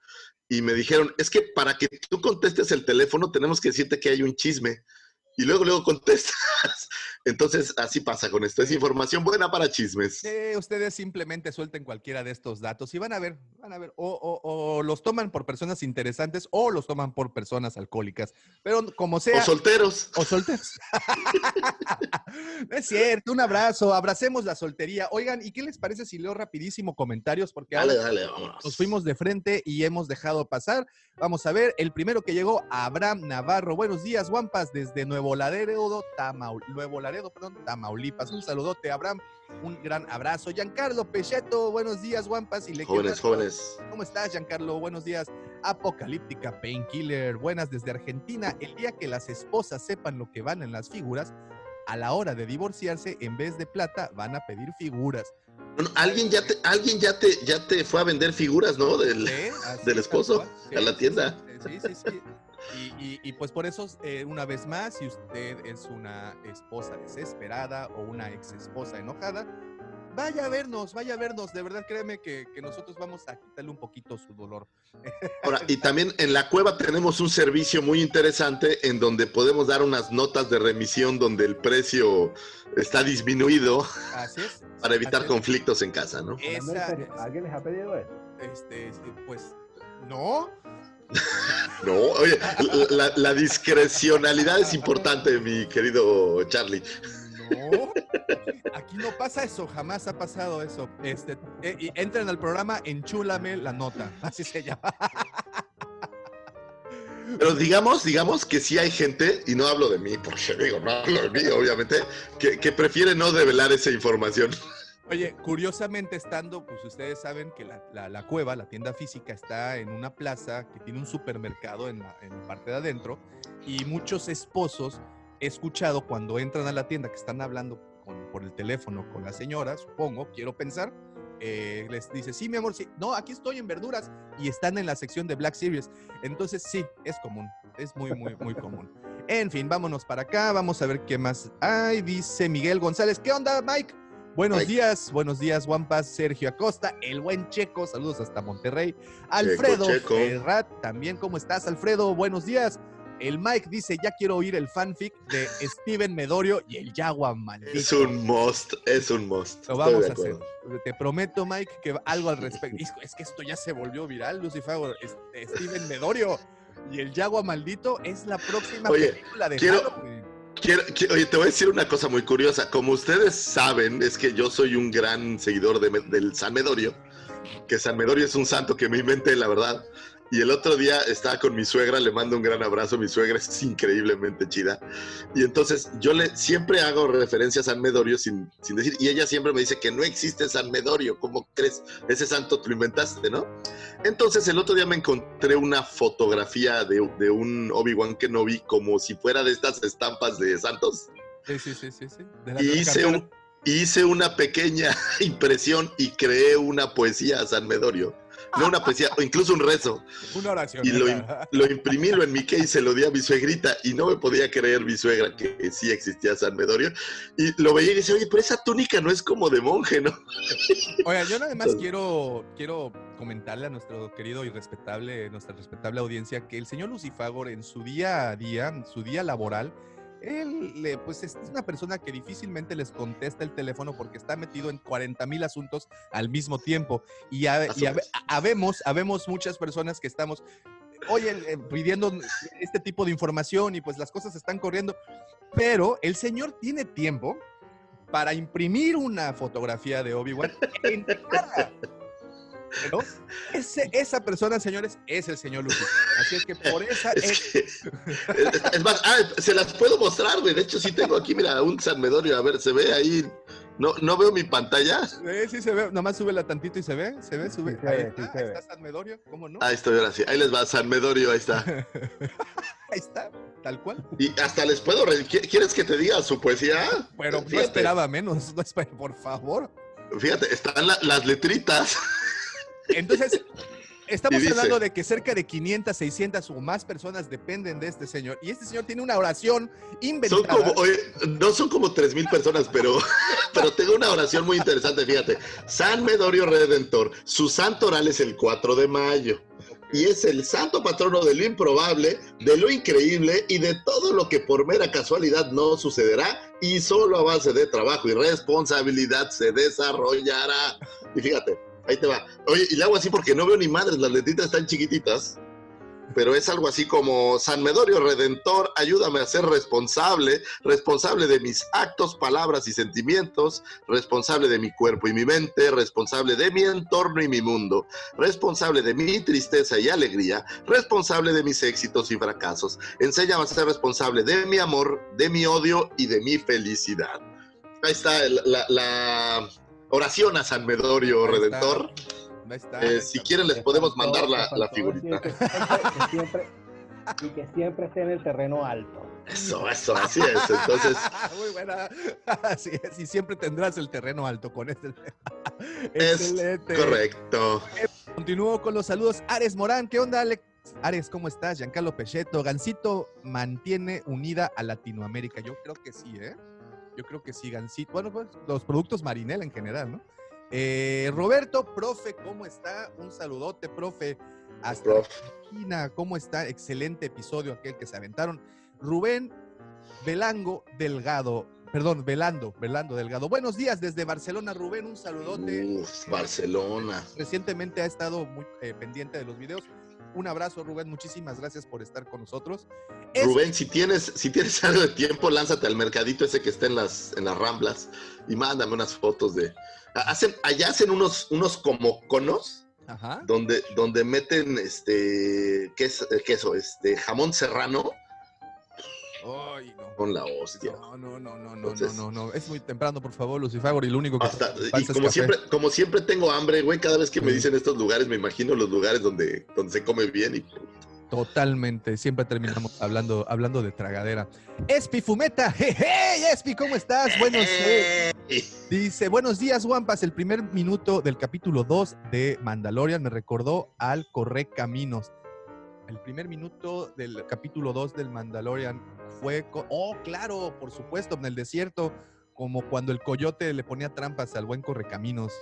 y me dijeron, es que para que tú contestes el teléfono tenemos que decirte que hay un chisme y luego, luego contestas. Entonces, así pasa con esto. Es información buena para chismes. Eh, ustedes simplemente suelten cualquiera de estos datos y van a ver, van a ver, o, o- o los toman por personas interesantes o los toman por personas alcohólicas. Pero como sea, O solteros. o solteros. No es cierto, un abrazo, abracemos la soltería. Oigan, ¿y qué les parece si leo rapidísimo comentarios? Porque Dale, ahora dale, vámonos. nos fuimos de frente y hemos dejado pasar. Vamos a ver, el primero que llegó, Abraham Navarro. Buenos días, Guampas, desde Nuevo Laredo, Tamaul Nuevo Laredo, perdón, Tamaulipas. Un saludote, Abraham. Un gran abrazo. Giancarlo Pecheto, buenos días, Guampas. Y le Jóvenes, jóvenes. ¿Cómo estás, Giancarlo? Buenos días. Apocalíptica Painkiller. Buenas desde Argentina. El día que las esposas sepan lo que van en las figuras, a la hora de divorciarse, en vez de plata, van a pedir figuras. Bueno, alguien ya te, alguien ya te, ya te fue a vender figuras, ¿no? Del, Sí, del esposo a la tienda. Sí, sí, sí. Y, y- y pues por eso, eh, una vez más, si usted es una esposa desesperada o una ex esposa enojada, vaya a vernos, vaya a vernos. De verdad, créeme que, que nosotros vamos a quitarle un poquito su dolor. Ahora, y también en la cueva tenemos un servicio muy interesante en donde podemos dar unas notas de remisión donde el precio está disminuido Así es. para evitar Así es. conflictos en casa, ¿no? Esa, ¿Alguien les ha pedido eso? este, sí, pues, no. No, oye, la, la discrecionalidad es importante, mi querido Charlie. No, aquí no pasa eso, jamás ha pasado eso. Este, eh, y entren al programa Enchúlame la nota, así se llama. Pero digamos, digamos que sí hay gente, y no hablo de mí, porque digo, no hablo de mí, obviamente, que, que prefiere no develar esa información. Oye, curiosamente estando, pues ustedes saben que la, la- cueva, la tienda física, está en una plaza que tiene un supermercado en la, en la parte de adentro y muchos esposos he escuchado cuando entran a la tienda que están hablando con- por el teléfono con la señora, supongo, quiero pensar, eh, les dice, sí, mi amor, sí, no, aquí estoy en verduras y están en la sección de Black Series. Entonces, sí, es común, es muy, muy, muy común. En fin, vámonos para acá, vamos a ver qué más hay, dice Miguel González. ¿Qué onda, Mike? Buenos días, buenos días, Wampas, Sergio Acosta, el buen Checo, saludos hasta Monterrey. Alfredo Checo. Ferrat, también, ¿cómo estás, Alfredo? Buenos días. El Mike dice, ya quiero oír el fanfic de Steven Medorio y el Yagua maldito. Es un must, es un must. Lo vamos a hacer. Te prometo, Mike, que algo al respecto. Es, es que esto ya se volvió viral, Lucifer. Es- Steven Medorio y el Yagua maldito es la próxima Oye, película de quiero- Halloween. Quiero- qui- oye, te voy a decir una cosa muy curiosa. Como ustedes saben, es que yo soy un gran seguidor de del San Medorio, que San Medorio es un santo que me inventé, la verdad. Y el otro día estaba con mi suegra, le mando un gran abrazo, mi suegra es increíblemente chida. Y entonces yo le siempre hago referencia a San Medorio sin, sin decir, y ella siempre me dice que no existe San Medorio, ¿cómo crees? Ese santo tú lo inventaste, ¿no? Entonces el otro día me encontré una fotografía de, de un Obi-Wan Kenobi como si fuera de estas estampas de santos. Sí, sí, sí, sí. sí. Y hice, un- hice una pequeña impresión y creé una poesía a San Medorio. No una poesía, o incluso un rezo. Una oración. Y lo, lo imprimí, lo enmiqué y se lo di a mi suegrita. Y no me podía creer mi suegra que sí existía San Medorio. Y lo veía y decía, oye, pero esa túnica no es como de monje, ¿no? Oiga, yo nada más quiero, quiero comentarle a nuestro querido y respetable, nuestra respetable audiencia, que el señor Lucifagor en su día a día, en su día laboral, él le- pues es una persona que difícilmente les contesta el teléfono porque está metido en 40 mil asuntos al mismo tiempo. Y, habemos, habemos muchas personas que estamos, oye, eh, pidiendo este tipo de información y pues las cosas están corriendo. Pero el señor tiene tiempo para imprimir una fotografía de Obi-Wan. Pero ese- esa persona, señores, es el señor Lucas. Así es que por esa Es, es- que- es- es más, ah, se las puedo mostrar, güey. De hecho, sí tengo aquí, mira, un San Medorio. A ver, se ve ahí. No, no veo mi pantalla. Eh, sí se ve, nomás súbela tantito y se ve, se ve, sube. Sí se ahí ve, sí está, ahí está San Medorio, ¿cómo no? Ahí estoy ahora sí. Ahí les va San Medorio, ahí está. ahí está, tal cual. Y hasta les puedo. re- ¿Qui- ¿Quieres que te diga su poesía? Pero no Fíjate. esperaba menos, por favor. Fíjate, están la- las letritas. Entonces, estamos dice- hablando de que cerca de 500, 600 o más personas dependen de este señor. Y este señor tiene una oración Son inventada. como, oye, no son como tres mil personas, pero, pero tengo una oración muy interesante, fíjate. San Medorio Redentor, su santo oral es el 4 de mayo. Y es el santo patrono de lo improbable, de lo increíble y de todo lo que por mera casualidad no sucederá y solo a base de trabajo y responsabilidad se desarrollará. Y fíjate, ahí te va. Oye, y le hago así porque no veo ni madres, las letritas están chiquititas pero es algo así como San Medorio Redentor, ayúdame a ser responsable, responsable de mis actos, palabras y sentimientos, responsable de mi cuerpo y mi mente, responsable de mi entorno y mi mundo, responsable de mi tristeza y alegría, responsable de mis éxitos y fracasos. Enséñame a ser responsable de mi amor, de mi odio y de mi felicidad. Ahí está la oración a San Medorio está. Redentor. Está. Eh, si quieren les podemos mandar la, la figurita. que siempre, y que siempre esté en el terreno alto. Eso, eso, así es. Entonces, Muy buena. Así es, y siempre tendrás el terreno alto con este. es Excelente. correcto. Continúo con los saludos. Ares Morán, ¿qué onda, Alex? Ares, ¿cómo estás? Giancarlo Pecheto. Gancito mantiene unida a Latinoamérica. Yo creo que sí, ¿eh? Yo creo que sí, Gancito. Bueno, pues los productos Marinela en general, ¿no? Eh, Roberto, profe, ¿cómo está? Un saludote, profe. Hasta. Argentina, ¿cómo está? Excelente episodio aquel que se aventaron. Rubén Belango Delgado, perdón, Velando, Velando Delgado. Buenos días desde Barcelona, Rubén, un saludote. Uf, Barcelona. Recientemente ha estado muy eh, pendiente de los videos. Un abrazo, Rubén, muchísimas gracias por estar con nosotros. Es- Rubén, si tienes, si tienes algo de tiempo, lánzate al mercadito ese que está en las, en las ramblas y mándame unas fotos de. Hacen, allá hacen unos, unos como conos Ajá. donde, donde meten este queso, eh, queso, este jamón serrano Ay, no. con la hostia. No, no, no, no, no, Entonces- no, no, no. Es muy temprano, por favor, Lucifagor, y lo único que Hasta- y es como café. siempre, como siempre tengo hambre, güey, cada vez que me dicen estos lugares, me imagino los lugares donde, donde se come bien y Totalmente, siempre terminamos hablando, hablando de tragadera. Espi Fumeta, hey, hey, Espi, ¿cómo estás? Buenos días. Dice, buenos días, Wampas. El primer minuto del capítulo 2 de Mandalorian me recordó al Corre Caminos. El primer minuto del capítulo 2 del Mandalorian fue... oh, claro, por supuesto, en el desierto, como cuando el coyote le ponía trampas al buen Correcaminos.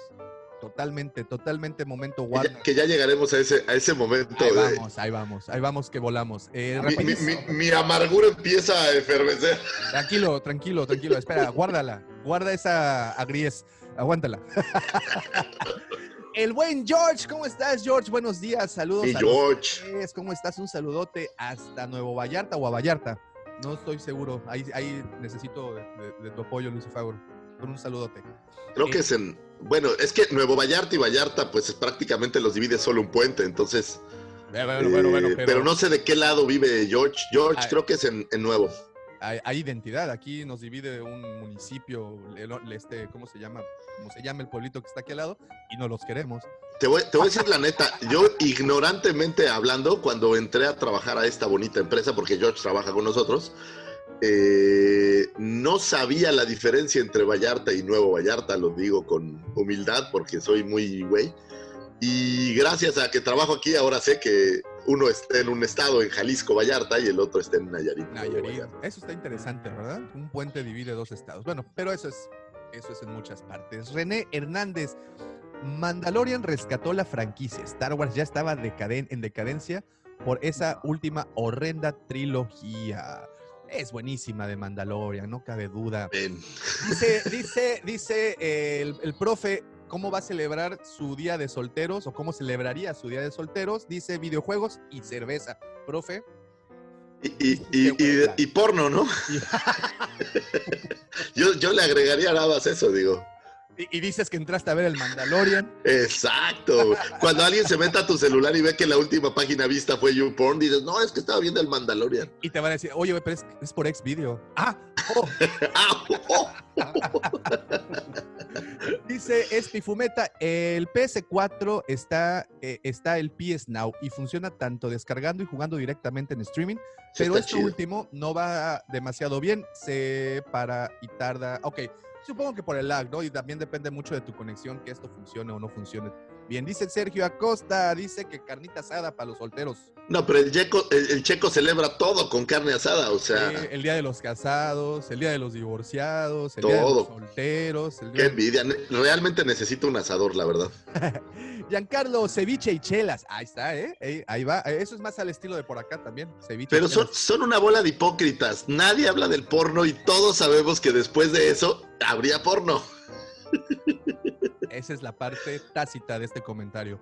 Totalmente, totalmente momento que Warner. ya, que ya llegaremos a ese, a ese momento. Ahí de- vamos, ahí vamos, ahí vamos que volamos. Eh, mi, mi- rapidísimo. mi- mi amargura empieza a efervecer. Tranquilo, tranquilo, tranquilo. Espera, guárdala. Guarda esa agries. Aguántala. El buen George, ¿cómo estás, George? Buenos días, saludos. Y a George. ¿Cómo estás? Un saludote hasta Nuevo Vallarta o a Vallarta. No estoy seguro. Ahí, ahí necesito de, de- de tu apoyo, Lucifer. Con un saludote. Creo que es en. Bueno, es que Nuevo Vallarta y Vallarta, pues es prácticamente los divide solo un puente, entonces. Bueno, bueno, bueno, eh, pero, pero... no sé de qué lado vive George. George, Ay. creo que es en, en Nuevo. Hay, hay identidad. Aquí nos divide un municipio, el- el- este, ¿cómo se llama? ¿Cómo se llama el pueblito que está aquí al lado? Y no los queremos. Te voy, te voy a decir la neta, yo ignorantemente hablando, cuando entré a trabajar a esta bonita empresa, porque George trabaja con nosotros, eh, no sabía la diferencia entre Vallarta y Nuevo Vallarta, lo digo con humildad porque soy muy güey. Y gracias a que trabajo aquí, ahora sé que uno está en un estado, en Jalisco, Vallarta, y el otro está en Nayarit. Nayarit. Eso está interesante, ¿verdad? Un puente divide dos estados. Bueno, pero eso es, eso es en muchas partes. René Hernández, Mandalorian rescató la franquicia. Star Wars ya estaba decaden- en decadencia por esa última horrenda trilogía. Es buenísima de Mandalorian, no cabe duda. Dice, dice, dice eh, el, el profe cómo va a celebrar su día de solteros o cómo celebraría su día de solteros. Dice videojuegos y cerveza. Profe, Y, y- y- y- porno, ¿no? yo, yo le agregaría nada más eso, digo. y, dices que entraste a ver el Mandalorian. Exacto. Cuando alguien se mete a tu celular y ve que la última página vista fue YouPorn, dices, no, es que estaba viendo el Mandalorian. Y te van a decir, oye, pero es, es por Xvideo. Ah, oh, Ah, oh, dice Espifumeta, el PS4 está, eh, está el PS Now y funciona tanto descargando y jugando directamente en streaming, sí pero chido. último no va demasiado bien, se para y tarda. Ok, supongo que por el lag, ¿no? Y también depende mucho de tu conexión que esto funcione o no funcione. Bien, dice Sergio Acosta, dice que carnita asada para los solteros. No, pero el, checo, el, el checo celebra todo con carne asada, o sea, Sí, el día de los casados, el día de los divorciados, el día de los solteros. El qué día envidia. Ne- Realmente necesito un asador, la verdad. Giancarlo, ceviche y chelas. Ahí está, ¿eh? Ahí, va. Eso es más al estilo de por acá también. Ceviche Pero son una bola de hipócritas. Nadie habla del porno y todos sabemos que después de eso habría porno. Esa es la parte tácita de este comentario.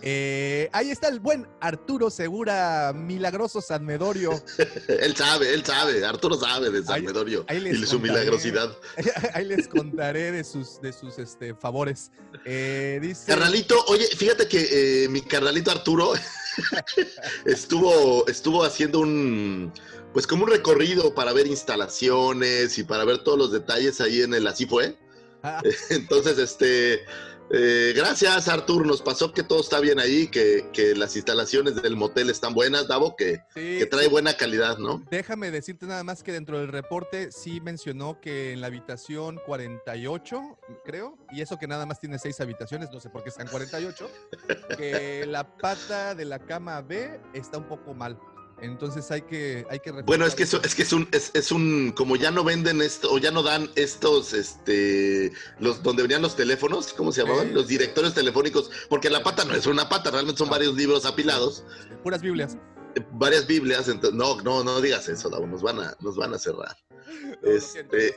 Eh, ahí está el buen Arturo Segura, milagroso San Medorio. Él sabe, él sabe. Arturo sabe de San Ahí- y de su contaré. milagrosidad. Ahí les contaré de sus, de sus este, favores. Eh, dice. Carnalito, oye, fíjate que eh, mi carnalito Arturo estuvo, estuvo haciendo un, pues como un recorrido para ver instalaciones y para ver todos los detalles ahí en el Así Fue. Entonces, este, eh, gracias Artur, nos pasó que todo está bien ahí, que, que las instalaciones del motel están buenas, Davo, que, sí, que trae buena calidad, ¿no? Déjame decirte nada más que dentro del reporte sí mencionó que en la habitación 48, creo, y eso que nada más tiene seis habitaciones, no sé por qué están 48, que la pata de la cama B está un poco mal. Entonces hay que, hay que Bueno, es que eso, es que es un, es, es un, como ya no venden esto, o ya no dan estos, este, los, donde venían los teléfonos, ¿cómo se llamaban? Los directorios telefónicos, porque la pata no es una pata, realmente son No. varios libros apilados, Puras Biblias. eh, varias Biblias, entonces, no, no, no digas eso, Davo, nos van a, nos van a cerrar. No, Este, eh,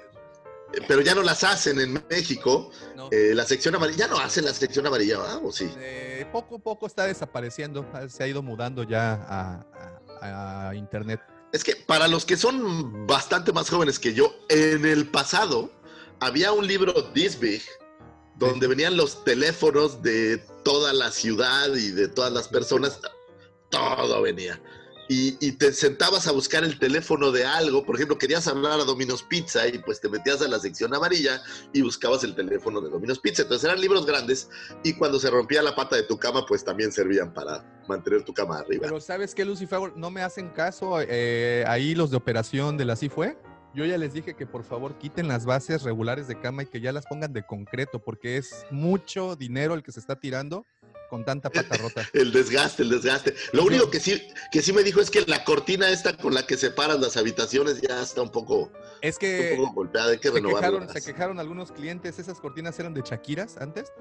pero ya no las hacen en México, no. eh, la sección amarilla, ya no hacen la sección amarilla, ¿verdad? ¿O sí? Eh, poco a poco está desapareciendo, se ha ido mudando ya a, a- internet. Es que para los que son bastante más jóvenes que yo, en el pasado había un libro This Big donde venían los teléfonos de toda la ciudad y de todas las personas. Todo venía. Y, te sentabas a buscar el teléfono de algo. Por ejemplo, querías hablar a Domino's Pizza y pues te metías a la sección amarilla y buscabas el teléfono de Domino's Pizza. Entonces eran libros grandes y cuando se rompía la pata de tu cama, pues también servían para mantener tu cama arriba. Pero ¿sabes qué, Lucifer? No me hacen caso eh, ahí los de operación de la fue. Yo ya les dije que por favor quiten las bases regulares de cama y que ya las pongan de concreto, porque es mucho dinero el que se está tirando con tanta pata rota. El desgaste, el desgaste. Lo único que sí, que sí me dijo es que la cortina esta con la que separas las habitaciones ya está un poco, Es un que poco golpeada, hay que se quejaron, se quejaron algunos clientes, esas cortinas eran de Shakiras antes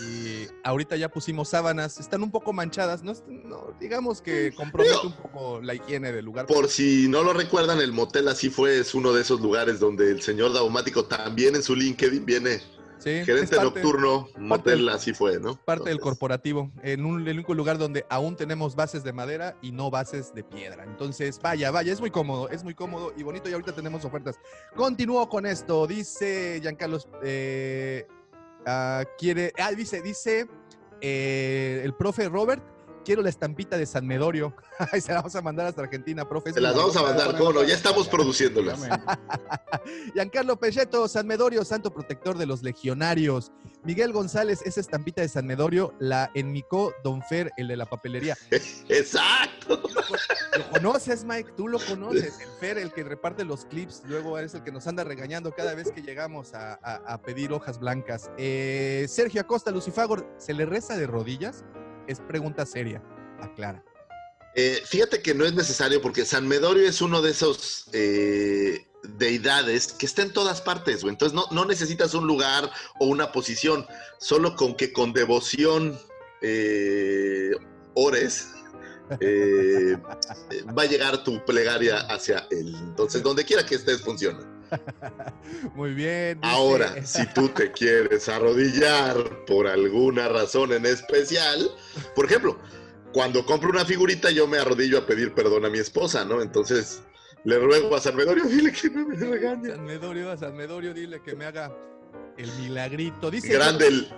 y ahorita ya pusimos sábanas, están un poco manchadas, no, no, digamos que compromete un poco la higiene del lugar. Por si no lo recuerdan, el motel así fue, es uno de esos lugares donde el señor Daumático también en su LinkedIn viene Sí, gerente parte- nocturno, motel así fue, ¿no? parte del corporativo, en un el único lugar donde aún tenemos bases de madera y no bases de piedra. Entonces, vaya, vaya, es muy cómodo, es muy cómodo y bonito y ahorita tenemos ofertas. Continúo con esto, dice Giancarlos, eh, ah, quiere, ah, dice, dice eh, el profe Robert, quiero la estampita de San Medorio. Ay, se la vamos a mandar hasta Argentina, profe. Se las vamos a mandar, ¿cómo no? Ya estamos produciéndolas. Giancarlo Pelleto, San Medorio, santo protector de los legionarios. Miguel González, esa estampita de San Medorio la enmicó Don Fer, el de la papelería. Exacto. lo conoces, Mike, tú lo conoces. El Fer, el que reparte los clips, luego es el que nos anda regañando cada vez que llegamos a, a- a pedir hojas blancas. Eh, Sergio Acosta, Lucifagor, ¿se le reza de rodillas? Es pregunta seria, aclara. Eh, fíjate que no es necesario porque San Medorio es uno de esos eh, deidades que está en todas partes, güey. Entonces no, no necesitas un lugar o una posición, solo con que con devoción eh, ores, eh, va a llegar tu plegaria hacia él. Entonces, donde quiera que estés, funciona. Muy bien. dice- Ahora, si tú te quieres arrodillar por alguna razón en especial, por ejemplo, cuando compro una figurita, yo me arrodillo a pedir perdón a mi esposa, ¿no? Entonces, le ruego a San Medorio, dile que no me regañe. San Medorio, a San Medorio, dile que me haga el milagrito. Dice Grande el.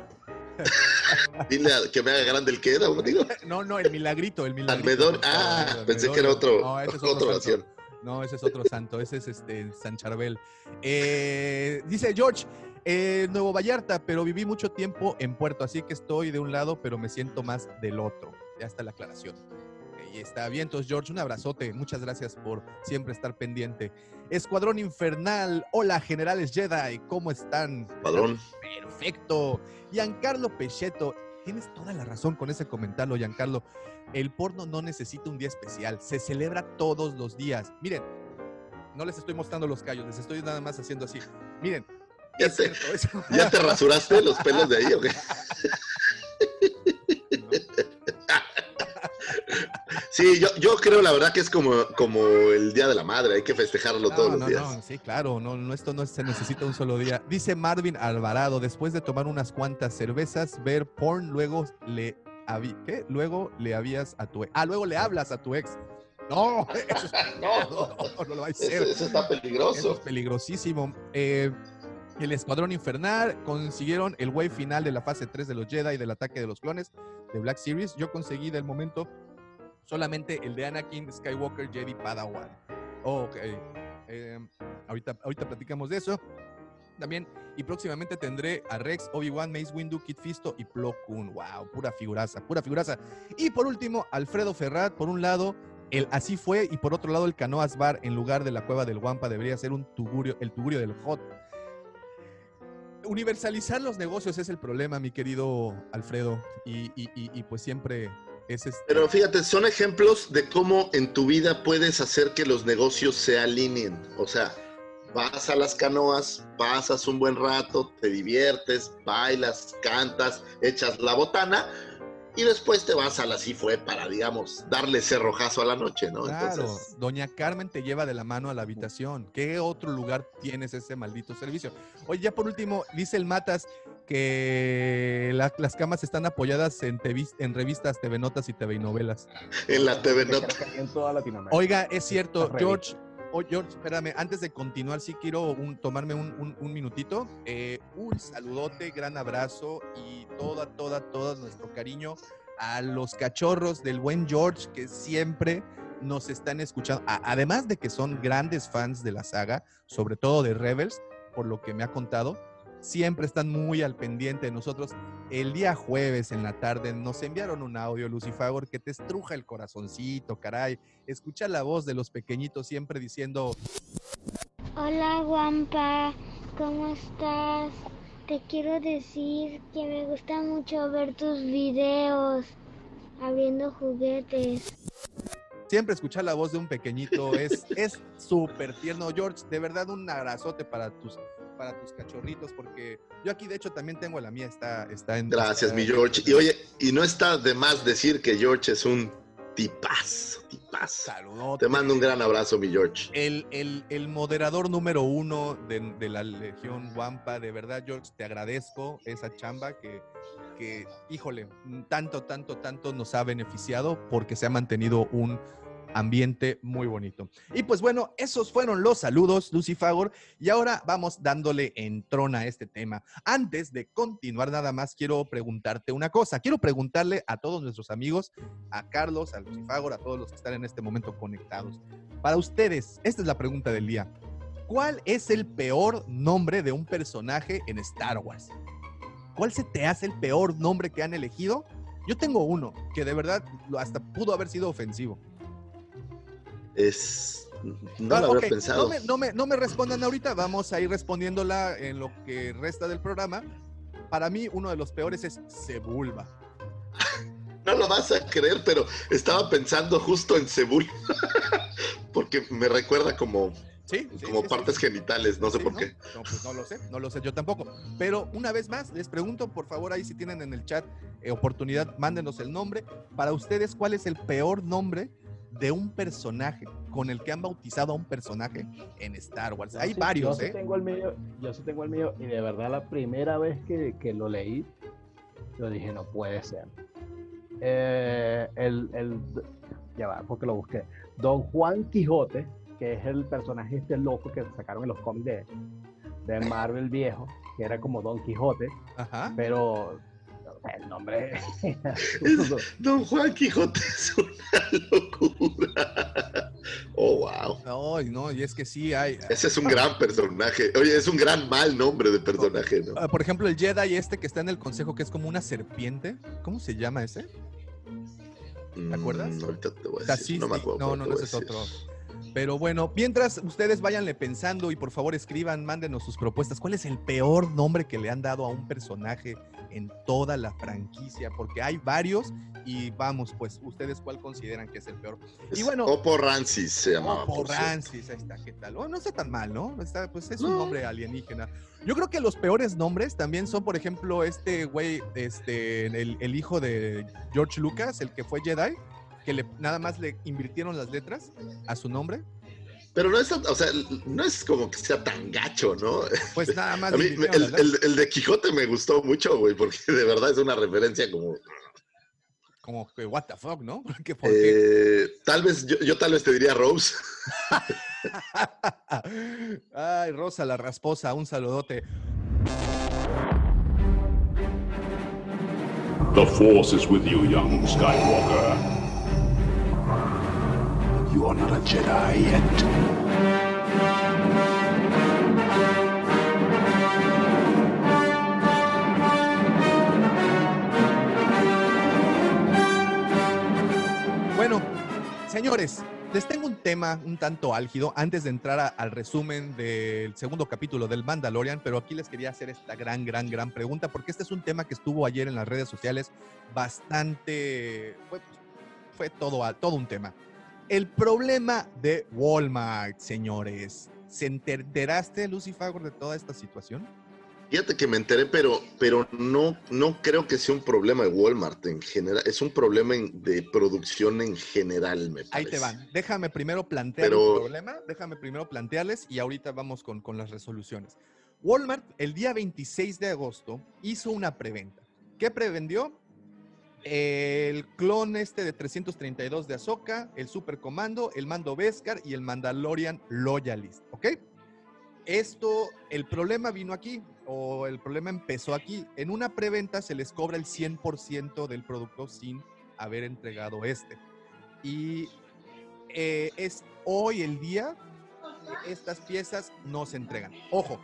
Dile a- que me haga grande el que era, digo. No, no, el milagrito, el milagrito. Favor, ah, pensé que era otro- No, es otra oración. No, ese es otro santo, ese es este San Charbel. Eh, dice George, eh, Nuevo Vallarta, pero viví mucho tiempo en Puerto, así que estoy de un lado, pero me siento más del otro. Ya está la aclaración. Y está bien, entonces George, un abrazote. Muchas gracias por siempre estar pendiente. Escuadrón Infernal, hola generales Jedi, ¿cómo están? Padrón. Perfecto. Giancarlo Pechetto, tienes toda la razón con ese comentario, Giancarlo. El porno no necesita un día especial, se celebra todos los días. Miren, no les estoy mostrando los callos, les estoy nada más haciendo así. Miren, ¿Ya te. ¿Ya te rasuraste los pelos de ahí o qué? Sí, yo, yo creo la verdad que es como, como el Día de la Madre, hay que festejarlo todos No, los no, días. no, sí, claro, no, no, esto no se necesita un solo día. Dice Marvin Alvarado, después de tomar unas cuantas cervezas, ver porn, luego le ¿qué? Luego le habías a tu ex. Ah, luego le hablas a tu ex. No, eso, No, no, no, no lo va a hacer. eso está Eso es peligroso. peligrosísimo. Eh, el Escuadrón Infernal consiguieron el wave final de la fase 3 de los Jedi y del ataque de los clones de Black Series. Yo conseguí del momento solamente el de Anakin Skywalker Jedi Padawan. Ok. Eh, ahorita, ahorita platicamos de eso. También, y próximamente tendré a Rex, Obi-Wan, Mace Windu, Kit Fisto y Plo. Wow, pura figuraza, pura figuraza. Y por último, Alfredo Ferrat, por un lado, el Así fue, y por otro lado, el Canoas Bar en lugar de la Cueva del Guampa debería ser un tugurio, el tugurio del Hot. Universalizar los negocios es el problema, mi querido Alfredo, y pues siempre es este- Pero fíjate, son ejemplos de cómo en tu vida puedes hacer que los negocios se alineen. O sea, vas a las canoas, pasas un buen rato, te diviertes, bailas, cantas, echas la botana y después te vas a la así fue para, digamos, darle cerrojazo a la noche, ¿no? Claro, Entonces, doña Carmen te lleva de la mano a la habitación. ¿Qué otro lugar tienes ese maldito servicio? Oye, ya por último, dice el Matas que la- las camas están apoyadas en, tevis- en revistas, TV Notas y TV Novelas. en la TV Que Nota. creo que en toda Latinoamérica. Oiga, es cierto. George. Oh, George, espérame, antes de continuar, sí quiero un- tomarme un, un- un minutito. Eh, un saludote, gran abrazo y toda, toda, todo nuestro cariño a los cachorros del buen George que siempre nos están escuchando. Además de que son grandes fans de la saga, sobre todo de Rebels, por lo que me ha contado, siempre están muy al pendiente de nosotros. El día jueves en la tarde nos enviaron un audio, Lucifagor, que te estruja el corazoncito, caray. Escucha la voz de los pequeñitos siempre diciendo, Hola Wampa, ¿cómo estás? Te quiero decir que me gusta mucho ver tus videos abriendo juguetes. siempre escuchar la voz de un pequeñito es es súper tierno. George, de verdad un abrazote para tus para tus cachorritos, porque yo aquí de hecho también tengo la mía, está, está en... Gracias, mi George. Y oye, y no está de más decir que George es un tipazo, tipazo. Saludote. Te mando un gran abrazo, mi George. El, el- el moderador número uno de, de la Legión Wampa, de verdad, George, te agradezco esa chamba que, que, híjole, tanto, tanto, tanto nos ha beneficiado porque se ha mantenido un ambiente muy bonito. Y pues bueno, esos fueron los saludos, Lucifagor, y ahora vamos dándole entrona a este tema. Antes de continuar nada más, quiero preguntarte una cosa. Quiero preguntarle a todos nuestros amigos, a Carlos, a Lucifagor, a todos los que están en este momento conectados. Para ustedes, esta es la pregunta del día. ¿Cuál es el peor nombre de un personaje en Star Wars? ¿Cuál se te hace el peor nombre que han elegido? Yo tengo uno que de verdad hasta pudo haber sido ofensivo. Es. No lo habría ok, pensado. No me, no, me, no me respondan ahorita, vamos a ir respondiéndola en lo que resta del programa. Para mí, uno de los peores es Sebulba. No lo vas a creer, pero estaba pensando justo en Cebul. Porque me recuerda como, Sí, sí, como sí, partes genitales, no sé por ¿no? qué. No, pues no lo sé, no lo sé yo tampoco. Pero una vez más, les pregunto, por favor, ahí si tienen en el chat eh, oportunidad, mándenos el nombre. Para ustedes, ¿cuál es el peor nombre de un personaje con el que han bautizado a un personaje en Star Wars? Yo Hay sí- varios, yo sí ¿eh? tengo el mío, yo sí tengo el mío y de verdad la primera vez que, que lo leí, yo dije, no puede ser. Eh, el, el, ya va, porque lo busqué. Don Juan Quijote, que es el personaje este loco que sacaron en los cómics de, de Marvel viejo, que era como Don Quijote, Ajá. pero el nombre... Don Juan Quijote es una locura. Oh, wow. Ay, no, y es que sí hay. Ese es un gran personaje. Oye, es un gran mal nombre de personaje, ¿no? Ah, Por ejemplo, el Jedi este que está en el consejo, que es como una serpiente. ¿Cómo se llama ese? ¿Te acuerdas? Mm, ahorita te voy a decir. Tacisti. No me acuerdo. No, no, no, ese a es otro. Pero bueno, mientras ustedes váyanle pensando y por favor escriban, mándenos sus propuestas. ¿Cuál es el peor nombre que le han dado a un personaje en toda la franquicia? Porque hay varios y vamos, pues, ¿ustedes cuál consideran que es el peor? Y bueno, Oppo Rancis se llamaba. Cierto. Rancis, ahí está, ¿qué tal? Oh, no está tan mal, ¿no? Está, pues es un No. nombre alienígena. Yo creo que los peores nombres también son, por ejemplo, este güey, este, el, el hijo de George Lucas, el que fue Jedi, que le, nada más le invirtieron las letras a su nombre. Pero no es, tan- o sea, no es como que sea tan gacho, ¿no? Pues nada más A mí el, el- el de Quijote me gustó mucho, güey, porque de verdad es una referencia como... Como que, what the fuck, ¿no? Porque, porque eh, tal vez, yo, yo tal vez te diría Rose. Ay, Rosa la rasposa, un saludote. The Force is with you, young Skywalker. You are not a Jedi yet. Bueno, señores, les tengo un tema un tanto álgido antes de entrar al resumen del segundo capítulo del Mandalorian, pero aquí les quería hacer esta gran, gran, gran pregunta, porque este es un tema que estuvo ayer en las redes sociales bastante, fue, fue todo, todo un tema. El problema de Walmart, señores. ¿Se enteraste, Lucy Fagor, de toda esta situación? Fíjate que me enteré, pero, pero no, no creo que sea un problema de Walmart en general. Es un problema de producción en general, me parece. Ahí te van. Déjame primero plantear Pero- el problema, déjame primero plantearles y ahorita vamos con, con las resoluciones. Walmart el día 26 de agosto hizo una preventa. ¿Qué prevendió? El clon este de 332 de Ahsoka, el Super Comando, el Mando Beskar y el Mandalorian Loyalist, ¿ok? Esto, el problema vino aquí, o el problema empezó aquí. En una preventa se les cobra el 100% del producto sin haber entregado este. Y eh, es hoy el día que estas piezas no se entregan. Ojo,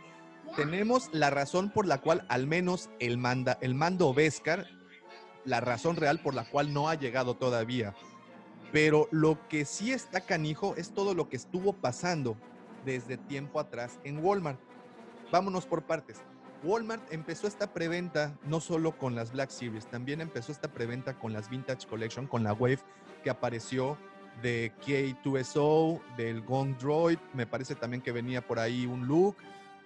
tenemos la razón por la cual al menos el, manda, el mando Beskar, la razón real por la cual no ha llegado todavía. Pero lo que sí está canijo es todo lo que estuvo pasando desde tiempo atrás en Walmart. Vámonos por partes. Walmart empezó esta preventa no solo con las Black Series, también empezó esta preventa con las Vintage Collection, con la Wave que apareció de K2SO, del Gong Droid, me parece también que venía por ahí un look,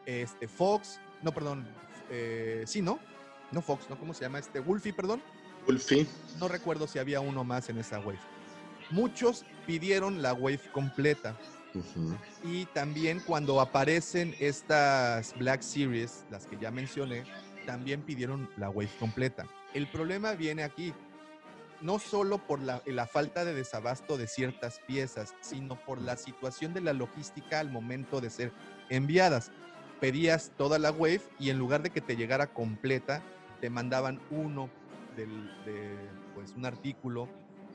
este Fox, no, perdón, eh, sí, ¿no? No Fox, ¿no? ¿Cómo se llama? Este Wolfie, perdón. Wolfie. No recuerdo si había uno más en esa Wave. Muchos pidieron la Wave completa. Y también cuando aparecen estas Black Series, las que ya mencioné, también pidieron la wave completa. El problema viene aquí, no solo por la, la falta de desabasto de ciertas piezas, sino por la situación de la logística al momento de ser enviadas. Pedías toda la wave y en lugar de que te llegara completa, te mandaban uno del, de pues, un artículo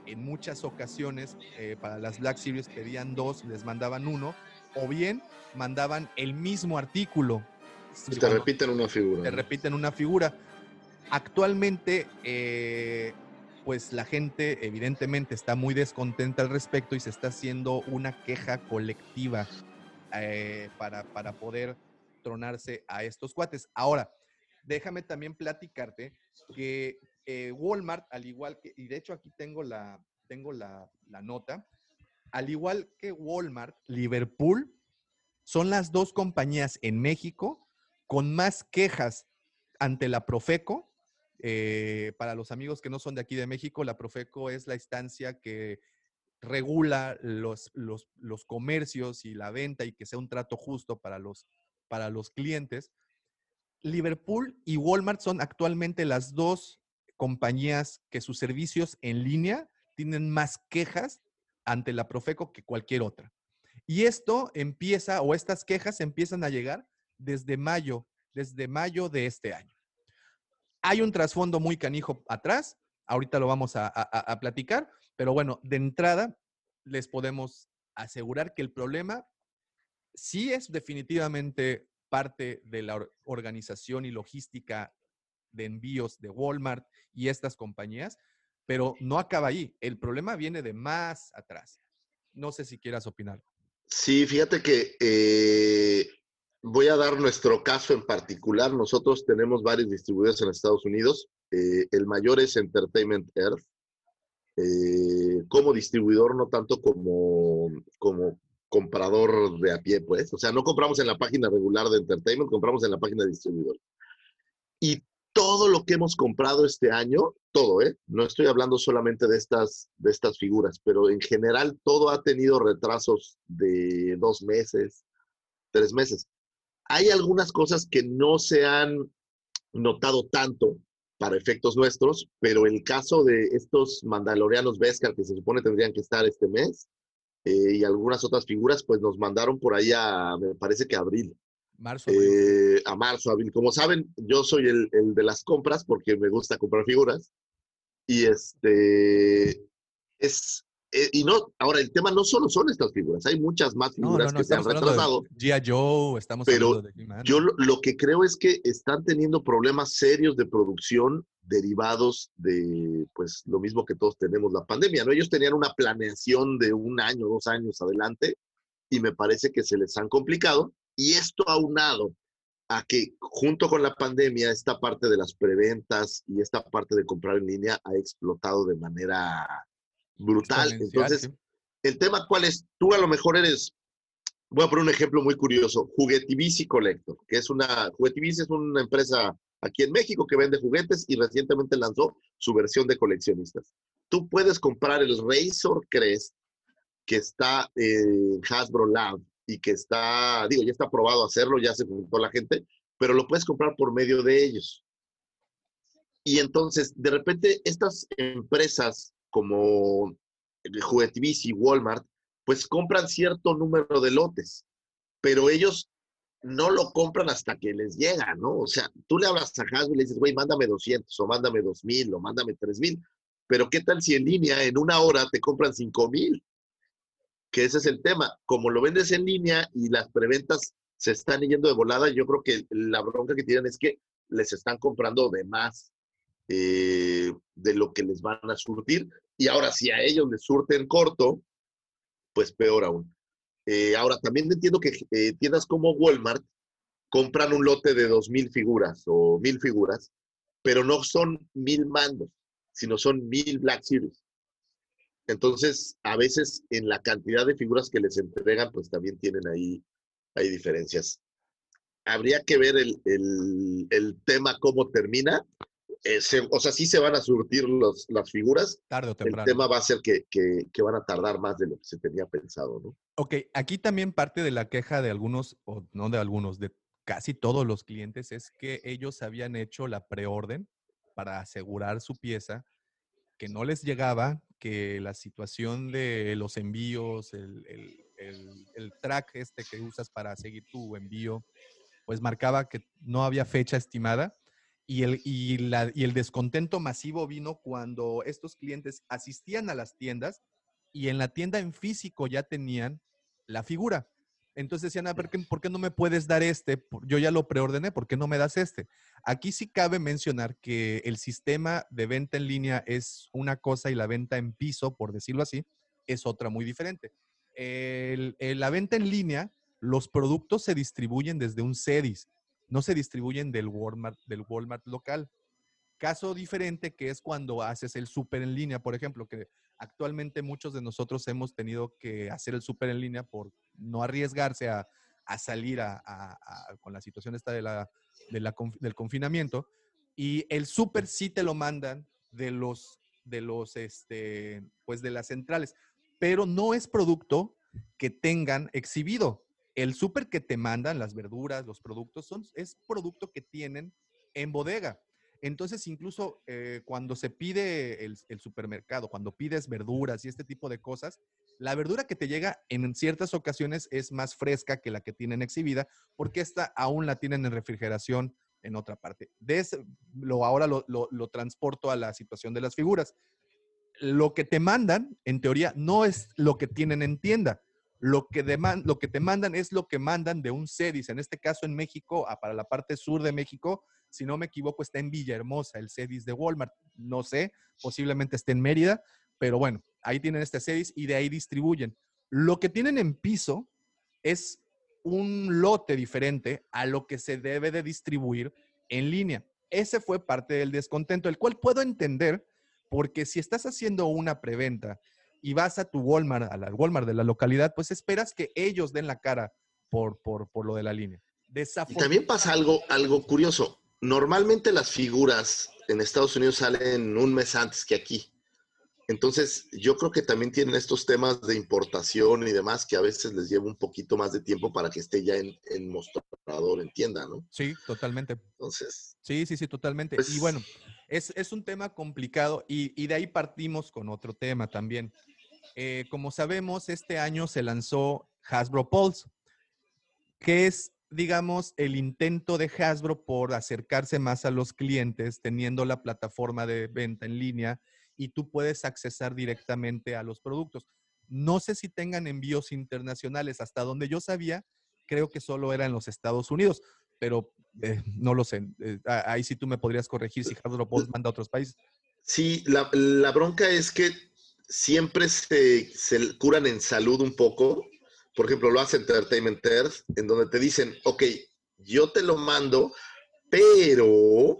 en muchas ocasiones eh, para las Black Series pedían dos, les mandaban uno, o bien mandaban el mismo artículo. Y te Cuando repiten una figura. te ¿no? repiten una figura. Actualmente, eh, pues la gente evidentemente está muy descontenta al respecto y se está haciendo una queja colectiva eh, para, para poder tronarse a estos cuates. Ahora, déjame también platicarte que eh, Walmart, al igual que, y de hecho aquí tengo la, tengo la, la nota, al igual que Walmart, Liverpool son las dos compañías en México con más quejas ante la Profeco. Eh, para los amigos que no son de aquí de México, la Profeco es la instancia que regula los, los, los comercios y la venta y que sea un trato justo para los, para los clientes. Liverpool y Walmart son actualmente las dos compañías que sus servicios en línea tienen más quejas ante la Profeco que cualquier otra. Y esto empieza, o estas quejas empiezan a llegar desde mayo, desde mayo de este año. Hay un trasfondo muy canijo atrás, ahorita lo vamos a, a- platicar, pero bueno, de entrada les podemos asegurar que el problema sí es definitivamente parte de la or- organización y logística de envíos de Walmart y estas compañías, pero no acaba ahí. El problema viene de más atrás. No sé si quieras opinar. Sí, fíjate que eh, voy a dar nuestro caso en particular. Nosotros tenemos varios distribuidores en Estados Unidos. Eh, el mayor es Entertainment Earth. eh, como distribuidor, no tanto como, como comprador de a pie, pues. O sea, no compramos en la página regular de Entertainment, compramos en la página de distribuidor. Y todo lo que hemos comprado este año, todo, ¿eh? No estoy hablando solamente de estas, de estas figuras, pero en general todo ha tenido retrasos de dos meses, tres meses. Hay algunas cosas que no se han notado tanto para efectos nuestros, pero el caso de estos mandalorianos Beskar que se supone tendrían que estar este mes eh, y algunas otras figuras, pues nos mandaron por ahí a, me parece que abril Marzo. eh, a marzo, abril. Como saben, yo soy el, el de las compras porque me gusta comprar figuras. Y este es. eh, y no, ahora el tema no solo son estas figuras, hay muchas más figuras no, no, que se han retrasado. G.I. Joe, estamos Pero hablando de. Yo lo, lo que creo es que están teniendo problemas serios de producción derivados de, pues, lo mismo que todos tenemos, la pandemia, ¿no? Ellos tenían una planeación de un año, dos años adelante, y me parece que se les han complicado. Y esto aunado a que junto con la pandemia, esta parte de las preventas y esta parte de comprar en línea ha explotado de manera brutal. Entonces, sí. el tema cuál es, tú a lo mejor eres, voy a poner un ejemplo muy curioso, Juguetivici Collector, que es una, Juguetivici es una empresa aquí en México que vende juguetes y recientemente lanzó su versión de coleccionistas. Tú puedes comprar el Razor Crest que está en Hasbro Lab y que está, digo, ya está probado hacerlo, ya se juntó la gente, pero lo puedes comprar por medio de ellos. Y entonces, de repente, estas empresas como Juguetivici y Walmart, pues compran cierto número de lotes, pero ellos no lo compran hasta que les llega, ¿no? O sea, tú le hablas a Hasbro y le dices, güey, mándame 200 o mándame 2000 o mándame 3000, pero ¿qué tal si en línea en una hora te compran 5000? Que ese es el tema. Como lo vendes en línea y las preventas se están yendo de volada, yo creo que la bronca que tienen es que les están comprando de más eh, de lo que les van a surtir. Y ahora, si a ellos les surten corto, pues peor aún. Eh, ahora, también entiendo que eh, tiendas como Walmart compran un lote de 2.000 figuras o 1.000 figuras, pero no son 1.000 mandos, sino son 1.000 Black Series. Entonces, a veces en la cantidad de figuras que les entregan, pues también tienen ahí, hay diferencias. Habría que ver el, el- el tema cómo termina. Eh, se- o sea, sí se van a surtir los, las figuras. Tarde o El temprano. tema va a ser que, que- que van a tardar más de lo que se tenía pensado, ¿no? Ok, aquí también parte de la queja de algunos, o no de algunos, de casi todos los clientes es que ellos habían hecho la preorden para asegurar su pieza, que no les llegaba, que la situación de los envíos, el, el- el- track este que usas para seguir tu envío, pues marcaba que no había fecha estimada. Y el, y, la- y el descontento masivo vino cuando estos clientes asistían a las tiendas y en la tienda en físico ya tenían la figura, Entonces decían, "Ah, ¿por qué, por qué no me puedes dar este? Yo ya lo preordené, ¿por qué no me das este? Aquí sí cabe mencionar que el sistema de venta en línea es una cosa y la venta en piso, por decirlo así, es otra muy diferente. El- el- la venta en línea, los productos se distribuyen desde un CEDIS, no se distribuyen del Walmart, del Walmart local. Caso diferente que es cuando haces el súper en línea, por ejemplo, que actualmente muchos de nosotros hemos tenido que hacer el súper en línea por no arriesgarse a, a salir a- a- con la situación esta de la, de la del confinamiento. Y el súper sí te lo mandan de los, de los, este, pues de las centrales, pero no es producto que tengan exhibido. El súper que te mandan, las verduras, los productos, son, es producto que tienen en bodega. Entonces, incluso eh, cuando se pide el, el supermercado, cuando pides verduras y este tipo de cosas, la verdura que te llega en ciertas ocasiones es más fresca que la que tienen exhibida, porque esta aún la tienen en refrigeración en otra parte. De ese- lo, ahora lo, lo- lo transporto a la situación de las figuras. Lo que te mandan, en teoría, no es lo que tienen en tienda. Lo que, deman- te mandan es lo que mandan de un CEDIS. En este caso, en México, para la parte sur de México, si no me equivoco, está en Villahermosa, el CEDIS de Walmart. No sé, posiblemente esté en Mérida, pero bueno, ahí tienen este CEDIS y de ahí distribuyen. Lo que tienen en piso es un lote diferente a lo que se debe de distribuir en línea. Ese fue parte del descontento, el cual puedo entender porque si estás haciendo una preventa y vas a tu Walmart, a la Walmart de la localidad, pues esperas que ellos den la cara por, por, por lo de la línea. Y también pasa algo, algo curioso. Normalmente las figuras en Estados Unidos salen un mes antes que aquí. Entonces, yo creo que también tienen estos temas de importación y demás que a veces les lleva un poquito más de tiempo para que esté ya en, en mostrador, en tienda, ¿no? Sí, totalmente. Entonces, Sí, sí, sí, totalmente. Pues- y bueno, es, es un tema complicado y, y de ahí partimos con otro tema también. Eh, como sabemos, este año se lanzó Hasbro Pulse, que es, digamos, el intento de Hasbro por acercarse más a los clientes, teniendo la plataforma de venta en línea y tú puedes accesar directamente a los productos. No sé si tengan envíos internacionales. Hasta donde yo sabía, creo que solo era en los Estados Unidos, pero eh, no lo sé. Eh, ahí sí tú me podrías corregir si Hasbro Pulse manda a otros países. sí, la bronca es que siempre se, se curan en salud un poco. Por ejemplo, lo hace Entertainment Earth, en donde te dicen, ok, yo te lo mando, pero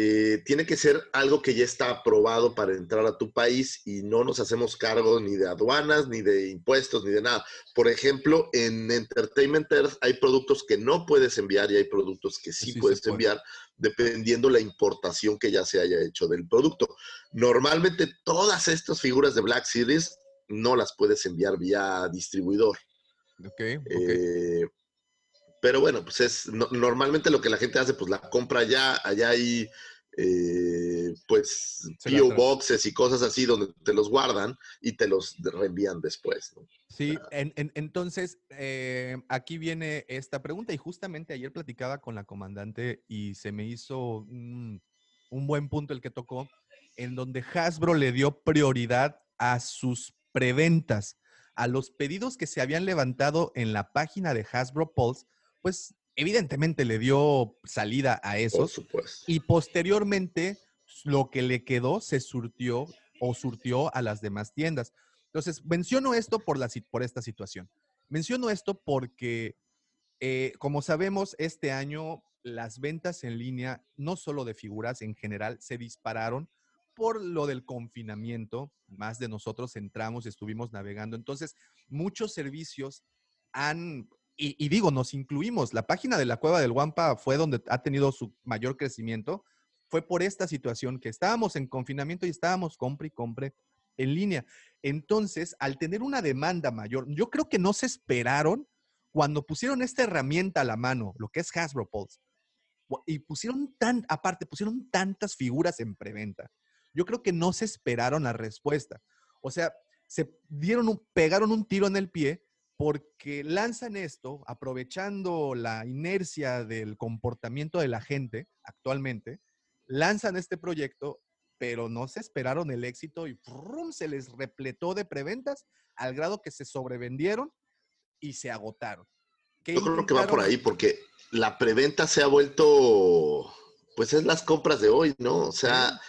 eh, tiene que ser algo que ya está aprobado para entrar a tu país y no nos hacemos cargo ni de aduanas, ni de impuestos, ni de nada. Por ejemplo, en Entertainment Earth hay productos que no puedes enviar y hay productos que sí, puedes puede. enviar, dependiendo la importación que ya se haya hecho del producto. Normalmente todas estas figuras de Black Series no las puedes enviar vía distribuidor. Ok, ok. Eh, pero bueno, pues es no- normalmente lo que la gente hace, pues la compra ya, allá hay eh, pues PO boxes y cosas así donde te los guardan y te los reenvían después. ¿no? Sí, en- en- entonces eh, aquí viene esta pregunta y justamente ayer platicaba con la comandante y se me hizo un, un buen punto el que tocó, en donde Hasbro le dio prioridad a sus preventas, a los pedidos que se habían levantado en la página de Hasbro Pulse, pues evidentemente le dio salida a Por esos supuesto. y posteriormente lo que le quedó se surtió o surtió a las demás tiendas. Entonces, menciono esto por, la, por esta situación. Menciono esto porque, eh, como sabemos, este año las ventas en línea, no solo de figuras en general, se dispararon por lo del confinamiento. Más de nosotros entramos y estuvimos navegando. Entonces, muchos servicios han, y, digo, nos incluimos. La página de la Cueva del Guampa fue donde ha tenido su mayor crecimiento. Fue por esta situación que estábamos en confinamiento y estábamos compre y compre en línea. Entonces, al tener una demanda mayor, yo creo que no se esperaron cuando pusieron esta herramienta a la mano, lo que es Hasbro Pulse, y pusieron tan, aparte, pusieron tantas figuras en preventa. Yo creo que no se esperaron la respuesta. O sea, se dieron un, pegaron un tiro en el pie porque lanzan esto aprovechando la inercia del comportamiento de la gente actualmente, lanzan este proyecto, pero no se esperaron el éxito y ¡frum! se les repletó de preventas al grado que se sobrevendieron y se agotaron. ¿Qué Yo creo que va por ahí, porque la preventa se ha vuelto, pues es las compras de hoy, ¿no? O sea,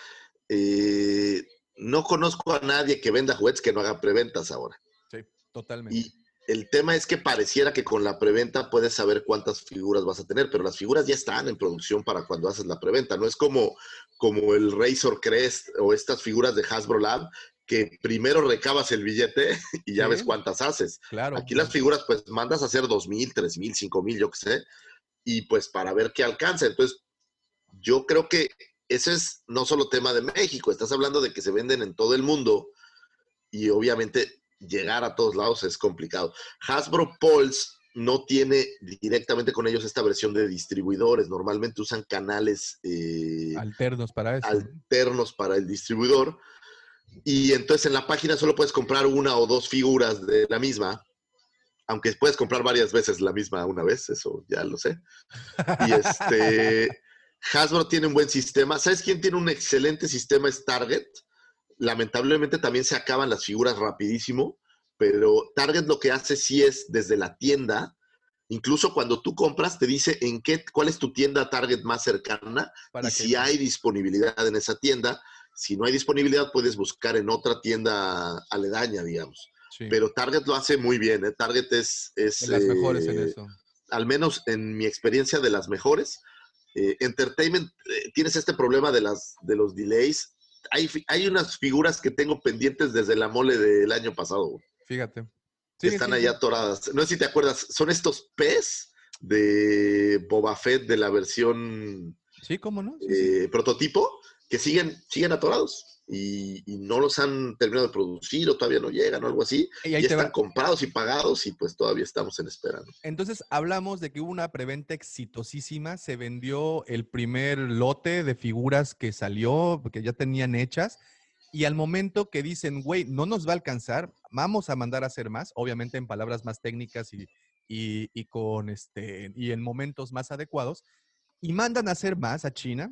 eh, no conozco a nadie que venda juguetes que no haga preventas ahora. Sí, totalmente. Y el tema es que pareciera que con la preventa puedes saber cuántas figuras vas a tener, pero las figuras ya están en producción para cuando haces la preventa. No es como, como el Razor Crest o estas figuras de Hasbro Lab, que primero recabas el billete y ya Sí. ves cuántas haces. Claro. Aquí las figuras, pues mandas a hacer dos mil, tres mil, cinco mil, yo qué sé, y pues para ver qué alcanza. Entonces, yo creo que ese es no solo tema de México, estás hablando de que se venden en todo el mundo y obviamente llegar a todos lados es complicado. Hasbro Pulse no tiene directamente con ellos esta versión de distribuidores, normalmente usan canales eh, Alternos para eso. alternos para el distribuidor. Y entonces en la página solo puedes comprar una o dos figuras de la misma, aunque puedes comprar varias veces la misma una vez, eso ya lo sé. Y este, Hasbro tiene un buen sistema. ¿Sabes quién tiene un excelente sistema? Es Target. Lamentablemente también se acaban las figuras rapidísimo, pero Target lo que hace sí es desde la tienda. Incluso cuando tú compras, te dice en qué, cuál es tu tienda Target más cercana Para y si hay disponibilidad en esa tienda. Si no hay disponibilidad, puedes buscar en otra tienda aledaña, digamos. Sí, Pero Target lo hace muy bien. ¿eh? Target es, es de las mejores en eh, eso. al menos en mi experiencia, de las mejores. Eh, Entertainment, eh, tienes este problema de, las, de los delays. Hay, hay unas figuras que tengo pendientes desde la mole del año pasado, güey, Fíjate. Sí, están sí, allá atoradas. No sé si te acuerdas, son estos pez de Boba Fett de la versión Sí, cómo no. Sí. eh, prototipo que siguen, siguen atorados y, y no los han terminado de producir o todavía no llegan o algo así. Y ahí te están va. comprados y pagados y pues todavía estamos en espera. ¿no? Entonces hablamos de que hubo una preventa exitosísima, se vendió el primer lote de figuras que salió, que ya tenían hechas, y al momento que dicen, güey, no nos va a alcanzar, vamos a mandar a hacer más, obviamente en palabras más técnicas y, y- y con este, y en momentos más adecuados, y mandan a hacer más a China.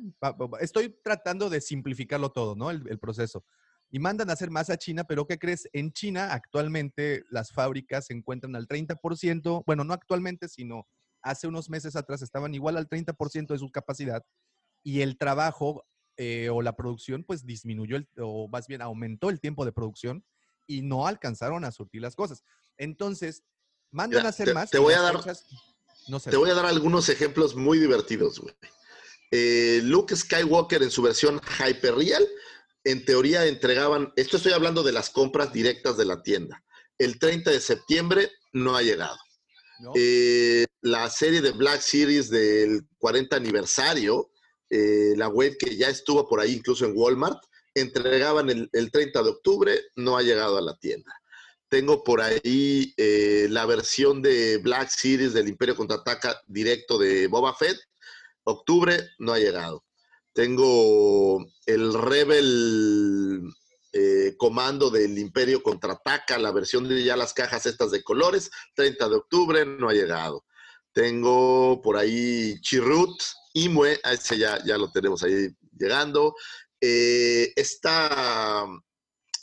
Estoy tratando de simplificarlo todo, ¿no? El, el proceso. Y mandan a hacer más a China, pero ¿qué crees? En China actualmente las fábricas se encuentran al 30%, bueno, no actualmente, sino hace unos meses atrás estaban igual al 30% de su capacidad y el trabajo eh, o la producción pues disminuyó, el- o más bien aumentó el tiempo de producción y no alcanzaron a surtir las cosas. Entonces, mandan Mira, a hacer te- más. te voy a dar- fechas no Te voy a dar algunos ejemplos muy divertidos, güey. Eh, Luke Skywalker en su versión Hyperreal, en teoría entregaban, esto estoy hablando de las compras directas de la tienda. El 30 de septiembre no ha llegado. ¿no? Eh, la serie de Black Series del 40 aniversario, eh, la web que ya estuvo por ahí incluso en Walmart, entregaban el, el 30 de octubre, no ha llegado a la tienda. Tengo por ahí eh, la versión de Black Series del Imperio Contraataca directo de Boba Fett. Octubre no ha llegado. Tengo el Rebel eh, Comando del Imperio Contraataca, la versión de ya las cajas estas de colores. 30 de octubre no ha llegado. Tengo por ahí Chirrut, Imue, ese ya, ya lo tenemos ahí llegando. Eh, esta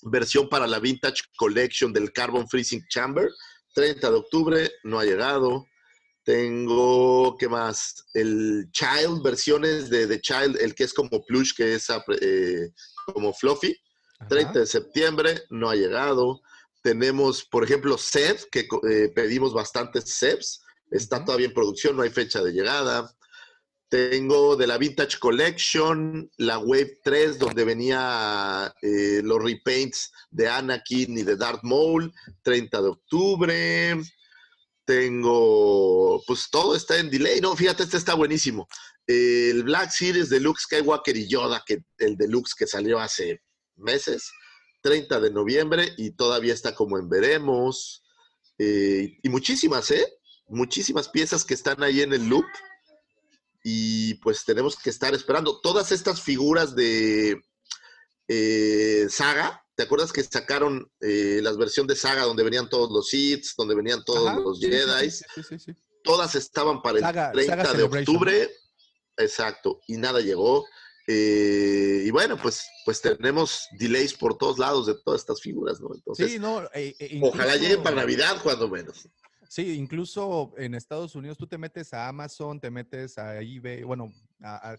versión para la Vintage Collection del Carbon Freezing Chamber, 30 de octubre, no ha llegado. Tengo, ¿qué más? El Child, versiones de The Child, el que es como plush, que es eh, como fluffy, Ajá. 30 de septiembre, no ha llegado. Tenemos, por ejemplo, Seb, que eh, pedimos bastantes Sebs, está todavía en producción, no hay fecha de llegada. Tengo de la Vintage Collection, la Wave 3, donde venía eh, los repaints de Anakin y de Darth Maul, 30 de octubre. Tengo, pues todo está en delay. No, fíjate, este está buenísimo. El Black Series de Luke Skywalker y Yoda, que el deluxe que salió hace meses, 30 de noviembre y todavía está como en veremos. Eh, y muchísimas, ¿eh? Muchísimas piezas que están ahí en el loop. Y pues tenemos que estar esperando. Todas estas figuras de eh, Saga, ¿te acuerdas que sacaron eh, la versión de Saga donde venían todos los Sith, donde venían todos Ajá, los sí, Jedi? sí, sí, sí. Todas estaban para el Saga- 30 Saga de octubre. Exacto, y nada llegó. Eh, y bueno, pues, pues tenemos delays por todos lados de todas estas figuras, ¿no? Entonces, Sí, no, eh, eh, ojalá incluso- lleguen para Navidad, cuando menos. Sí, incluso en Estados Unidos tú te metes a Amazon, te metes a eBay, bueno, a- a-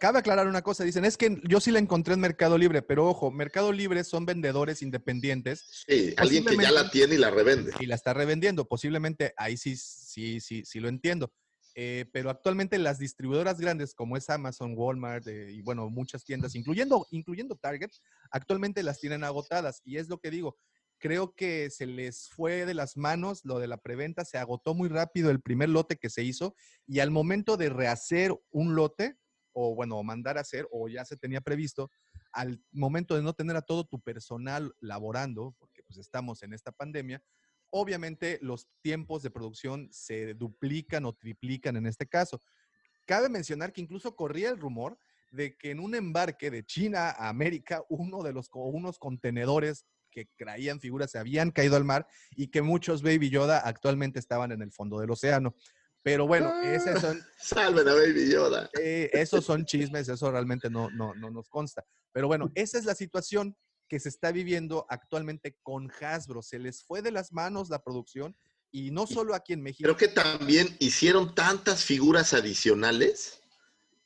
cabe aclarar una cosa, dicen, es que yo sí la encontré en Mercado Libre, pero ojo, Mercado Libre son vendedores independientes Sí, alguien que ya la tiene y la revende. y la está revendiendo. Posiblemente ahí sí, sí, sí, sí lo entiendo. Eh, pero actualmente las distribuidoras grandes como es Amazon, Walmart eh, y bueno, muchas tiendas, incluyendo, incluyendo Target, actualmente las tienen agotadas. Y es lo que digo, creo que se les fue de las manos lo de la preventa, se agotó muy rápido el primer lote que se hizo y al momento de rehacer un lote, o bueno, mandar a hacer, o ya se tenía previsto, al momento de no tener a todo tu personal laborando, porque pues estamos en esta pandemia, obviamente los tiempos de producción se duplican o triplican en este caso. Cabe mencionar que incluso corría el rumor de que en un embarque de China a América, uno de los unos contenedores que traían figuras se habían caído al mar y que muchos Baby Yoda actualmente estaban en el fondo del océano. Pero bueno, esos son, Salven a Baby Yoda. eh, esos son chismes, eso realmente no, no, no nos consta. Pero bueno, esa es la situación que se está viviendo actualmente con Hasbro. Se les fue de las manos la producción y no solo aquí en México. Creo que también hicieron tantas figuras adicionales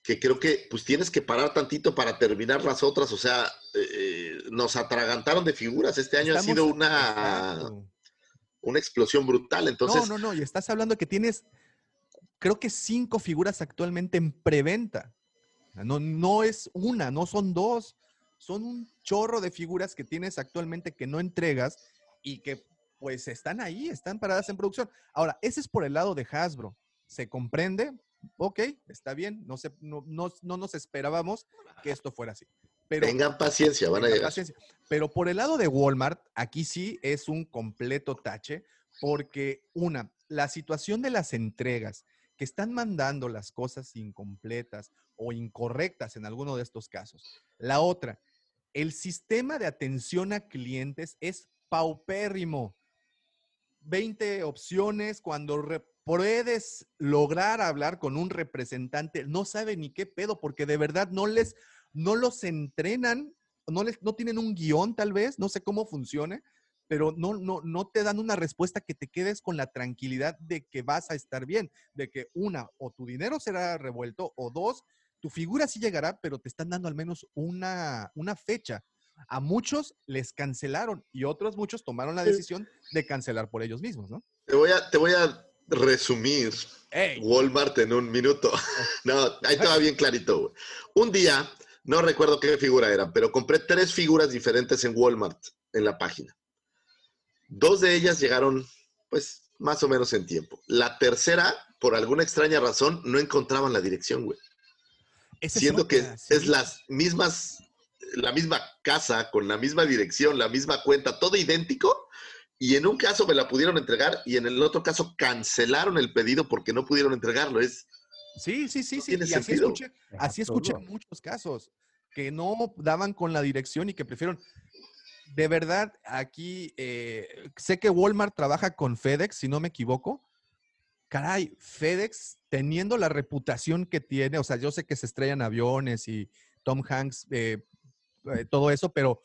que creo que pues tienes que parar tantito para terminar las otras. O sea, eh, nos atragantaron de figuras. Este año ha sido una, una explosión brutal. Entonces, no, no, no, y estás hablando que tienes, creo que cinco figuras actualmente en preventa. No, no es una, no son dos, son un chorro de figuras que tienes actualmente que no entregas y que pues están ahí, están paradas en producción. Ahora, ese es por el lado de Hasbro. ¿Se comprende? Ok, está bien. No, se, no, no, no nos esperábamos que esto fuera así. Pero, tengan paciencia, van a llegar. paciencia. Pero por el lado de Walmart, aquí sí es un completo tache, porque una, la situación de las entregas, que están mandando las cosas incompletas o incorrectas en alguno de estos casos. La otra, el sistema de atención a clientes es paupérrimo. 20 opciones cuando re- puedes lograr hablar con un representante, no sabe ni qué pedo, porque de verdad no les, no los entrenan, no, les, no tienen un guion tal vez, no sé cómo funcione, pero no, no, no te dan una respuesta que te quedes con la tranquilidad de que vas a estar bien, de que una, o tu dinero será revuelto, o dos, tu figura sí llegará, pero te están dando al menos una, una fecha. A muchos les cancelaron y otros muchos tomaron la decisión de cancelar por ellos mismos, ¿no? Te voy a, te voy a resumir ¡Ey! Walmart en un minuto. No, ahí va bien clarito. güey. Un día, no recuerdo qué figura era, pero compré tres figuras diferentes en Walmart en la página. Dos de ellas llegaron, pues, más o menos en tiempo. La tercera, por alguna extraña razón, no encontraban la dirección, güey. Siendo que sí. es las mismas, la misma casa, con la misma dirección, la misma cuenta, todo idéntico. Y en un caso me la pudieron entregar y en el otro caso cancelaron el pedido porque no pudieron entregarlo. Es, Sí, sí, sí, No sí. tiene Y así sentido. escuché, Es así escuché muchos casos que no daban con la dirección y que prefirieron. De verdad, aquí eh, sé que Walmart trabaja con FedEx, si no me equivoco. Caray, FedEx teniendo la reputación que tiene, o sea, yo sé que se estrellan aviones y Tom Hanks, eh, eh, todo eso, pero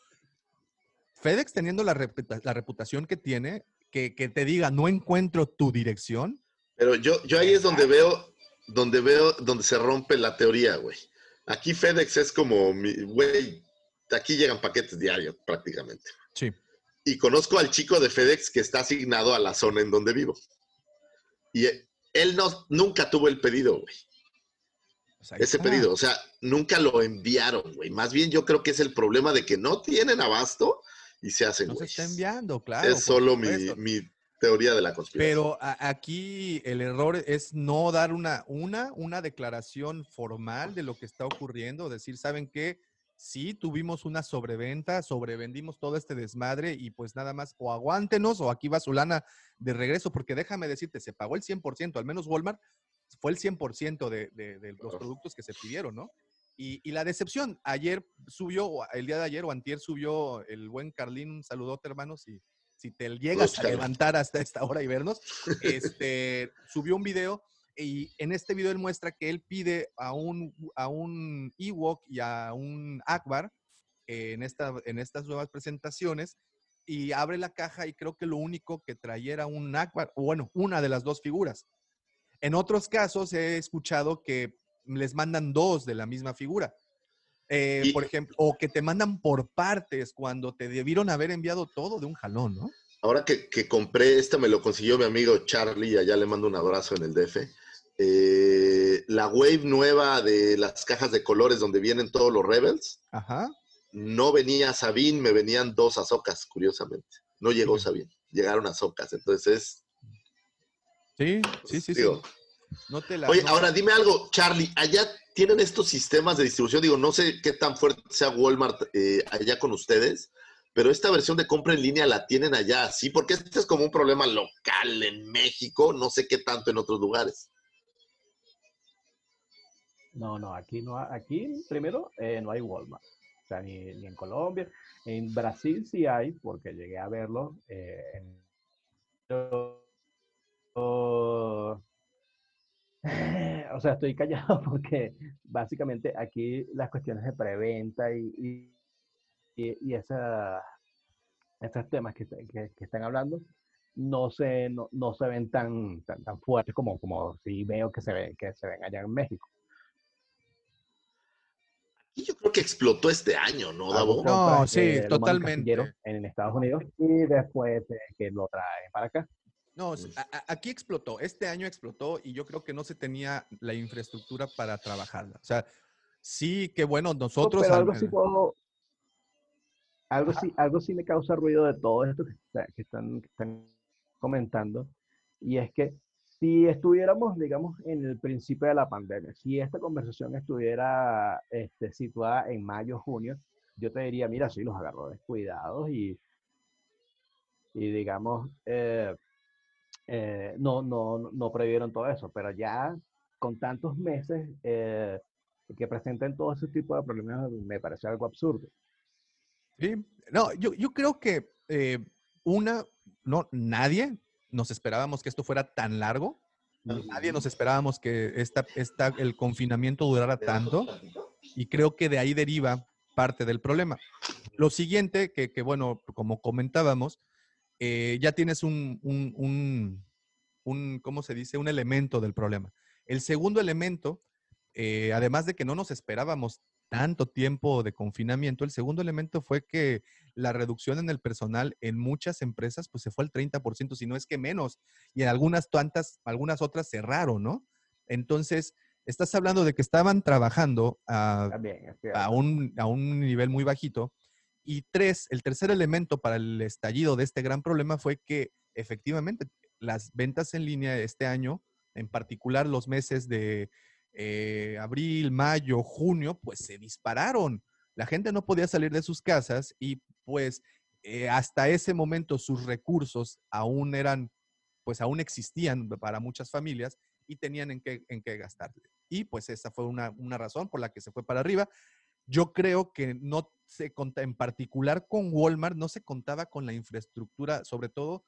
FedEx teniendo la, reputa- la reputación que tiene, que, que te diga, no encuentro tu dirección, pero yo, yo ahí es donde veo, donde veo, donde se rompe la teoría, güey. Aquí FedEx es como, güey, aquí llegan paquetes diarios prácticamente. sí. Y conozco al chico de FedEx que está asignado a la zona en donde vivo. Y e- él no, nunca tuvo el pedido, güey. Pues ese está. pedido. O sea, nunca lo enviaron, güey. Más bien yo creo que es el problema de que no tienen abasto y se hacen, No se güey. está enviando, claro. es solo mi, mi teoría de la conspiración. Pero a- aquí el error es no dar una, una, una declaración formal de lo que está ocurriendo, decir, ¿saben qué? Sí, tuvimos una sobreventa, sobrevendimos todo este desmadre y pues nada más, o aguántenos o aquí va su lana de regreso, porque déjame decirte, se pagó el 100%, al menos Walmart fue el 100% de, de, de los productos que se pidieron, ¿no? Y, y la decepción, ayer subió, el día de ayer o antier subió el buen Carlín, un saludote hermano, si, si te llegas a levantar hasta esta hora y vernos, este, subió un video y en este video él muestra que él pide a un, a un Ewok y a un Akbar eh, en, esta, en estas nuevas presentaciones y abre la caja y creo que lo único que traía era un Akbar, o bueno, una de las dos figuras. En otros casos he escuchado que les mandan dos de la misma figura. Eh, Y- por ejemplo, o que te mandan por partes cuando te debieron haber enviado todo de un jalón, ¿no? Ahora que, que compré, esta me lo consiguió mi amigo Charlie, allá le mando un abrazo en el DF. Eh, la wave nueva de las cajas de colores donde vienen todos los Rebels, Ajá. no venía Sabine, me venían dos azocas, curiosamente. No llegó Sí. Sabine, llegaron azocas. Entonces, Sí, sí, sí, sí. No te la, Oye, no- ahora dime algo, Charlie, allá tienen estos sistemas de distribución, digo, no sé qué tan fuerte sea Walmart eh, allá con ustedes, pero esta versión de compra en línea la tienen allá, ¿sí? Porque este es como un problema local en México, no sé qué tanto en otros lugares. No, no, aquí no, aquí primero eh, no hay Walmart, o sea, ni, ni en Colombia, en Brasil sí hay, porque llegué a verlo. eh, en- o sea, estoy callado porque básicamente aquí las cuestiones de preventa y, y, y- esa, esos temas que, que- que están hablando no se, no, no se ven tan, tan, tan fuertes como, como si veo que se, ven, que se ven allá en México. Y yo creo que explotó este año, ¿no, Davo? Hago No, sí, mando totalmente. En Estados Unidos y después eh, que lo traen para acá. No, a- aquí explotó, este año explotó y yo creo que no se tenía la infraestructura para trabajarla. O sea, sí que bueno, nosotros... Pero al algo sí puedo, algo sí, algo sí me causa ruido de todo esto que, está- que están, que están comentando, y es que si estuviéramos, digamos, en el principio de la pandemia, si esta conversación estuviera este, situada en mayo, junio, yo te diría, mira, sí, los agarró descuidados y, y digamos, eh, eh, no, no, no previeron todo eso, pero ya con tantos meses eh, que presenten todo ese tipo de problemas me parece algo absurdo. Sí, no, yo, yo creo que eh, una, no, nadie nos esperábamos que esto fuera tan largo. Nadie nos esperábamos que esta, esta, el confinamiento durara tanto. Y creo que de ahí deriva parte del problema. Lo siguiente, que, que bueno, como comentábamos, eh, ya tienes un, un, un, un, ¿cómo se dice? Un elemento del problema. El segundo elemento, eh, además de que no nos esperábamos tanto tiempo de confinamiento, el segundo elemento fue que la reducción en el personal en muchas empresas pues se fue al 30%, si no es que menos, y en algunas tantas, algunas otras cerraron, ¿no? Entonces, estás hablando de que estaban trabajando a, También, un, a un nivel muy bajito. Y tres, el tercer elemento para el estallido de este gran problema fue que efectivamente las ventas en línea este año, en particular los meses de eh, abril, mayo, junio, pues se dispararon. La gente no podía salir de sus casas y pues eh, hasta ese momento sus recursos aún eran, pues aún existían para muchas familias y tenían en qué, en qué gastar. Y pues esa fue una, una razón por la que se fue para arriba. Yo creo que no se conta, en particular con Walmart, no se contaba con la infraestructura, sobre todo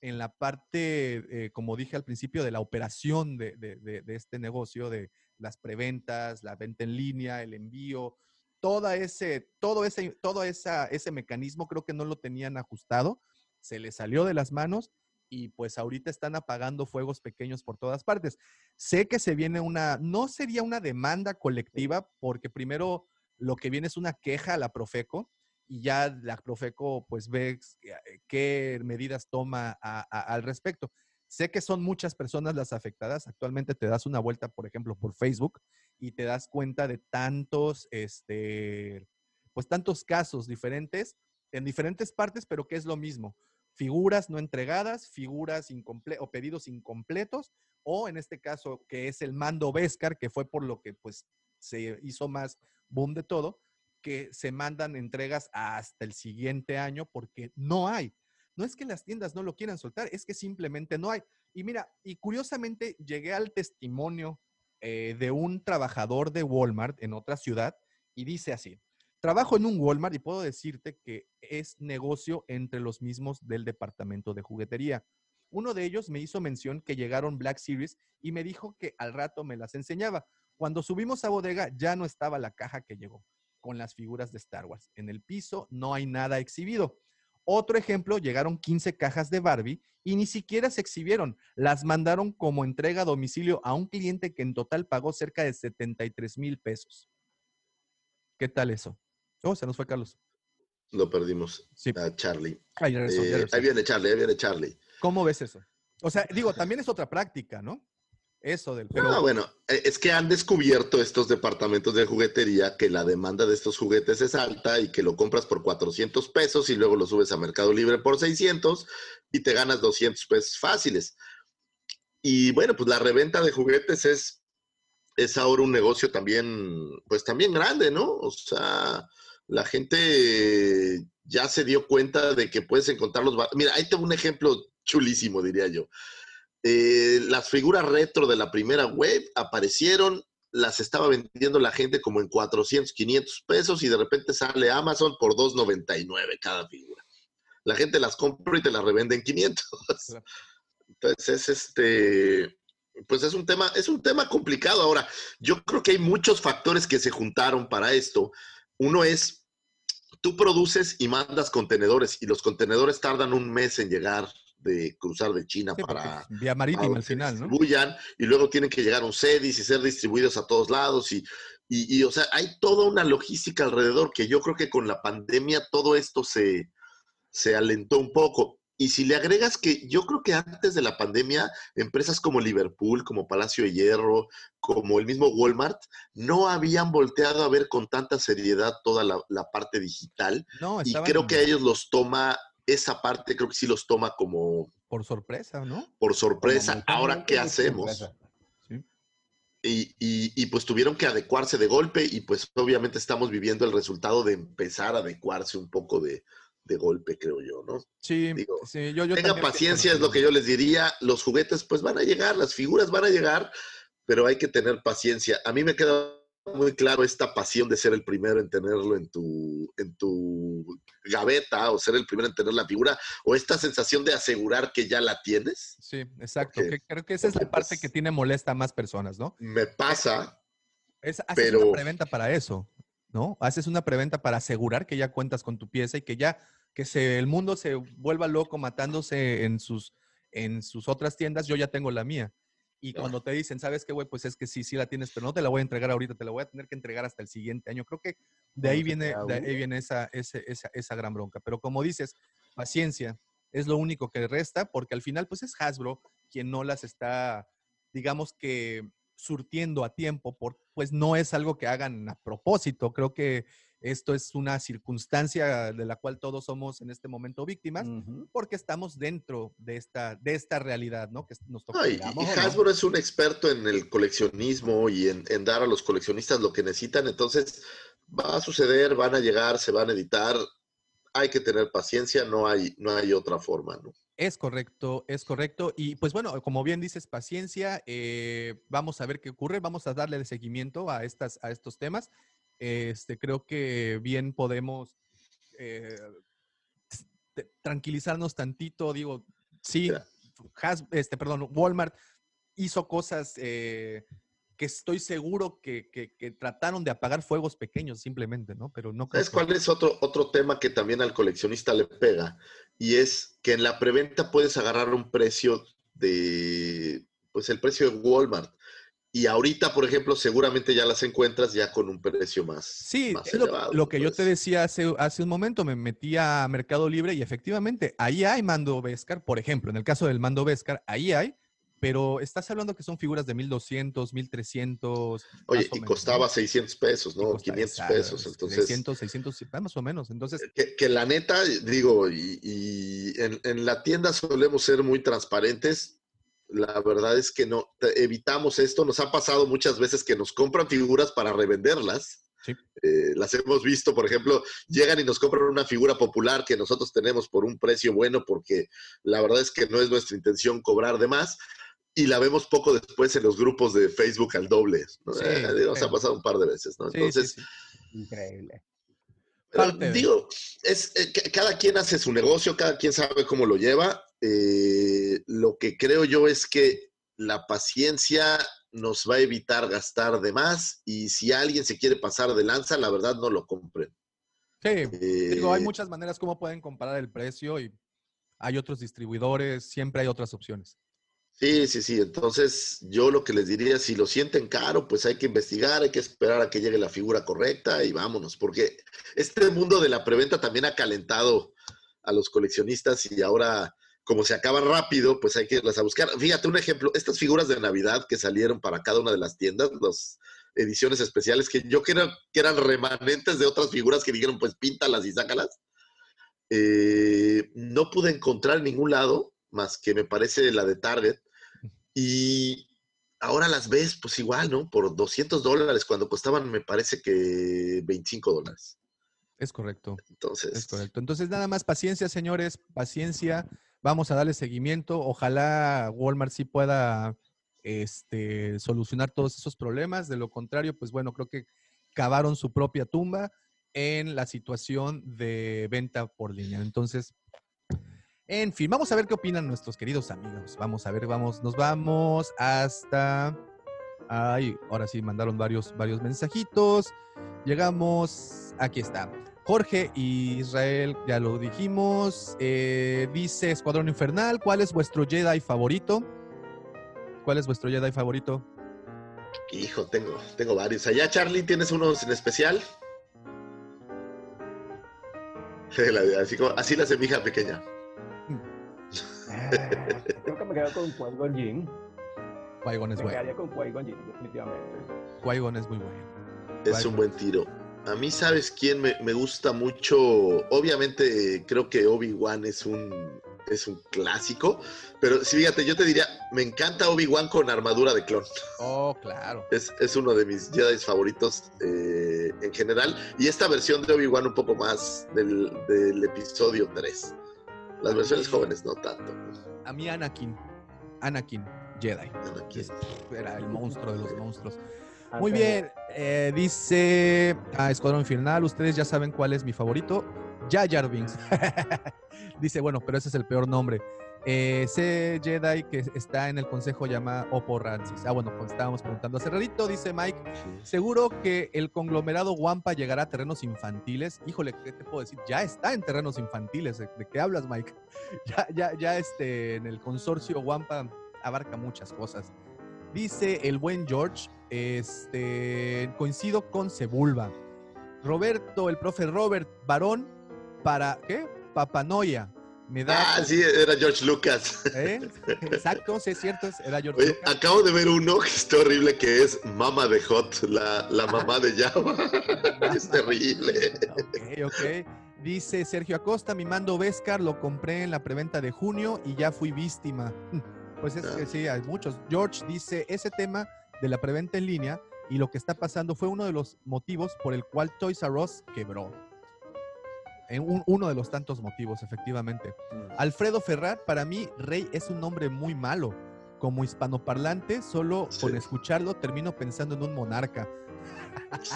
en la parte, eh, como dije al principio, de la operación de, de, de, de, este negocio, de las preventas, la venta en línea, el envío, toda ese, todo ese, todo esa, ese mecanismo creo que no lo tenían ajustado, se les salió de las manos y pues ahorita están apagando fuegos pequeños por todas partes. Sé que se viene una, no sería una demanda colectiva, porque primero lo que viene es una queja a la Profeco y ya la Profeco pues ve qué medidas toma al respecto. Sé que son muchas personas las afectadas. Actualmente te das una vuelta, por ejemplo, por Facebook y te das cuenta de tantos, este, pues tantos casos diferentes en diferentes partes, pero que es lo mismo. Figuras no entregadas, figuras o pedidos incompletos, o en este caso, que es el mando Vescar, que fue por lo que pues se hizo más boom de todo, que se mandan entregas hasta el siguiente año porque no hay. No es que las tiendas no lo quieran soltar, es que simplemente no hay. Y mira, y curiosamente llegué al testimonio eh, de un trabajador de Walmart en otra ciudad y dice así, trabajo en un Walmart y puedo decirte que es negocio entre los mismos del departamento de juguetería. Uno de ellos me hizo mención que llegaron Black Series y me dijo que al rato me las enseñaba. Cuando subimos a bodega ya no estaba la caja que llegó con las figuras de Star Wars. En el piso no hay nada exhibido. Otro ejemplo, llegaron 15 cajas de Barbie y ni siquiera se exhibieron. Las mandaron como entrega a domicilio a un cliente que en total pagó cerca de 73 mil pesos. ¿Qué tal eso? Oh, se nos fue Carlos. Lo perdimos Sí. a Charlie. Ahí regresó, Eh, ahí viene Charlie, ahí viene Charlie. ¿Cómo ves eso? O sea, digo, también es otra práctica, ¿no? Eso del... Pero, Ah, bueno, eh, es que han descubierto estos departamentos de juguetería que la demanda de estos juguetes es alta y que lo compras por 400 pesos y luego lo subes a Mercado Libre por 600 y te ganas 200 pesos fáciles. Y bueno, pues la reventa de juguetes es, es ahora un negocio también, pues también grande, ¿no? O sea, la gente ya se dio cuenta de que puedes encontrarlos. ba- Mira, ahí tengo un ejemplo chulísimo, diría yo. Eh, las figuras retro de la primera web aparecieron, las estaba vendiendo la gente como en 400, 500 pesos y de repente sale Amazon por 2.99 cada figura. La gente las compra y te las revende en 500. Claro. Entonces es este, pues es un tema, es un tema complicado. Ahora, yo creo que hay muchos factores que se juntaron para esto. Uno es, tú produces y mandas contenedores y los contenedores tardan un mes en llegar de cruzar de China sí, para, vía marítima al final, y luego tienen que llegar a un CEDIS y ser distribuidos a todos lados y, y, y, o sea, hay toda una logística alrededor que yo creo que con la pandemia todo esto se, se alentó un poco. Y si le agregas que yo creo que antes de la pandemia, empresas como Liverpool, como Palacio de Hierro, como el mismo Walmart, no habían volteado a ver con tanta seriedad toda la, la parte digital. No, Y creo que a ellos los toma, esa parte creo que sí los toma como por sorpresa, ¿no? por sorpresa. Ahora, ¿qué hacemos? Y, y- y, pues tuvieron que adecuarse de golpe y pues obviamente estamos viviendo el resultado de empezar a adecuarse un poco de, de golpe, creo yo, ¿no? Sí, Digo, sí, yo, yo Tengan también paciencia, es lo que yo les diría. Los juguetes pues van a llegar, las figuras van a llegar, pero hay que tener paciencia. A mí me queda muy claro esta pasión de ser el primero en tenerlo en tu, en tu gaveta o ser el primero en tener la figura o esta sensación de asegurar que ya la tienes. Sí, exacto. Porque- que creo que esa es la parte pues, que tiene molesta a más personas, ¿no? Me pasa, Es, haces Pero- una preventa para eso, ¿no? Haces una preventa para asegurar que ya cuentas con tu pieza y que ya, que se, el mundo se vuelva loco matándose en sus, en sus otras tiendas, yo ya tengo la mía. Y cuando te dicen, ¿sabes qué, güey? Pues es que sí, sí la tienes, pero no te la voy a entregar ahorita, te la voy a tener que entregar hasta el siguiente año. Creo que de ahí se viene, de ahí viene esa, ese- esa, esa gran bronca. Pero como dices, paciencia es lo único que resta, porque al final, pues es Hasbro quien no las está, digamos que surtiendo a tiempo, por, pues no es algo que hagan a propósito. Creo que esto es una circunstancia de la cual todos somos en este momento víctimas, Ujú. porque estamos dentro de esta, de esta realidad, ¿no? Que nos toca. No, y, y queramos o no. Hasbro es un experto en el coleccionismo y en, en dar a los coleccionistas lo que necesitan, entonces va a suceder, van a llegar, se van a editar, hay que tener paciencia, no hay, no hay otra forma, ¿no? Es correcto, es correcto. Y pues bueno, como bien dices, paciencia, eh, vamos a ver qué ocurre, vamos a darle seguimiento a, estas, a estos temas. Este, creo que bien podemos eh, tranquilizarnos tantito, digo, sí. Has- este, perdón, Walmart hizo cosas eh, que estoy seguro que, que- que trataron de apagar fuegos pequeños simplemente, ¿no? Pero no creo ¿Sabes que- cuál es otro, otro tema que también al coleccionista le pega? Y es que en la preventa puedes agarrar un precio de, pues el precio de Walmart. Y ahorita, por ejemplo, seguramente ya las encuentras ya con un precio más, Sí, más es lo, elevado. lo que yo te Entonces, decía hace, hace un momento, me metí a Mercado Libre y efectivamente ahí hay mando Vescar, por ejemplo, en el caso del mando Vescar, ahí hay, pero estás hablando que son figuras de 1200, 1300. Oye, y menos, costaba ¿no? 600 pesos, ¿no? costa- 500 exacto, pesos. Entonces, 300, 600, más o menos. Entonces, que, que la neta, digo, y, y en, en la tienda solemos ser muy transparentes. La verdad es que no evitamos esto. Nos ha pasado muchas veces que nos compran figuras para revenderlas. Sí. Eh, las hemos visto, por ejemplo, llegan y nos compran una figura popular que nosotros tenemos por un precio bueno, porque la verdad es que no es nuestra intención cobrar de más. Y la vemos poco después en los grupos de Facebook al doble. ¿no? Sí, Eh, nos ha pasado un par de veces, ¿no? sí, Entonces, sí, sí. Increíble. pero digo, es, eh, ca- cada quien hace su negocio, cada quien sabe cómo lo lleva. Eh, lo que creo yo es que la paciencia nos va a evitar gastar de más y si alguien se quiere pasar de lanza, la verdad no lo compren. Sí, digo, hay Eh, muchas maneras como pueden comparar el precio y hay otros distribuidores, siempre hay otras opciones. Sí, sí, sí. Entonces, yo lo que les diría, si lo sienten caro, pues hay que investigar, hay que esperar a que llegue la figura correcta y vámonos, porque este mundo de la preventa también ha calentado a los coleccionistas y ahora, como se acaban rápido, pues hay que irlas a buscar. Fíjate, un ejemplo, estas figuras de Navidad que salieron para cada una de las tiendas, las ediciones especiales, que yo creo que eran remanentes de otras figuras que dijeron, pues píntalas y sácalas. Eh, no pude encontrar en ningún lado, más que me parece la de Target. Y ahora las ves, pues igual, ¿no? Por 200 dólares, cuando costaban, me parece que 25 dólares. Es correcto. Entonces, Es correcto. Entonces, nada más paciencia, señores, paciencia. Vamos a darle seguimiento. Ojalá Walmart sí pueda este, solucionar todos esos problemas. De lo contrario, pues bueno, creo que cavaron su propia tumba en la situación de venta por línea. Entonces, en fin, vamos a ver qué opinan nuestros queridos amigos. Vamos a ver, vamos, nos vamos hasta. Ay, ahora sí, mandaron varios, varios mensajitos. Llegamos, aquí está. Jorge y Israel, ya lo dijimos. Eh, dice Escuadrón Infernal, ¿cuál es vuestro Jedi favorito? ¿Cuál es vuestro Jedi favorito? hijo, tengo, tengo varios. Allá, Charlie, ¿tienes unos en especial? Así, como, así la semija pequeña. Creo que me quedo con Qui-Gon Jinn. Qui-Gon es Me bueno. quedaría con Qui-Gon Jinn, definitivamente. Qui-Gon es muy bueno. Es un buen tiro. A mí, ¿sabes quién me, me gusta mucho? Obviamente, eh, creo que Obi-Wan es un, es un clásico, pero sí, fíjate, yo te diría, me encanta Obi-Wan con armadura de clon. Oh, claro. Es, es uno de mis Jedi favoritos eh, en general. Y esta versión de Obi-Wan un poco más del, del episodio 3. Las versiones jóvenes no tanto. A mí Anakin. Anakin Jedi. Anakin. Era el monstruo de los monstruos. Ah, Muy bien. eh, dice ah, Escuadrón Infernal. Ustedes ya saben cuál es mi favorito. Jar Jar Binks. dice, bueno, pero ese es el peor nombre. Eh, ese Jedi que está en el consejo llama Oppo Rancis. Ah, bueno, pues estábamos preguntando hace ratito. Dice Mike, seguro que el conglomerado Wampa llegará a terrenos infantiles. Híjole, ¿qué te puedo decir? Ya está en terrenos infantiles. ¿De de qué hablas, Mike? Ya, ya, ya este, en el consorcio Wampa abarca muchas cosas. Dice el buen George, este, coincido con Sebulba. Roberto, el profe Robert, varón para, ¿qué? Papanoia. Me da... Ah, sí, era George Lucas. ¿Eh? Exacto, sí es cierto, era George Oye, Lucas. acabo de ver uno que está horrible que es Mama de Hot, la, la mamá de Java. es terrible. Ok, ok. Dice Sergio Acosta, mi mando Vescar lo compré en la preventa de junio y ya fui víctima. Pues es que sí, hay muchos. George dice, ese tema de la preventa en línea y lo que está pasando fue uno de los motivos por el cual Toys R Us quebró. En un- uno de los tantos motivos, efectivamente. Alfredo Ferrat, para mí, Rey es un nombre muy malo. Como hispanoparlante, solo con escucharlo termino pensando en un monarca.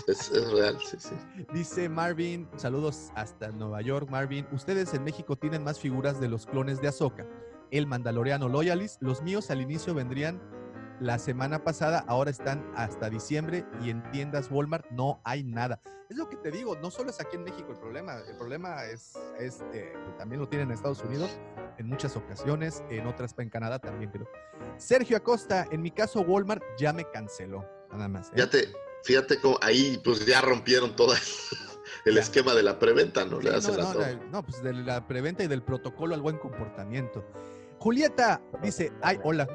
Es, es real, sí, sí. Dice Marvin, saludos hasta Nueva York, Marvin. Ustedes en México tienen más figuras de los clones de Ahsoka. El Mandaloriano Loyalist, los míos al inicio vendrían la semana pasada, ahora están hasta diciembre y en tiendas Walmart no hay nada. Es lo que te digo, no solo es aquí en México el problema, el problema es, es eh, que también lo tienen en Estados Unidos en muchas ocasiones, en otras en Canadá también creo. Sergio Acosta, en mi caso Walmart ya me canceló, nada más. ¿eh? Fíjate, fíjate cómo ahí pues ya rompieron todo el esquema de la preventa, ¿no? Le Sí, hacen no, no, la- no, pues de la preventa y del protocolo al buen comportamiento. Julieta dice, ay, hola.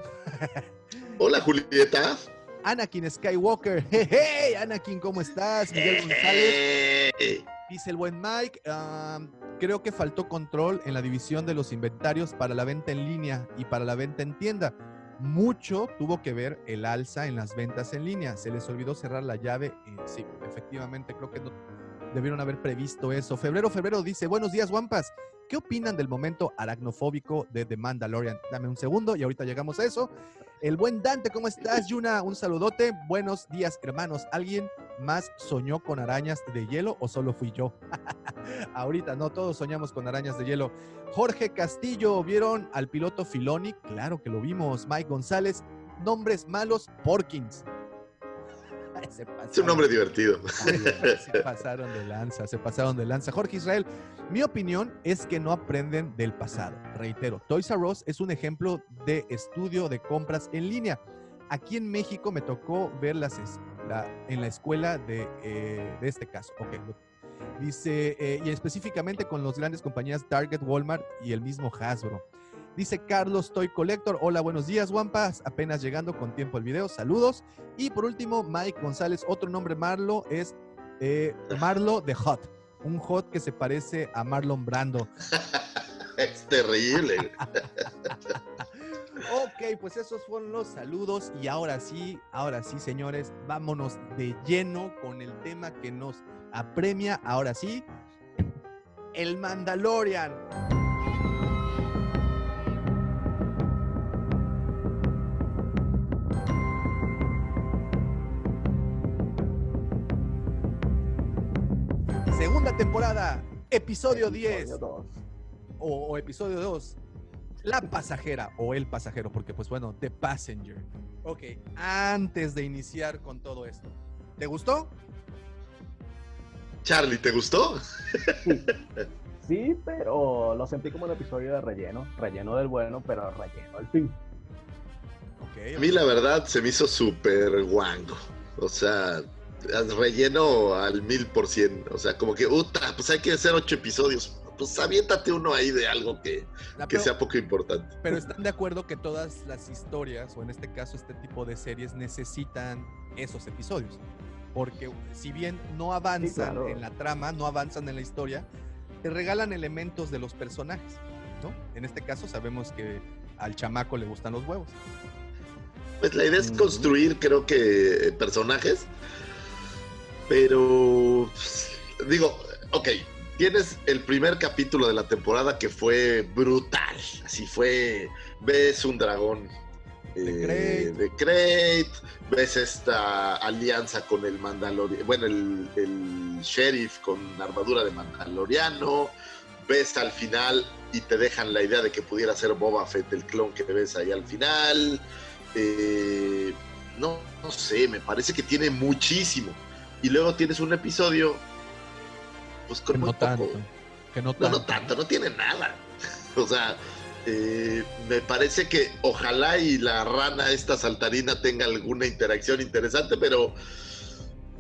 Hola, Julieta. Anakin Skywalker. Hey, hey, Anakin, ¿cómo estás? Miguel González. Dice el buen Mike, "Am, creo que faltó control en la división de los inventarios para la venta en línea y para la venta en tienda. Mucho tuvo que ver el alza en las ventas en línea. Se les olvidó cerrar la llave. y sí, efectivamente, creo que no debieron haber previsto eso. Febrero, febrero dice, buenos días, Wampas. ¿Qué opinan del momento aracnofóbico de The Mandalorian? Dame un segundo y ahorita llegamos a eso. El buen Dante, ¿cómo estás? Yuna, un saludote. Buenos días, hermanos. ¿Alguien más soñó con arañas de hielo o solo fui yo? ahorita, no, todos soñamos con arañas de hielo. Jorge Castillo, ¿vieron al piloto Filoni? Claro que lo vimos. Mike González, nombres malos, Porkins. Se Es un nombre divertido. Se pasaron de lanza, se pasaron de lanza. Jorge Israel, mi opinión es que no aprenden del pasado. Reitero, Toys R Us es un ejemplo de estudio de compras en línea. Aquí en México me tocó ver las es- la- en la escuela de, eh, de este caso. Ok, lo- Dice, eh, y específicamente con las grandes compañías Target, Walmart y el mismo Hasbro. Dice Carlos Toy Collector. Hola, buenos días, Wampas. Apenas llegando con tiempo el video. Saludos. Y por último, Mike González. Otro nombre Marlo es eh, Marlo de Hot. Un Hot que se parece a Marlon Brando. Es terrible. Ok, pues esos fueron los saludos. Y ahora sí, ahora sí, señores, vámonos de lleno con el tema que nos apremia. Ahora sí, el Mandalorian. Temporada, episodio 10 Episodio dos. o, o episodio 2, La pasajera o el pasajero, porque pues bueno, The Passenger. Ok, antes de iniciar con todo esto, ¿te gustó? Charlie, ¿te gustó? Sí. Sí, pero lo sentí como un episodio de relleno. Relleno del bueno, pero relleno al fin. A mí la verdad se me hizo súper guango. O sea, relleno al mil por cien. O sea, como que, uta, pues hay que hacer ocho episodios. Pues aviéntate uno ahí de algo que, que pero- sea poco importante. Pero están de acuerdo que todas las historias, o en este caso este tipo de series, necesitan esos episodios. Porque si bien no avanzan claro. en la trama, no avanzan en la historia, te regalan elementos de los personajes, ¿no? En este caso sabemos que al chamaco le gustan los huevos. Pues la idea es construir, creo que, personajes. Pero, digo, ok, tienes el primer capítulo de la temporada que fue brutal. Así fue, ves un dragón De eh, de Krayt, ves esta alianza con el Mandaloriano, bueno, el, el sheriff con armadura de Mandaloriano, ves al final y te dejan la idea de que pudiera ser Boba Fett el clon que ves ahí al final. Eh, no, no sé, me parece que tiene muchísimo. Y luego tienes un episodio, pues con Que muy no tanto. Que no No, tanto. no tanto, no tiene nada. O sea, eh, me parece que ojalá y la rana esta saltarina tenga alguna interacción interesante, pero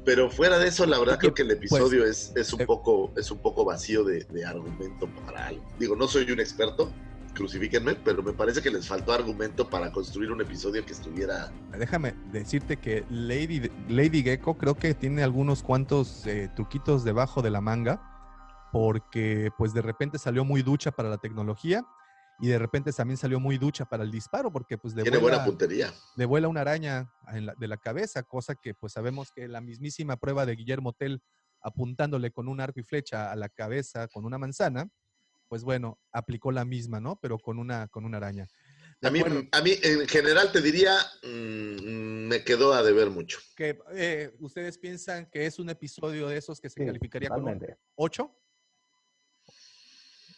pero fuera de eso, la verdad creo que el episodio pues, es, es un eh, poco es un poco vacío de, de argumento para algo. Digo, no soy un experto, crucifíquenme, pero me parece que les faltó argumento para construir un episodio que estuviera Déjame decirte que Lady, Lady Gecko creo que tiene algunos cuantos eh, truquitos debajo de la manga, porque pues de repente salió muy ducha para la tecnología y de repente también salió muy ducha para el disparo, porque pues de tiene vuela, buena puntería. le vuela una araña la- de la cabeza, cosa que pues sabemos que la mismísima prueba de Guillermo Tell apuntándole con un arco y flecha a la cabeza con una manzana, pues bueno, aplicó la misma, ¿no? Pero con una, con una araña. A mí, a mí en general te diría, mm, me quedó a deber mucho. que eh, ustedes piensan que es un episodio de esos que se Sí, calificaría con un totalmente. 8?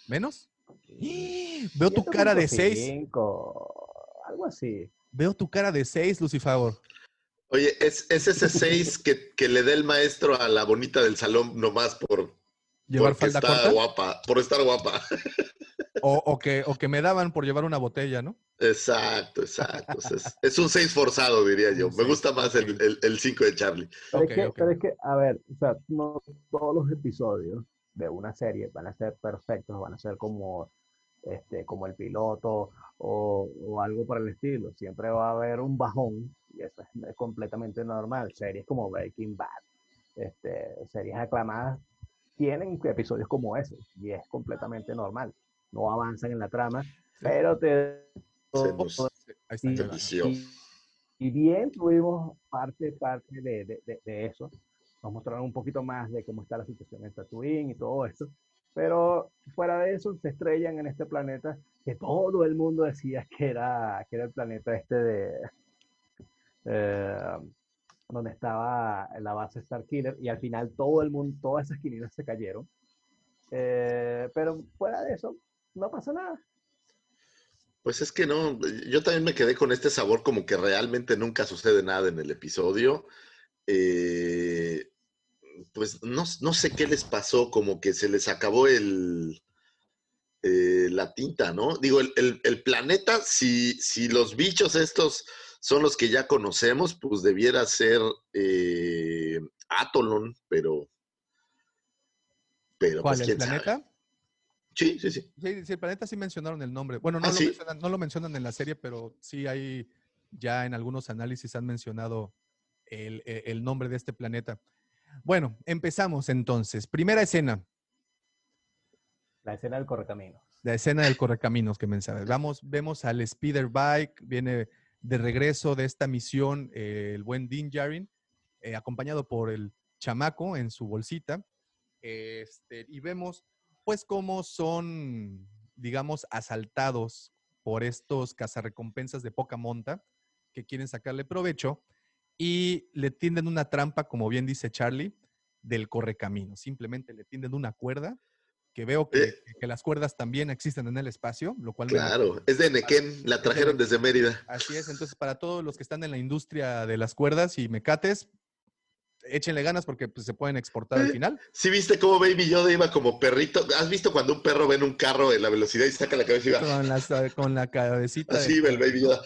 ¿Menos? Veo tu cara de 6. 7.5, Algo así. Veo tu cara de 6, Lucifer. Oye, es, es ese 6 que, que le da el maestro a la bonita del salón nomás por ¿Llevar porque falda está corta? guapa, por estar guapa. O, o que, o que me daban por llevar una botella, ¿no? Exacto, exacto. O sea, es, es un 6 forzado, diría yo. Me gusta más el- el el 5 de Charlie. Pero, es que, ok. pero es que, a ver, o sea, no todos los episodios de una serie van a ser perfectos, van a ser como, este, como el piloto o, o algo por el estilo. Siempre va a haber un bajón y eso es, es completamente normal. Series como Breaking Bad, este, series aclamadas, tienen episodios como ese y es completamente normal. No avanzan en la trama, pero te... Se nos- y- y bien tuvimos parte, parte de, de- de- de eso. Nos mostraron un poquito más de cómo está la situación en Tatooine y todo esto. Pero fuera de eso, se estrellan en este planeta que todo el mundo decía que era, que era el planeta este de... eh, donde estaba la base Starkiller y al final todo el mundo, todas esas quinilas se cayeron. Eh, pero fuera de eso, no pasa nada. Pues es que no, yo también me quedé con este sabor como que realmente nunca sucede nada en el episodio. eh, pues no, no sé qué les pasó, como que se les acabó el, eh, la tinta, ¿no? Digo, el, el- el planeta, si, si los bichos estos son los que ya conocemos, pues debiera ser eh, Atolon, pero... Pero ¿Cuál, pues el quién sabe. planeta? Sí, sí, sí. Sí, sí, el planeta sí mencionaron el nombre. Bueno, no, ¿Ah, lo sí? mencionan, no lo mencionan en la serie, pero sí hay, ya en algunos análisis han mencionado el, e- el nombre de este planeta. Bueno, empezamos entonces. Primera escena, La escena del correcaminos. la escena del correcaminos que mencionabas. Vamos, vemos al Speeder Bike, viene de regreso de esta misión eh, el buen Dean Jarin, eh, acompañado por el chamaco en su bolsita. Este, y vemos pues cómo son, digamos, asaltados por estos cazarrecompensas de poca monta que quieren sacarle provecho y le tienden una trampa, como bien dice Charlie, del correcamino. Simplemente le tienden una cuerda, que veo que, Eh. que las cuerdas también existen en el espacio, lo cual me- Claro, es de Nequén, la trajeron desde Mérida. Así es, entonces para todos los que están en la industria de las cuerdas y mecates, échenle ganas porque pues, se pueden exportar al Eh, final. ¿Sí viste cómo Baby Yoda iba como perrito? ¿Has visto cuando un perro ve en un carro en la velocidad y saca la cabeza y va? Con, las- con la cabecita. Así iba el Baby Yoda.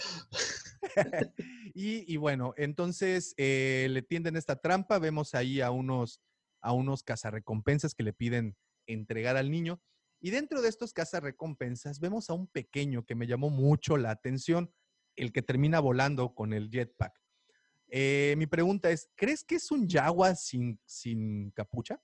y, y bueno, entonces eh, le tienden esta trampa, vemos ahí a unos, a unos cazarrecompensas que le piden entregar al niño. Y dentro de estos cazarrecompensas vemos a un pequeño que me llamó mucho la atención, el que termina volando con el jetpack. Eh, mi pregunta es, ¿crees que es un Jaguar sin, sin capucha?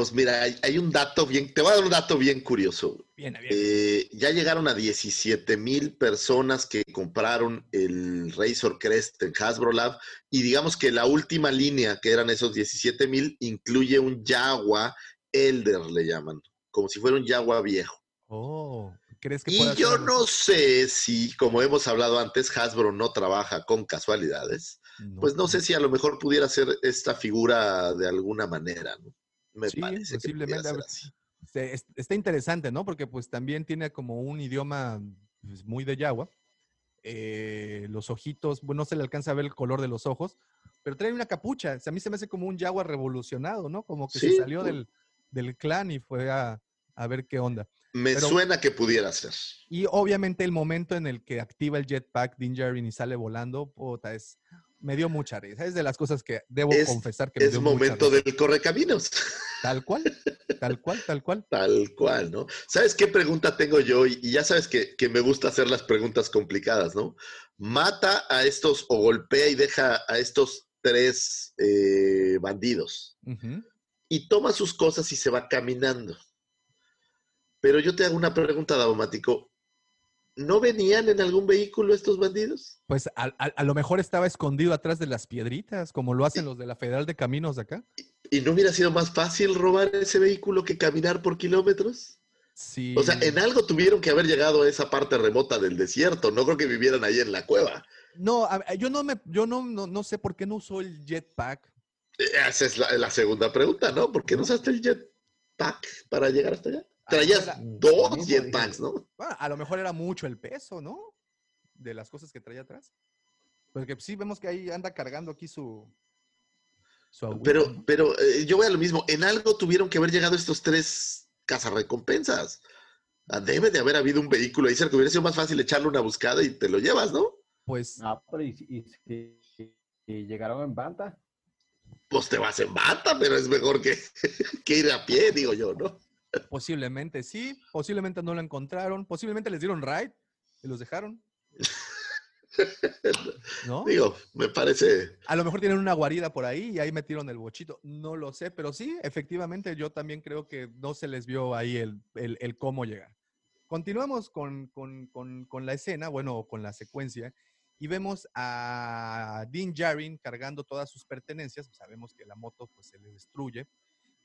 Pues mira, hay, hay un dato bien, te voy a dar un dato bien curioso. Bien, bien. Eh, ya llegaron a 17 mil personas que compraron el Razor Crest en Hasbro Lab y digamos que la última línea, que eran esos 17 mil, incluye un Jaguar Elder, le llaman, como si fuera un Jaguar viejo. Oh, ¿crees que Y yo no sé si, como hemos hablado antes, Hasbro no trabaja con casualidades. Pues no sé si a lo mejor pudiera ser esta figura de alguna manera, ¿no? Me Sí, parece que posiblemente. es- Está interesante, ¿no? Porque pues también tiene como un idioma pues, muy de Yagua. Eh, los ojitos, bueno, no se le alcanza a ver el color de los ojos, pero trae una capucha. O sea, a mí se me hace como un Yagua revolucionado, ¿no? Como que Sí, se salió pues. del, del clan y fue a, a ver qué onda. Me Pero- suena que pudiera ser. Y obviamente el momento en el que activa el jetpack Din Djarin y sale volando, puta, es, me dio mucha risa. Es de las cosas que debo Es- confesar que me Es dio mucha momento risa. del correcaminos. Tal cual, tal cual, tal cual. Tal cual, ¿no? ¿Sabes qué pregunta tengo yo? Y, y ya sabes que, que me gusta hacer las preguntas complicadas, ¿no? Mata a estos o golpea y deja a estos tres eh, bandidos y toma sus cosas y se va caminando. Pero yo te hago una pregunta, Davomático. ¿No venían en algún vehículo estos bandidos? Pues a, a- a lo mejor estaba escondido atrás de las piedritas, como lo hacen los de la Federal de Caminos de acá. ¿Y no hubiera sido más fácil robar ese vehículo que caminar por kilómetros? Sí. O sea, en algo tuvieron que haber llegado a esa parte remota del desierto. No creo que vivieran ahí en la cueva. No, yo no me, yo no, no, no sé por qué no usó el jetpack. Eh, Esa es la, la segunda pregunta, ¿no? ¿Por qué no usaste el jetpack para llegar hasta allá? Traías era- dos jetpacks, ¿no? Bueno, a lo mejor era mucho el peso, ¿no? De las cosas que traía atrás. Porque sí vemos que ahí anda cargando aquí su. su agüita, Pero, ¿no? pero eh, yo voy a lo mismo. En algo tuvieron que haber llegado estos tres cazarrecompensas. Ah, Debe de haber habido un vehículo ahí cerca. Hubiera sido más fácil echarle una buscada y te lo llevas, ¿no? Pues Ah, pero y, y- y- y llegaron en banda. Pues te vas en bata, pero es mejor que, que ir a pie, digo yo, ¿no? Posiblemente sí, posiblemente no lo encontraron, posiblemente les dieron ride y los dejaron. ¿No? Digo, me parece. A lo mejor tienen una guarida por ahí y ahí metieron el bochito. No lo sé, pero sí, efectivamente, yo también creo que no se les vio ahí el, el- el cómo llegar. Continuamos con, con- con- con la escena, bueno, con la secuencia, y vemos a Dean Jarin cargando todas sus pertenencias. Sabemos que la moto pues, se le destruye.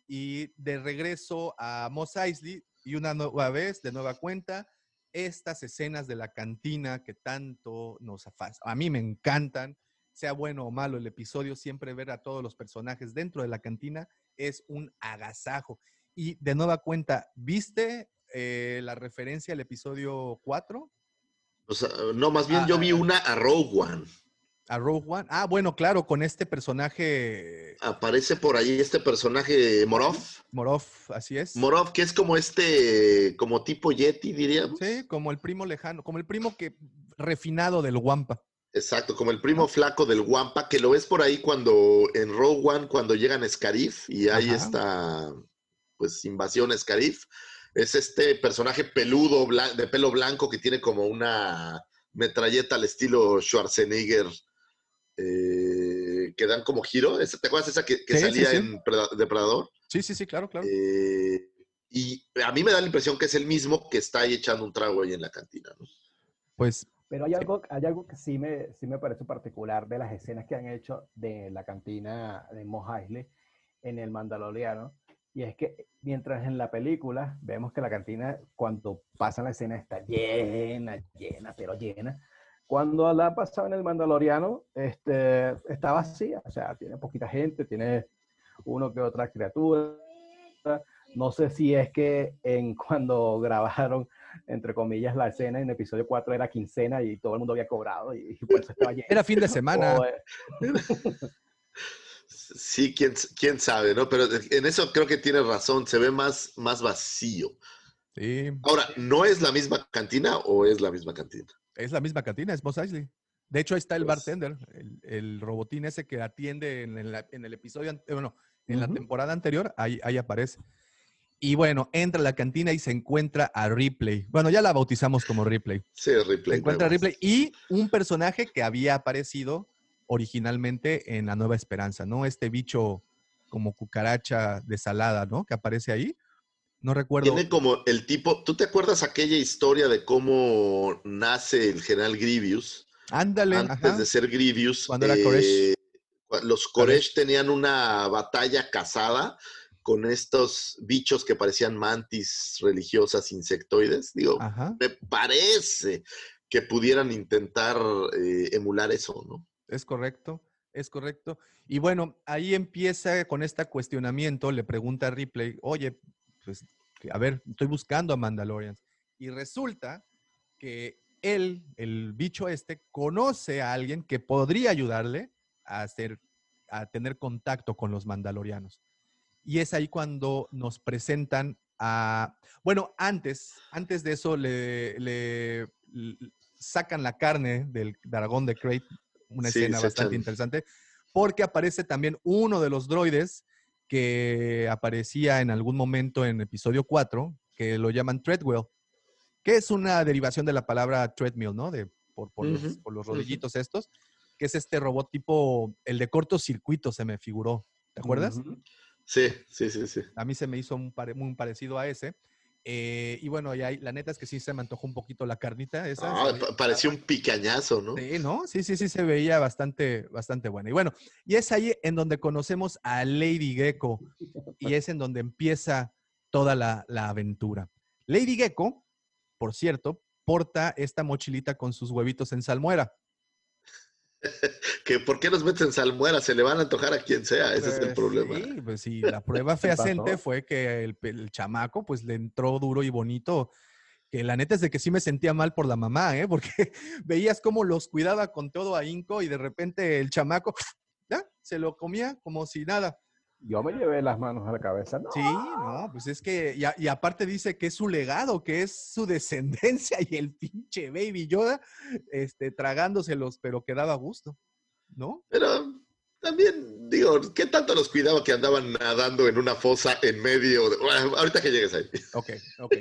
Y de regreso a Mos Eisley, y una nueva vez, de nueva cuenta, estas escenas de la cantina que tanto nos afas- a mí me encantan, sea bueno o malo el episodio, siempre ver a todos los personajes dentro de la cantina es un agasajo. Y de nueva cuenta, ¿viste eh, la referencia al episodio 4? O sea, no, más bien yo vi una a Rogue One. A Rogue One. Ah, bueno, claro, con este personaje Aparece por ahí este personaje Morov. Morov, así es. Morov, que es como este, como tipo Yeti, diríamos. Sí, como el primo lejano, como el primo que refinado del Wampa. Exacto, como el primo flaco del Wampa, que lo ves por ahí cuando en Rogue One, cuando llegan Scarif y hay Ajá. esta, pues, invasión Scarif. Es este personaje peludo, de pelo blanco, que tiene como una metralleta al estilo Schwarzenegger, eh, que dan como giro. ¿Te acuerdas esa que, que Sí, sí, salía sí. en Preda- Depredador? Sí, sí, sí, claro, claro. Eh, y a mí me da la impresión que es el mismo que está ahí echando un trago ahí en la cantina, ¿no? Pues Pero hay algo, hay algo que sí me, sí me parece particular de las escenas que han hecho de la cantina de Mos Eisley en el Mandaloriano. Y es que mientras en la película vemos que la cantina, cuando pasa la escena, está llena, llena, pero llena. Cuando la ha pasado en el Mandaloriano, este, está vacía. O sea, tiene poquita gente, tiene uno que otra criatura. No sé si es que en cuando grabaron, entre comillas, la escena en episodio 4 era quincena y todo el mundo había cobrado y, y por eso estaba lleno. era fin de semana. O, eh, Sí, quién, quién sabe, ¿no? Pero en eso creo que tiene razón, se ve más, más vacío. Sí, Ahora, ¿no es la misma cantina o es la misma cantina? Es la misma cantina, es Mos Eisley. De hecho, ahí está el Pues- bartender, el, el robotín ese que atiende en, el- en el episodio, bueno, en la temporada anterior, ahí, ahí aparece. Y bueno, entra a la cantina y se encuentra a Ripley. Bueno, ya la bautizamos como Ripley. Sí, replay. Se encuentra a. Ripley y un personaje que había aparecido originalmente en La Nueva Esperanza, ¿no? Este bicho como cucaracha desalada, ¿no? Que aparece ahí. No recuerdo. Tiene como el tipo, ¿tú te acuerdas aquella historia de cómo nace el general Grievous? Ándale, Antes ajá. de ser Grievous, Cuando era Koresh. cua- los Koresh tenían una batalla casada con estos bichos que parecían mantis religiosas insectoides. Digo, Ajá. me parece que pudieran intentar eh, emular eso, ¿no? Es correcto, es correcto. Y bueno, ahí empieza con este cuestionamiento, le pregunta a Ripley, oye, pues, a ver, estoy buscando a Mandalorians. Y resulta que él, el bicho este, conoce a alguien que podría ayudarle a, hacer, a tener contacto con los mandalorianos. Y es ahí cuando nos presentan a... Bueno, antes, antes de eso le, le- sacan la carne del dragón de Crate, una Sí, escena bastante interesante, porque aparece también uno de los droides que aparecía en algún momento en episodio 4, que lo llaman Treadwell, que es una derivación de la palabra treadmill, ¿no? De, por, por los, por los rodillitos estos, que es este robot tipo, el de cortocircuito se me figuró, ¿te acuerdas? Sí, sí, sí, sí. A mí se me hizo un pare- muy parecido a ese. Eh, y bueno, y ahí, la neta es que sí se me antojó un poquito la carnita esa. Veía- parecía un picañazo, ¿no? Sí, ¿no? Sí, sí, sí, se veía bastante, bastante buena. Y bueno, y es ahí en donde conocemos a Lady Gecko y es en donde empieza toda la, la aventura. Lady Gecko, por cierto, porta esta mochilita con sus huevitos en salmuera. Que ¿Por qué los meten en salmuera? Se le van a antojar a quien sea, ese es el Pues, problema. Sí, pues sí, la prueba fehaciente fue que el, chamaco pues le entró duro y bonito. Que la neta es de que sí me sentía mal por la mamá, ¿eh? Porque veías cómo los cuidaba con todo ahínco y de repente el chamaco ya se lo comía como si nada. Yo me llevé las manos a la cabeza. No, Sí, no, pues es que, y, a- y aparte dice que es su legado, que es su descendencia y el pinche Baby Yoda, este, tragándoselos, pero que daba gusto, ¿no? Pero también, digo, ¿qué tanto los cuidaba que andaban nadando en una fosa en medio? de- Bueno, ahorita que llegues ahí. Ok, ok.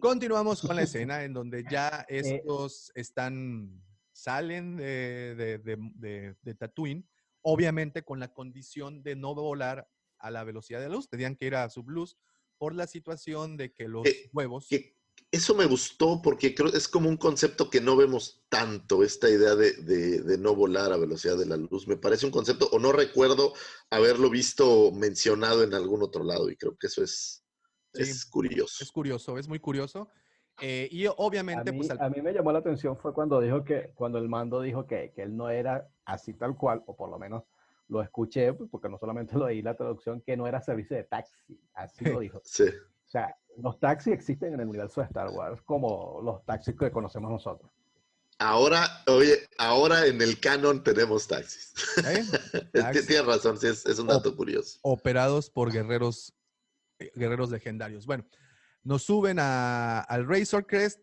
Continuamos con la escena en donde ya estos están, salen de, de, de, de- de Tatooine, obviamente con la condición de no volar a la velocidad de la luz, tenían que ir a subluz por la situación de que los Eh, huevos... Que eso me gustó porque creo es como un concepto que no vemos tanto, esta idea de, de- de no volar a velocidad de la luz. Me parece un concepto, o no recuerdo haberlo visto mencionado en algún otro lado, y creo que eso es, Sí. es curioso. Es curioso, es muy curioso. Eh, y A obviamente, mí, pues al- a mí me llamó la atención fue cuando dijo que, cuando el mando dijo que, que él no era así tal cual, o por lo menos lo escuché, pues, porque no solamente lo oí la traducción, que no era servicio de taxi, así lo dijo. Sí. O sea, los taxis existen en el universo de Star Wars como los taxis que conocemos nosotros. Ahora, oye, ahora en el canon tenemos taxis. ¿eh? Taxis. Tienes razón, sí, es, es un dato curioso. operados por guerreros, eh, guerreros legendarios. Bueno, nos suben a- al Razor Crest,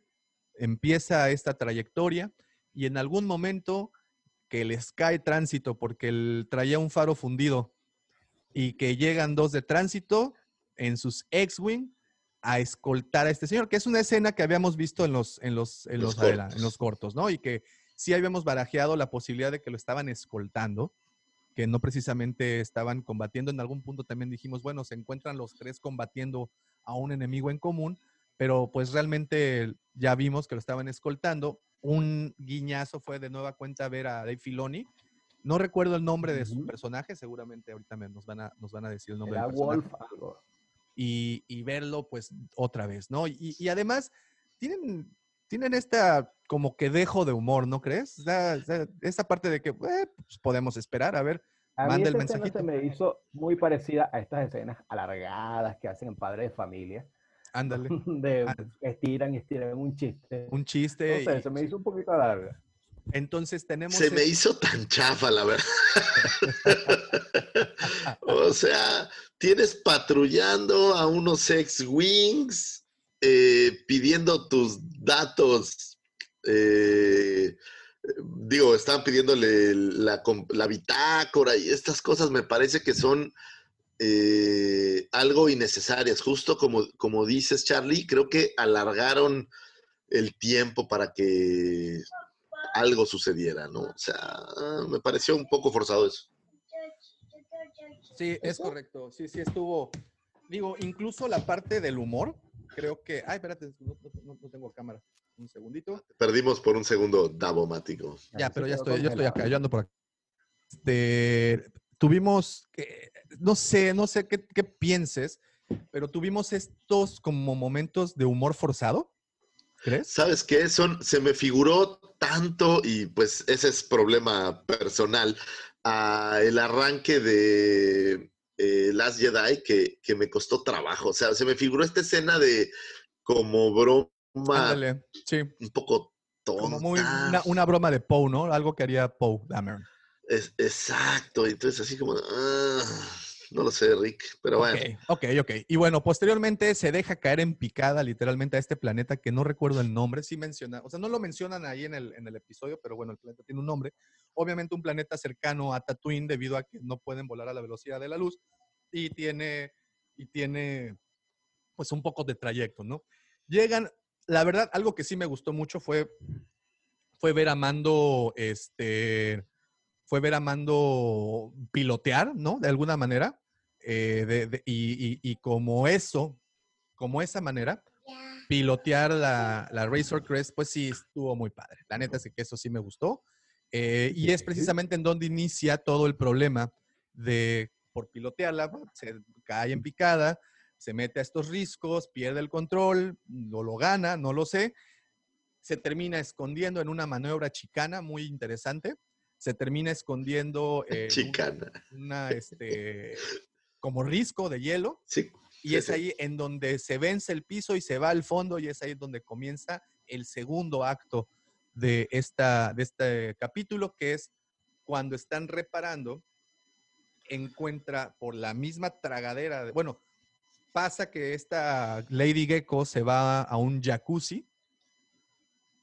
empieza esta trayectoria y en algún momento que les cae tránsito porque él traía un faro fundido y que llegan dos de tránsito en sus X-Wing a escoltar a este señor, que es una escena que habíamos visto en los, en los, en Los los, adela- cortos. en los cortos, ¿no? Y que sí habíamos barajeado la posibilidad de que lo estaban escoltando, que no precisamente estaban combatiendo. En algún punto también dijimos, bueno, se encuentran los tres combatiendo a un enemigo en común, pero pues realmente ya vimos que lo estaban escoltando. Un guiñazo fue de nueva cuenta ver a Dave Filoni. No recuerdo el nombre de su personaje, seguramente ahorita nos, van a, nos van a decir el nombre Era del personaje Wolf algo. y, y verlo pues otra vez, ¿no? Y, y además tienen, tienen esta como que dejo de humor, ¿no crees? O sea, o sea, esa parte de que eh, pues, podemos esperar, a ver, A mí manda el esa escena mensajito. se me hizo muy parecida a estas escenas alargadas que hacen en Padres de Familia, Ándale, de Ah. estiran estiran un chiste. un chiste. No sé, y- se me hizo un poquito larga. entonces tenemos... Se me es- hizo tan chafa, la verdad. o sea, tienes patrullando a unos ex-wings, eh, pidiendo tus datos. eh, digo, están pidiéndole la, la bitácora y estas cosas me parece que son eh, algo innecesarias. Justo como, como dices, Charlie, creo que alargaron el tiempo para que algo sucediera, ¿no? O sea, me pareció un poco forzado eso. Sí, es correcto. Sí, sí estuvo. Digo, incluso la parte del humor, creo que. Ay, espérate, no, no- no tengo cámara. Un segundito. Perdimos por un segundo Davomático. Ya, pero ya estoy, yo estoy acá, yo ando por acá. Este, tuvimos, que- no sé, no sé qué, qué pienses, pero tuvimos estos como momentos de humor forzado, ¿crees? ¿Sabes qué? Son, se me figuró tanto, y pues ese es problema personal, a el arranque de eh, Last Jedi que, que me costó trabajo. O sea, se me figuró esta escena de como broma Ándale, sí, un poco tonta. como muy una, una broma de Poe, ¿no? Algo que haría Poe Dameron. Es- exacto, entonces así como, ah, no lo sé, Rick, pero bueno. Ok, ok, ok. Y bueno, posteriormente se deja caer en picada literalmente a este planeta que no recuerdo el nombre, sí menciona, o sea, no lo mencionan ahí en el, en el episodio, pero bueno, el planeta tiene un nombre. Obviamente un planeta cercano a Tatooine debido a que no pueden volar a la velocidad de la luz y tiene, y tiene pues un poco de trayecto, ¿no? Llegan, la verdad, algo que sí me gustó mucho fue, fue ver a Mando, este, fue ver a Mando pilotear, ¿no? De alguna manera. eh, de- de- y, y- y como eso, como esa manera, pilotear la, la Razor Crest, pues sí, estuvo muy padre. La neta es que eso sí me gustó. Eh, y es precisamente en donde inicia todo el problema de, por pilotearla, se cae en picada, se mete a estos riscos, pierde el control, no lo gana, no lo sé. Se termina escondiendo en una maniobra chicana muy interesante. Se termina escondiendo en un- Chicana. una, este, como risco de hielo. Sí. Y Sí, es sí. ahí en donde se vence el piso y se va al fondo y es ahí donde comienza el segundo acto de, esta, de este capítulo, que es cuando están reparando, encuentra por la misma tragadera, de- bueno, pasa que esta Lady Gecko se va a un jacuzzi,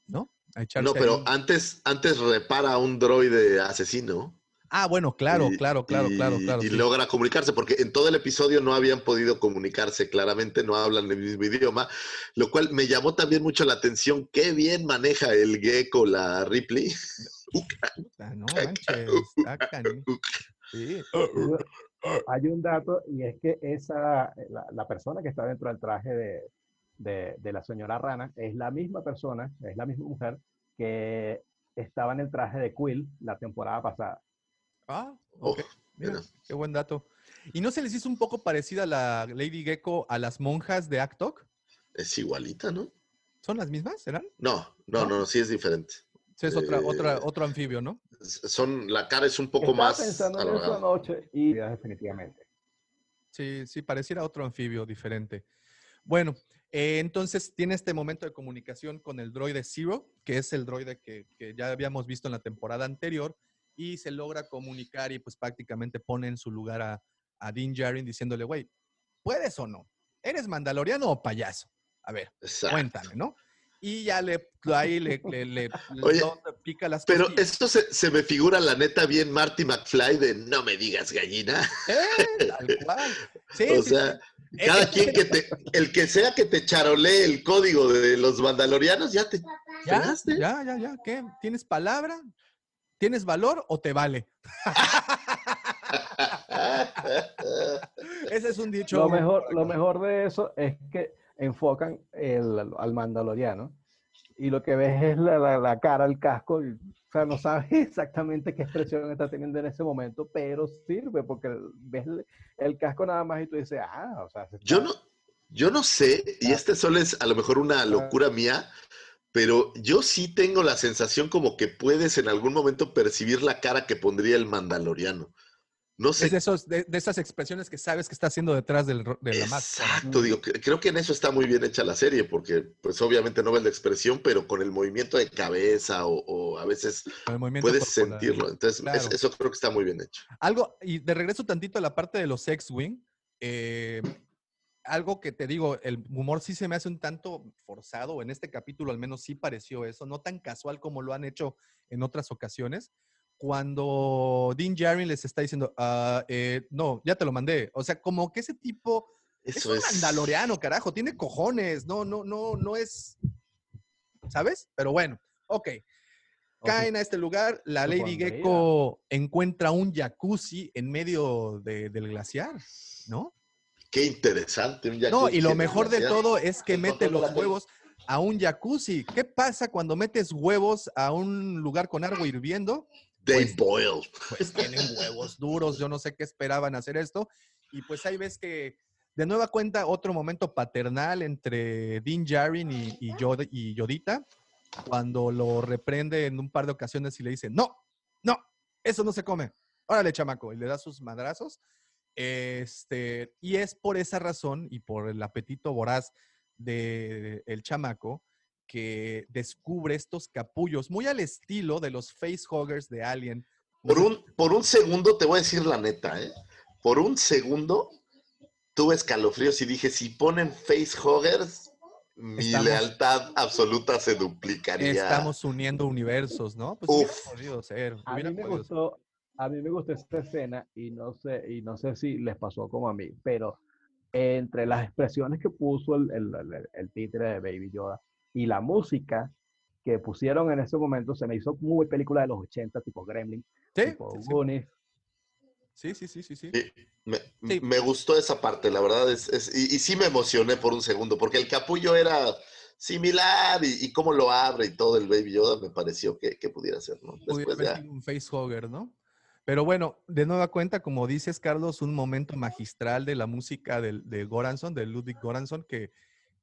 ¿no? A echarse No, pero antes, antes repara a un droide asesino. Ah, bueno, claro, y- claro, claro, claro, y- claro. Y sí. logra comunicarse, porque en todo el episodio no habían podido comunicarse claramente, no hablan el mismo idioma, lo cual me llamó también mucho la atención. Qué bien maneja el gecko la Ripley. Ah, no manches, está canijo. Sí. Hay un dato y es que esa, la, la persona que está dentro del traje de, de- de la señora Rana es la misma persona, es la misma mujer que estaba en el traje de Quill la temporada pasada. Ah, ok. Mira, qué buen dato. ¿Y no se les hizo un poco parecida la Lady Gecko a las monjas de Actok? Es igualita, ¿no? ¿Son las mismas? ¿Serán? No, no, ¿No? no, sí es diferente. Sí, es otra, otra, Eh, otro anfibio, ¿no? Son, la cara es un poco Estaba más pensando en alargada. anoche y definitivamente. Sí, sí, pareciera otro anfibio diferente. Bueno, Eh, entonces tiene este momento de comunicación con el droide Zero, que es el droide que, que ya habíamos visto en la temporada anterior, y se logra comunicar y pues prácticamente pone en su lugar a, a Din Djarin diciéndole, güey, ¿puedes o no? ¿Eres mandaloriano o payaso? A ver, Exacto. cuéntame, ¿no? Y ya le, ahí le, le, le- Oye, no, le pica las Pero costillas. esto se, se me figura la neta bien Marty McFly de no me digas gallina. Eh, tal cual. Sí, o sí, sea, sí. cada Eh, quien que te, el que sea que te charolee el código de los mandalorianos, ya te ¿Ya? ¿Ya? ¿Ya? ¿Ya? ¿Qué? ¿Tienes palabra? ¿Tienes valor o te vale? Ese es un dicho. Lo mejor, lo mejor de eso es que enfocan el- al mandaloriano y lo que ves es la, la- la cara, el casco, y, o sea, no sabes exactamente qué expresión está teniendo en ese momento, pero sirve porque ves el, el casco nada más y tú dices, ah, o sea, se Yo no, yo no sé, y este solo es a lo mejor una locura mía, pero yo sí tengo la sensación como que puedes en algún momento percibir la cara que pondría el mandaloriano. No sé. Es de, esos, de, de esas expresiones que sabes que está haciendo detrás del, de la máscara. Exacto, digo, creo que en eso está muy bien hecha la serie, porque pues obviamente no ves la expresión, pero con el movimiento de cabeza o, o a veces puedes corporal. sentirlo. Entonces, es- eso creo que está muy bien hecho. Algo, y de regreso tantito a la parte de los X-Wing, eh, algo que te digo, el humor sí se me hace un tanto forzado, en este capítulo al menos sí pareció eso, no tan casual como lo han hecho en otras ocasiones. Cuando Dean Djarin les está diciendo, "Ah, eh, no, ya te lo mandé. O sea, como que ese tipo es un es. carajo, tiene cojones, no, no, no, no es, ¿sabes? Pero bueno, ok. Caen a este lugar, la Lady. Gecko encuentra un jacuzzi en medio de- del glaciar, ¿no? Qué interesante. un No, jacuzzi y lo mejor de todo es que mete los huevos a un jacuzzi. ¿Qué pasa cuando metes huevos a un lugar con agua hirviendo? They pues- boil. Pues tienen huevos duros, yo no sé qué esperaban hacer esto. Y pues ahí ves que de nueva cuenta otro momento paternal entre Dean Djarin y, y, Yod- y Yodita, cuando lo reprende en un par de ocasiones y le dice, no, no, eso no se come. Órale, chamaco, y le da sus madrazos. Este, y es por esa razón y por el apetito voraz del el chamaco que descubre estos capullos, muy al estilo de los facehuggers de Alien. Por un, por un segundo, te voy a decir la neta, ¿eh? Por un segundo tuve escalofríos y dije, si ponen facehuggers, mi Estamos- lealtad absoluta se duplicaría. Estamos uniendo universos, ¿no? Pues Uf. podido ser. A mí me podido ser. gustó, a mí me gustó esta escena y no sé, y no sé si les pasó como a mí, pero entre las expresiones que puso el, el, el- el títere de Baby Yoda y la música que pusieron en ese momento se me hizo muy película de los 80, tipo Gremlin, Sí, tipo sí, sí. Goonies. sí, sí, sí, sí, sí. Sí, me, Sí. me gustó esa parte, la verdad, es, es- y, y sí me emocioné por un segundo, porque el capullo era similar y, y cómo lo abre y todo el Baby Yoda me pareció que, que pudiera ser, ¿no? Después ya. un facehugger, ¿no? Pero bueno, de nueva cuenta, como dices, Carlos, un momento magistral de la música del- de, Goranson, de Ludwig Goranson, que,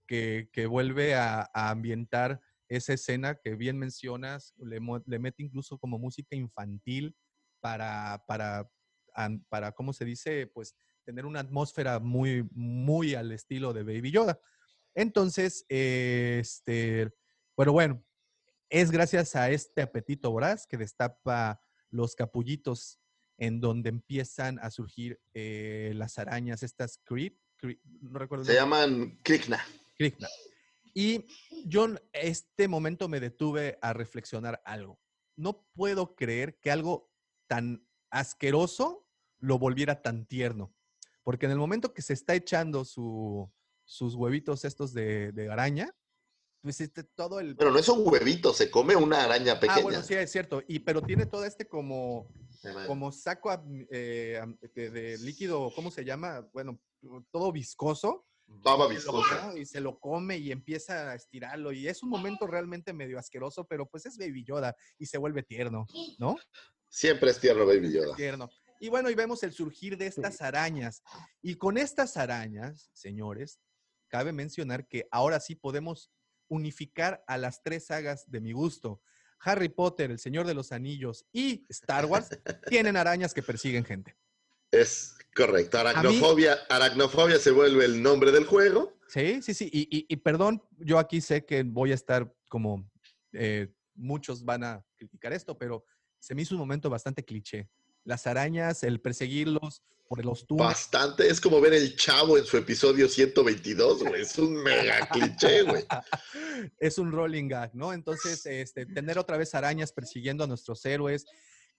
que, que vuelve a, a ambientar esa escena que bien mencionas, le, le mete incluso como música infantil para, para, para, ¿cómo se dice? Pues tener una atmósfera muy, muy al estilo de Baby Yoda. Entonces, eh, este, pero bueno, es gracias a este apetito voraz que destapa los capullitos en donde empiezan a surgir eh, las arañas, estas creep, creep- no recuerdo Se llaman Krikna. Krishna. Y yo en este momento me detuve a reflexionar algo. No puedo creer que algo tan asqueroso lo volviera tan tierno. Porque en el momento que se está echando su- sus huevitos estos de, de araña, pues este, todo el... Pero no es un huevito, se come una araña pequeña. Ah, bueno, sí, es cierto. Y, pero tiene todo este como, como saco eh, de, de líquido, ¿cómo se llama? Bueno, todo viscoso. Baba viscosa. Y se lo come y empieza a estirarlo. Y es un momento realmente medio asqueroso, pero pues es Baby Yoda y se vuelve tierno, ¿no? Siempre es tierno Baby Yoda. Tierno. Y bueno, y vemos el surgir de estas arañas. Y con estas arañas, señores, cabe mencionar que ahora sí podemos unificar a las tres sagas de mi gusto. Harry Potter, El Señor de los Anillos y Star Wars tienen arañas que persiguen gente. Es correcto. Aracnofobia, aracnofobia se vuelve el nombre del juego. Sí, sí, sí. Y, y- y perdón, yo aquí sé que voy a estar como eh, muchos van a criticar esto, pero se me hizo un momento bastante cliché. Las arañas, el perseguirlos por los túneles. Bastante. Es como ver el chavo en su episodio 122, güey. Es un mega cliché, güey. es un rolling gag, ¿no? Entonces, este, tener otra vez arañas persiguiendo a nuestros héroes,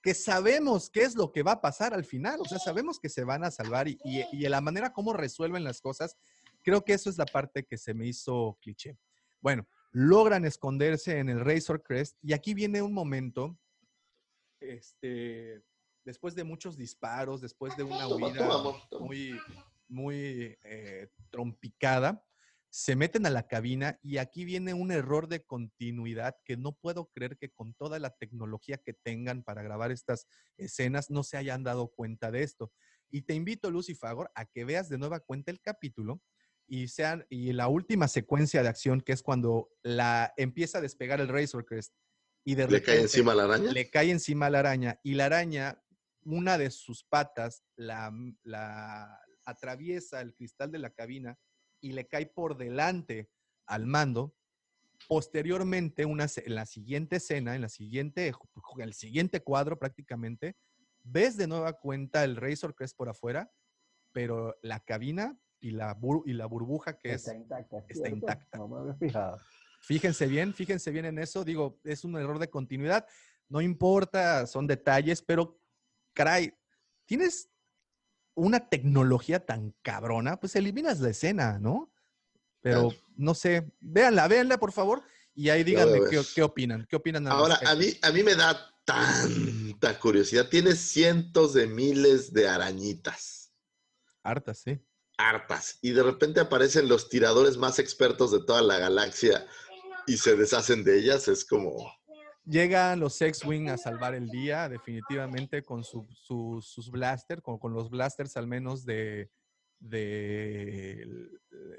que sabemos qué es lo que va a pasar al final, o sea, sabemos que se van a salvar y, y, y la manera como resuelven las cosas, creo que eso es la parte que se me hizo cliché. Bueno, logran esconderse en el Razor Crest y aquí viene un momento, este, después de muchos disparos, después de una huida muy, muy eh, trompicada, se meten a la cabina y aquí viene un error de continuidad que no puedo creer que con toda la tecnología que tengan para grabar estas escenas no se hayan dado cuenta de esto. Y te invito, Lucy Fagor, a que veas de nueva cuenta el capítulo y sean y la última secuencia de acción que es cuando la empieza a despegar el Razor Crest y de ¿Le cae encima a la araña? le cae encima a la araña y la araña una de sus patas la, la atraviesa el cristal de la cabina y le cae por delante al mando. Posteriormente, una, en la siguiente escena, en la siguiente, en el siguiente cuadro prácticamente, ves de nueva cuenta el Razor Crest por afuera, pero la cabina y la, bur- y la burbuja que Está es, intacta. está ¿cierto? intacta. No me había fijado. Fíjense bien, fíjense bien en eso. Digo, es un error de continuidad. No importa, son detalles, pero caray, tienes una tecnología tan cabrona, pues eliminas la escena, ¿no? Pero Claro. no sé, véanla, véanla por favor y ahí díganme qué, opinan, qué opinan. Ahora, respecto? a mí, a mí me da tanta curiosidad. Tienes cientos de miles de arañitas. Hartas, sí. hartas y de repente aparecen los tiradores más expertos de toda la galaxia y se deshacen de ellas, es como... Llegan los X-Wing a salvar el día, definitivamente, con su- su- sus blasters, con, con los blasters al menos de, de,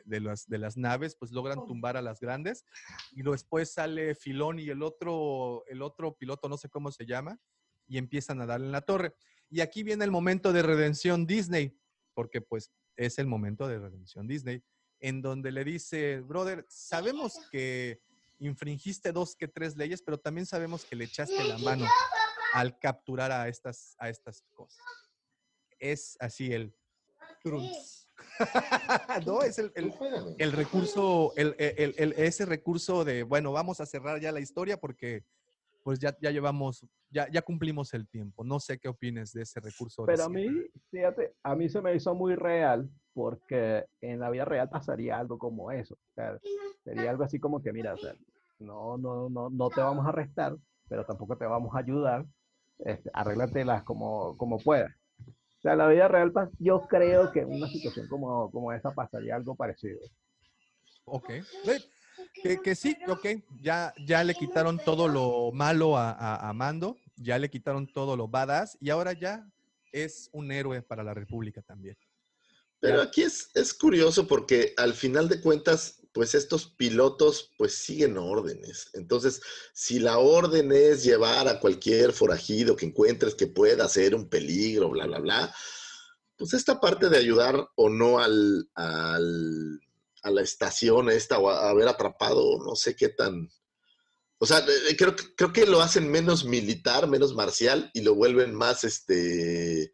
de las, de las naves, pues logran tumbar a las grandes. Y después sale Filón y el otro, el otro piloto, no sé cómo se llama, y empiezan a darle en la torre. Y aquí viene el momento de redención Disney, porque pues es el momento de redención Disney, en donde le dice, brother, sabemos que infringiste dos que tres leyes, pero también sabemos que le echaste la mano al capturar a estas, a estas cosas. Es así el... trunks. no, es el, el- el recurso, el, el- el- ese recurso de, bueno, vamos a cerrar ya la historia porque pues ya, ya llevamos, ya, ya cumplimos el tiempo. No sé qué opines de ese recurso. Pero a mí, fíjate, a mí se me hizo muy real porque en la vida real pasaría algo como eso. O sea, sería algo así como que, mira, o sea, no, no, no, no te vamos a arrestar, pero tampoco te vamos a ayudar. Este, arréglatelas como, como puedas. O sea, en la vida real, yo creo que en una situación como, como esa pasaría algo parecido. Ok. Que sí, ok. Ya, ya le quitaron todo lo malo a, a- a Mando, ya le quitaron todo lo badass y ahora ya es un héroe para la República también. Pero aquí es, es curioso porque al final de cuentas, pues estos pilotos pues siguen órdenes. Entonces, si la orden es llevar a cualquier forajido que encuentres que pueda ser un peligro, bla, bla, bla, pues esta parte de ayudar o no al, al- a la estación esta o a haber atrapado, no sé qué tan... O sea, eh, creo, que- creo que lo hacen menos militar, menos marcial y lo vuelven más este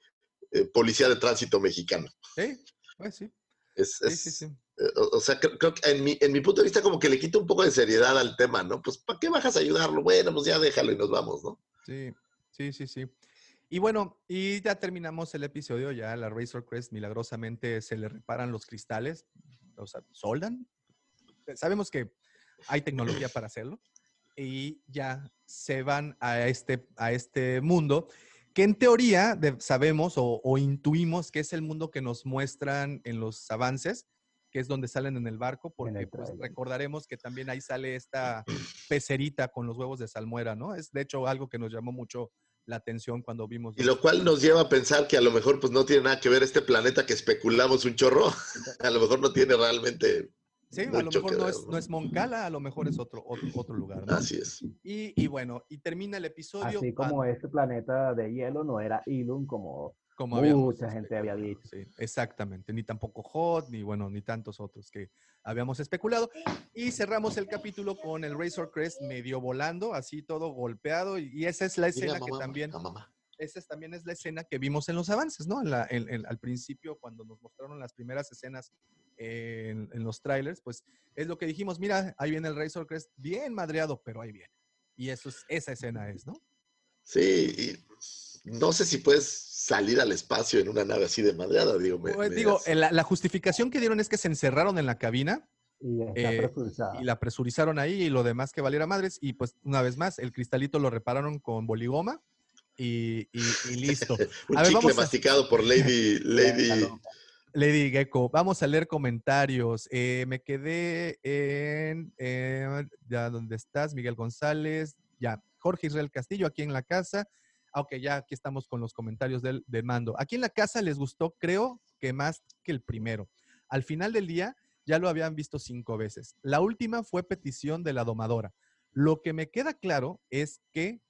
eh, policía de tránsito mexicano. Sí, pues sí. Es, es- sí, sí. eh, O, o sea, creo, creo que en mi, en mi punto de vista como que le quita un poco de seriedad al tema, ¿no? Pues, ¿para qué bajas a ayudarlo? Bueno, pues ya déjalo y nos vamos, ¿no? Sí, sí, sí, sí. Y bueno, y ya terminamos el episodio, ya la Razor Crest milagrosamente se le reparan los cristales, o sea, soldan. Sabemos que hay tecnología para hacerlo y ya se van a este, a este mundo que en teoría de- sabemos o, o intuimos que es el mundo que nos muestran en los avances, que es donde salen en el barco, porque el pues, recordaremos que también ahí sale esta pecerita con los huevos de salmuera, ¿no? Es de hecho algo que nos llamó mucho la atención cuando vimos. Y lo cual nos lleva a pensar que a lo mejor pues no tiene nada que ver este planeta que especulamos un chorro. a lo mejor no tiene realmente... Sí, a lo mejor que no ver, es, no es Moncala, a lo mejor es otro, otro, otro lugar, ¿no? Así es. Y, y bueno, y termina el episodio. Así como este planeta de hielo no era Ilum como, como habíamos Mucha gente había dicho. Sí, exactamente. Ni tampoco Hot, ni bueno, ni tantos otros que habíamos especulado. Y cerramos el capítulo con el Razor Crest medio volando, así todo golpeado. Y esa es la escena Mira, que también, la mamá. esa es- también es la escena que vimos en los avances, ¿no? En la- en- en- al principio, cuando nos mostraron las primeras escenas en, en los trailers, pues es lo que dijimos, mira, ahí viene el Razor Crest, bien madreado, pero ahí viene. Y eso es, esa escena es, ¿no? Sí, y no sé si puedes salir al espacio en una nave así de madreada, digo. me- Pues, me digo, la, la justificación que dieron es que se encerraron en la cabina Y Eh, y la presurizaron ahí y lo demás que valiera madres. Y pues una vez más, el cristalito lo repararon con boligoma y, y- y listo. Un a ver, chicle vamos a- masticado por Lady, Lady. Lady Gecko, vamos a leer comentarios. Eh, me quedé en, eh, ya donde estás, Miguel González, ya, Jorge Israel Castillo, aquí en la casa. Aunque ya aquí estamos con los comentarios del, del mando. Aquí en la casa les gustó, creo que más que el primero. Al final del día ya lo habían visto cinco veces. La última fue petición de la domadora. Lo que me queda claro es que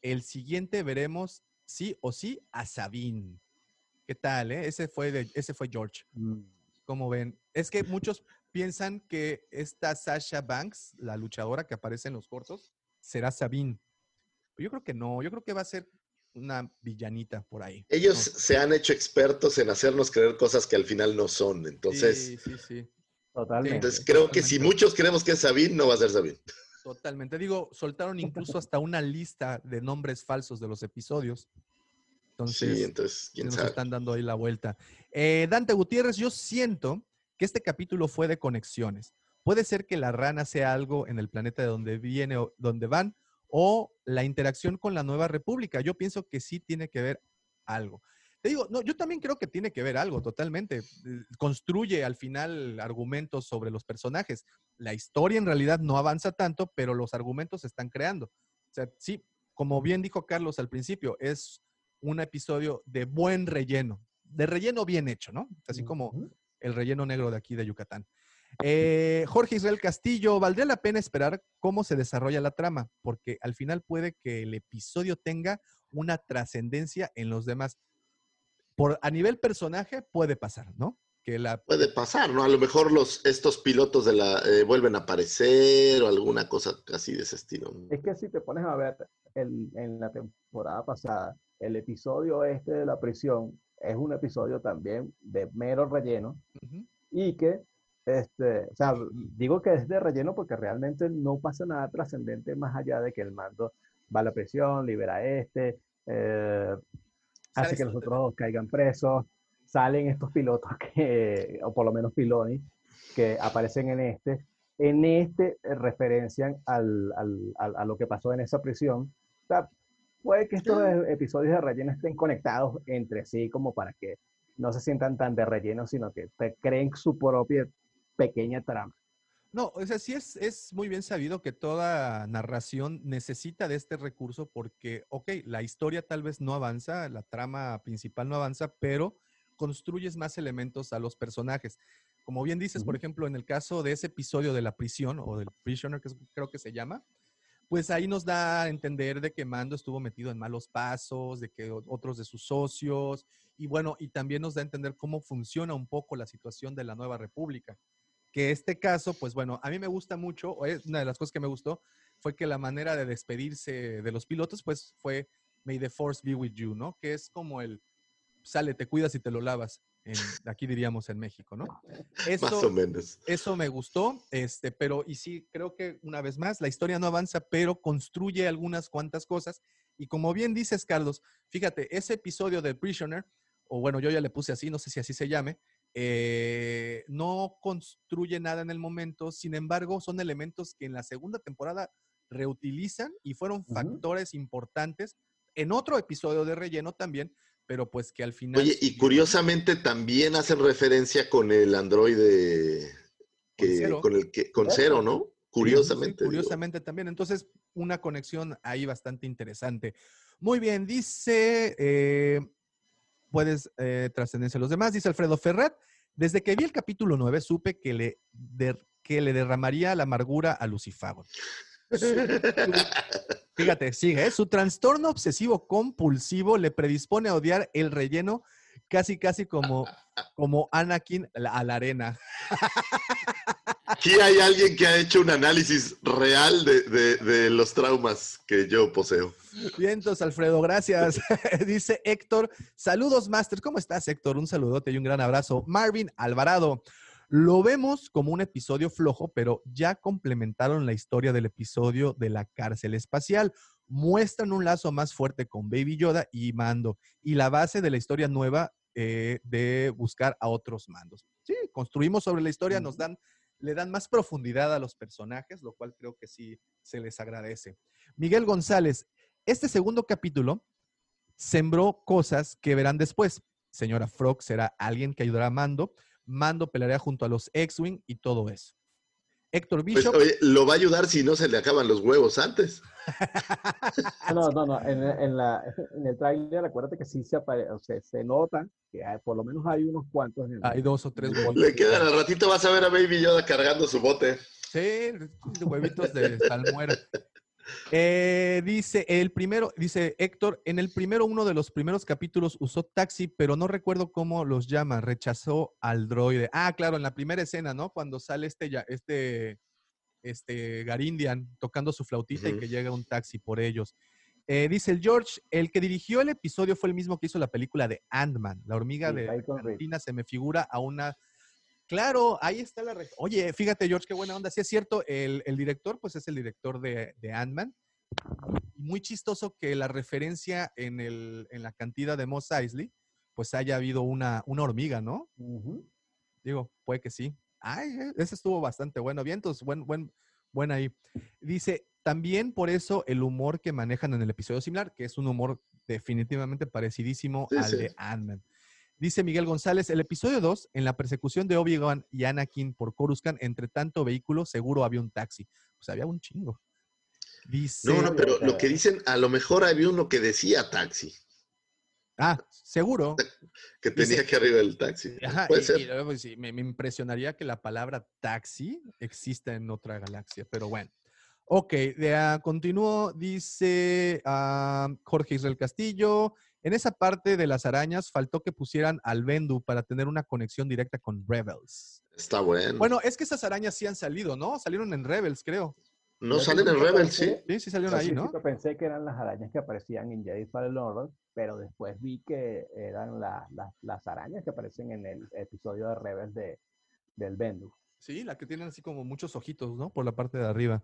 el siguiente veremos sí o sí a Sabine. ¿Qué tal, eh? Ese fue, de, ese fue George. Mm, Como ven, es que muchos piensan que esta Sasha Banks, la luchadora que aparece en los cortos, será Sabine. Pero yo creo que no, yo creo que va a ser una villanita por ahí. Ellos No. se han hecho expertos en hacernos creer cosas que al final no son. Entonces, Sí, sí, sí. Totalmente. entonces creo que si muchos creemos que es Sabine, no va a ser Sabine. Totalmente. Digo, soltaron incluso hasta una lista de nombres falsos de los episodios. Entonces, sí, entonces, quién nos sabe. están dando ahí la vuelta. Eh, Dante Gutiérrez, yo siento que este capítulo fue de conexiones. Puede ser que la rana sea algo en el planeta de donde viene o donde van, o la interacción con la nueva república. Yo pienso que sí tiene que ver algo. Te digo, no, yo también creo que tiene que ver algo totalmente. Eh, Construye al final argumentos sobre los personajes. La historia en realidad no avanza tanto, pero los argumentos se están creando. O sea, sí, como bien dijo Carlos al principio, es un episodio de buen relleno, de relleno bien hecho, ¿no? Así como el relleno negro de aquí de Yucatán. Eh, Jorge Israel Castillo, ¿valdría la pena esperar cómo se desarrolla la trama? Porque al final puede que el episodio tenga una trascendencia en los demás. Por, a nivel personaje puede pasar, ¿no? Que la, Puede pasar, ¿no? A lo mejor los, estos pilotos de la eh, vuelven a aparecer o alguna cosa así de ese estilo. Es que si te pones a ver el- en la temporada pasada, el episodio este de la prisión es un episodio también de mero relleno y que, este, o sea, digo que es de relleno porque realmente no pasa nada trascendente más allá de que el mando va a la prisión, libera a este, eh, hace que los otros dos caigan presos, salen estos pilotos que, o por lo menos Piloni, que aparecen en este. En este eh, referencian al, al- al- a lo que pasó en esa prisión. O sea, puede que estos e- episodios de relleno estén conectados entre sí como para que no se sientan tan de relleno, sino que te creen su propia pequeña trama. No, o sea, sí es, es muy bien sabido que toda narración necesita de este recurso porque, ok, la historia tal vez no avanza, la trama principal no avanza, pero construyes más elementos a los personajes. Como bien dices, por ejemplo, en el caso de ese episodio de la prisión o del prisoner, que creo que se llama, pues ahí nos da a entender de que Mando estuvo metido en malos pasos, de que otros de sus socios, y bueno, y también nos da a entender cómo funciona un poco la situación de la nueva república que este caso, pues bueno, a mí me gusta mucho, o es una de las cosas que me gustó, fue que la manera de despedirse de los pilotos, pues fue May the Force be with you, ¿no? Que es como el, sale, te cuidas y te lo lavas, en, aquí diríamos en México, ¿no? Más o Eso, menos. eso me gustó, este, pero, y sí, creo que una vez más, la historia no avanza, pero construye algunas cuantas cosas, y como bien dices, Carlos, fíjate, ese episodio de Prisoner, o bueno, yo ya le puse así, no sé si así se llame, eh, no construye nada en el momento, sin embargo, son elementos que en la segunda temporada reutilizan y fueron factores importantes en otro episodio de relleno también, pero pues que al final... Oye, y curiosamente también hacen referencia con el androide Con que, Cero. con el que, con Cero. cero, ¿no? Sí, Curiosamente. digo. curiosamente también. Entonces, una conexión ahí bastante interesante. Muy bien, dice, eh, puedes eh, trascendencia a los demás, dice Alfredo Ferret, desde que vi el capítulo 9 supe que le, que le derramaría la amargura a Lucifago. Fíjate, sigue, ¿eh? su trastorno obsesivo compulsivo le predispone a odiar el relleno casi, casi como, como Anakin a la- a la arena. Aquí hay alguien que ha hecho un análisis real de, de- de los traumas que yo poseo. Vientos, Alfredo, gracias. Dice Héctor, saludos, Master. ¿Cómo estás, Héctor? Un saludote y un gran abrazo. Marvin Alvarado, lo vemos como un episodio flojo, pero ya complementaron la historia del episodio de la cárcel espacial. Muestran un lazo más fuerte con Baby Yoda y Mando y la base de la historia nueva eh, de buscar a otros mandos. Sí, construimos sobre la historia, nos dan, le dan más profundidad a los personajes, lo cual creo que sí se les agradece. Miguel González, este segundo capítulo sembró cosas que verán después. Señora Frog será alguien que ayudará a Mando. Mando peleará junto a los X-Wing y todo eso. Héctor Pues, Bishop. oye, lo va a ayudar si no se le acaban los huevos antes. No, no, no. En, en la, en el tráiler, acuérdate que sí se, apare- o sea, se nota que hay- por lo menos hay unos cuantos. en el- Hay dos o tres Le huevitos. quedan al ratito, vas a ver a Baby Yoda cargando su bote. Sí, huevitos de salmuera. Eh, dice el primero, dice Héctor, en el primero, uno de los primeros capítulos usó taxi, pero no recuerdo cómo los llama, rechazó al droide. Ah, claro, en la primera escena, ¿no? Cuando sale este, ya- este, este Garindian tocando su flautita y que llega un taxi por ellos. Eh, dice el George, el que dirigió el episodio fue el mismo que hizo la película de Ant-Man, la hormiga Sí, de. Argentina, se me figura a una Claro, ahí está la... Oye, fíjate, George, qué buena onda. Sí es cierto, el, el director, pues es el director de, de Ant-Man. Muy chistoso que la referencia en, el, en la cantidad de Moss Eisley, pues haya habido una, una hormiga, ¿no? Digo, puede que sí. Ay, eh, ese estuvo bastante bueno. Vientos, buen, buen, buen ahí. Dice, también por eso el humor que manejan en el episodio similar, que es un humor definitivamente parecidísimo Sí, al sí. de Ant-Man. Dice Miguel González, el episodio 2, en la persecución de Obi-Wan y Anakin por Coruscant, entre tanto vehículo, seguro había un taxi. Pues había un chingo. Dice, No, no, pero lo que dicen, a lo mejor había uno que decía taxi, ah, seguro. que tenía Dice- que arriba del taxi. Ajá, Puede y- ser. y luego, sí, me, me impresionaría que la palabra taxi exista en otra galaxia, pero bueno. Ok, de, ah, continúo, dice ah, Jorge Israel Castillo. En esa parte de las arañas faltó que pusieran al Bendu para tener una conexión directa con Rebels. Está bueno. Bueno, es que esas arañas sí han salido, ¿no? Salieron en Rebels, creo. no Yo salen en Rebels, sí. pensé- Sí, sí salieron Al ahí, ¿no? principio pensé que eran las arañas que aparecían en Jedi Fallen Order, pero después vi que eran la- la- las arañas que aparecen en el episodio de Rebels de, del Bendu. Sí, la que tienen así como muchos ojitos, ¿no? Por la parte de arriba.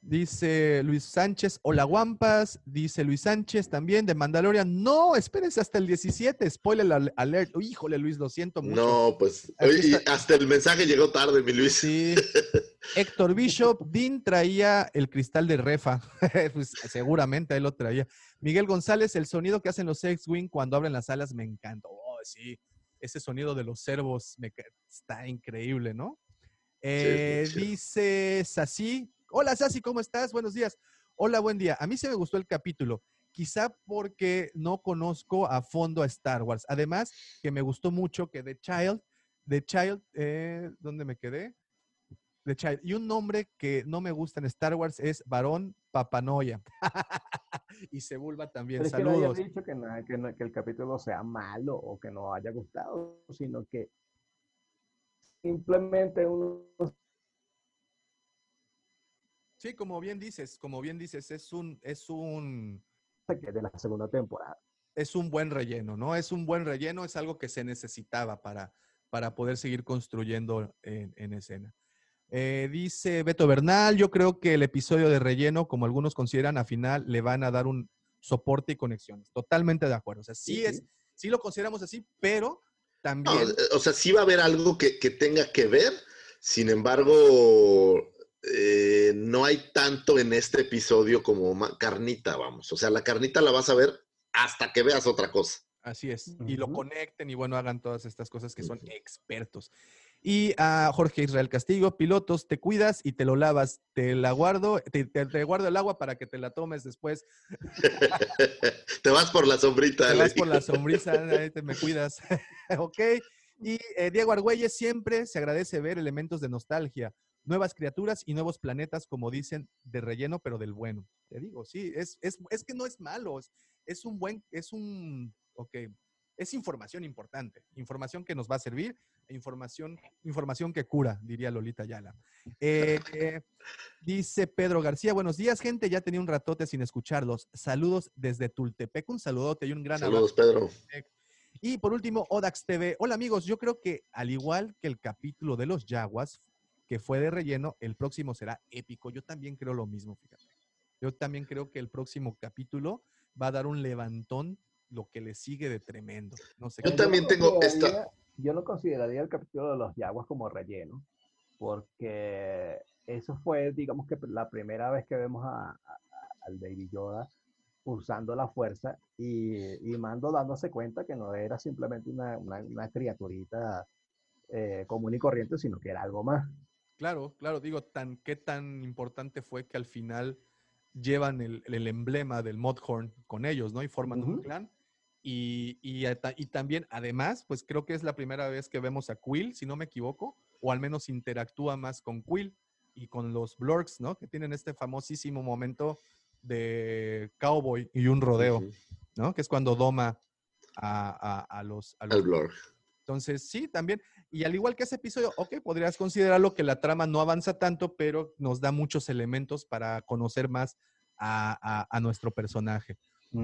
Dice Luis Sánchez, hola guampas. Dice Luis Sánchez también de Mandalorian. No, espérense hasta el 17. Spoiler al- alert. Uy, híjole, Luis, lo siento mucho. No, pues. Y hasta el mensaje llegó tarde, mi Luis. Sí. Héctor Bishop, Dean traía el cristal de Refa. pues seguramente él lo traía. Miguel González, el sonido que hacen los X-Wing cuando abren las alas me encanta. Oh, sí. Ese sonido de los me ca- está increíble, ¿no? Eh, dice Sassi. Hola, Sassi, ¿cómo estás? Buenos días. Hola, buen día. A mí se me gustó el capítulo. Quizá porque no conozco a fondo a Star Wars. Además, que me gustó mucho que The Child, The Child, eh, ¿dónde me quedé? The Child. Y un nombre que no me gusta en Star Wars es Varón Papanoia. y Sebulba también. Pero es que no haya Saludos. dicho que, no- que no- que el capítulo sea malo o que no haya gustado, sino que simplemente uno Sí, como bien dices, como bien dices, es un, es un, de la segunda temporada. es un buen relleno, ¿no? Es un buen relleno, es algo que se necesitaba para, para poder seguir construyendo en, en escena. Eh, dice Beto Bernal, yo creo que el episodio de relleno, como algunos consideran, a final le van a dar un soporte y conexiones. Totalmente de acuerdo. O sea, sí, Sí, es, sí. sí lo consideramos así, pero también... eh, o sea, sí va a haber algo que, que tenga que ver. Sin embargo, eh, no hay tanto en este episodio como carnita, vamos. O sea, la carnita la vas a ver hasta que veas otra cosa. Así es. Y lo conecten y bueno, hagan todas estas cosas que son expertos. Y a Jorge Israel Castillo, pilotos, te cuidas y te lo lavas. Te la guardo, te, te- te guardo el agua para que te la tomes después. Te vas por la sombrita. Te vas por la sombrisa, ahí te me cuidas. ok. Y eh, Diego Argüelles, siempre se agradece ver elementos de nostalgia, nuevas criaturas y nuevos planetas, como dicen, de relleno, pero del bueno. Te digo, sí, es, es, es que no es malo, es, es un buen, es un, ok, es información importante, información que nos va a servir, e información, información que cura, diría Lolita Yala. Eh, eh, dice Pedro García, buenos días, gente, ya tenía un ratote sin escucharlos. Saludos desde Tultepec, un saludote y un gran Saludos, abrazo. Pedro. Y por último, Odax TV. Hola amigos, yo creo que al igual que el capítulo de los Yaguas, que fue de relleno, el próximo será épico. Yo también creo lo mismo, fíjate. Yo también creo que el próximo capítulo va a dar un levantón, lo que le sigue de tremendo. No sé Yo qué- también tengo esta. Yo no consideraría el capítulo de los Yaguas como relleno, porque eso fue, digamos que la primera vez que vemos a, a- al Baby Yoda usando la fuerza y, y Mando dándose cuenta que no era simplemente una, una, una criaturita eh, común y corriente, sino que era algo más. Claro, claro, digo, tan, qué tan importante fue que al final llevan el, el emblema del Modhorn con ellos, ¿no? Y forman un Ujú. clan. Y, y, también, además, pues creo que es la primera vez que vemos a Quill, si no me equivoco, o al menos interactúa más con Quill y con los Blurks, ¿no? Que tienen este famosísimo momento de cowboy y un rodeo. ¿no? Que es cuando doma a, a- a los, a los entonces, sí, también. Y al igual que ese episodio, ok, podrías considerarlo que la trama no avanza tanto, pero nos da muchos elementos para conocer más a, a- a nuestro personaje.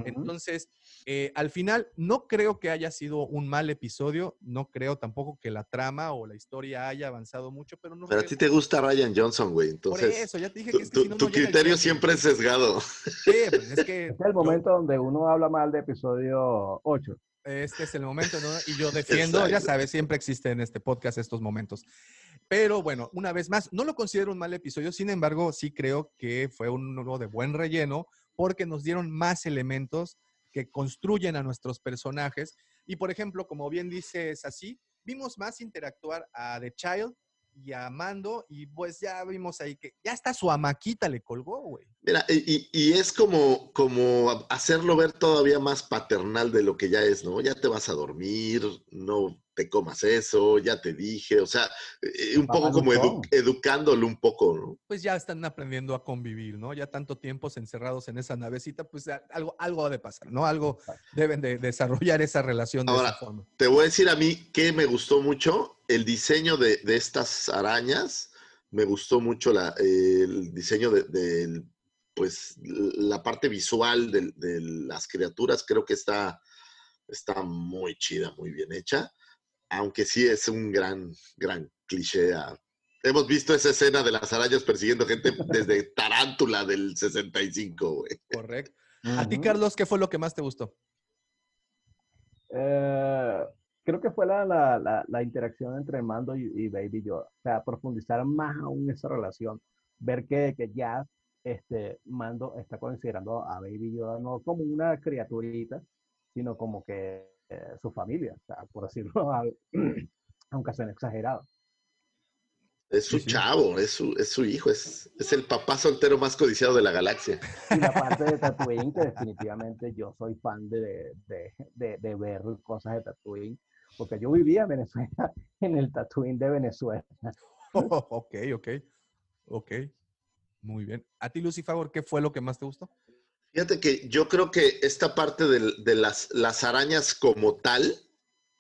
Entonces, eh, al final, no creo que haya sido un mal episodio, no creo tampoco que la trama o la historia haya avanzado mucho, pero no Pero a ti te gusta Ryan Johnson, güey. Por Entonces, eso, ya te dije que es que tu- si no, tu no criterio siempre es sesgado. Sí, pues, es que es el yo- momento donde uno habla mal de episodio 8. Este es el momento, ¿no? Y yo defiendo, ya sabes, siempre existe en este podcast estos momentos. Pero bueno, una vez más, no lo considero un mal episodio, sin embargo, sí creo que fue uno de buen relleno porque nos dieron más elementos que construyen a nuestros personajes. Y por ejemplo, como bien dices así, vimos más interactuar a The Child y a y pues ya vimos ahí que ya hasta su amaquita le colgó, güey. Mira, y, y- y es como, como hacerlo ver todavía más paternal de lo que ya es, ¿no? Ya te vas a dormir, no te comas eso, ya te dije, o sea, eh, un poco como edu- educándolo un poco, ¿no? pues ya están aprendiendo a convivir, ¿no? Ya tanto tiempo encerrados en esa navecita, pues algo, algo ha de pasar, ¿no? Algo deben de desarrollar esa relación de Ahora, esa forma. Te voy a decir a mí que me gustó mucho el diseño de, de estas arañas. Me gustó mucho la- el diseño de, del, pues, la parte visual de, de las criaturas. Creo que está, está muy chida, muy bien hecha. Aunque sí es un gran, gran cliché. a- Hemos visto esa escena de las arañas persiguiendo gente desde Tarántula del 65, güey. Correcto. A ti. Carlos, ¿qué fue lo que más te gustó? Eh, creo que fue la, la, la, la interacción entre Mando y, y Baby Yoda. O sea, profundizar más aún esa relación. Ver que, que ya este, Mando está considerando a Baby Yoda no como una criaturita, sino como que eh, su familia, o sea, por decirlo, al- aunque suene exagerado. Es su Sí, sí. chavo, es su, es su hijo, es, es el papá soltero más codiciado de la galaxia. Y la parte de Tatooine, que definitivamente yo soy fan de, de, de, de ver cosas de Tatooine, porque yo vivía en Venezuela, en el Tatooine de Venezuela. ok, ok, ok. Muy bien. A ti, Lucy Favor, ¿qué fue lo que más te gustó? Fíjate que yo creo que esta parte de, las, las arañas como tal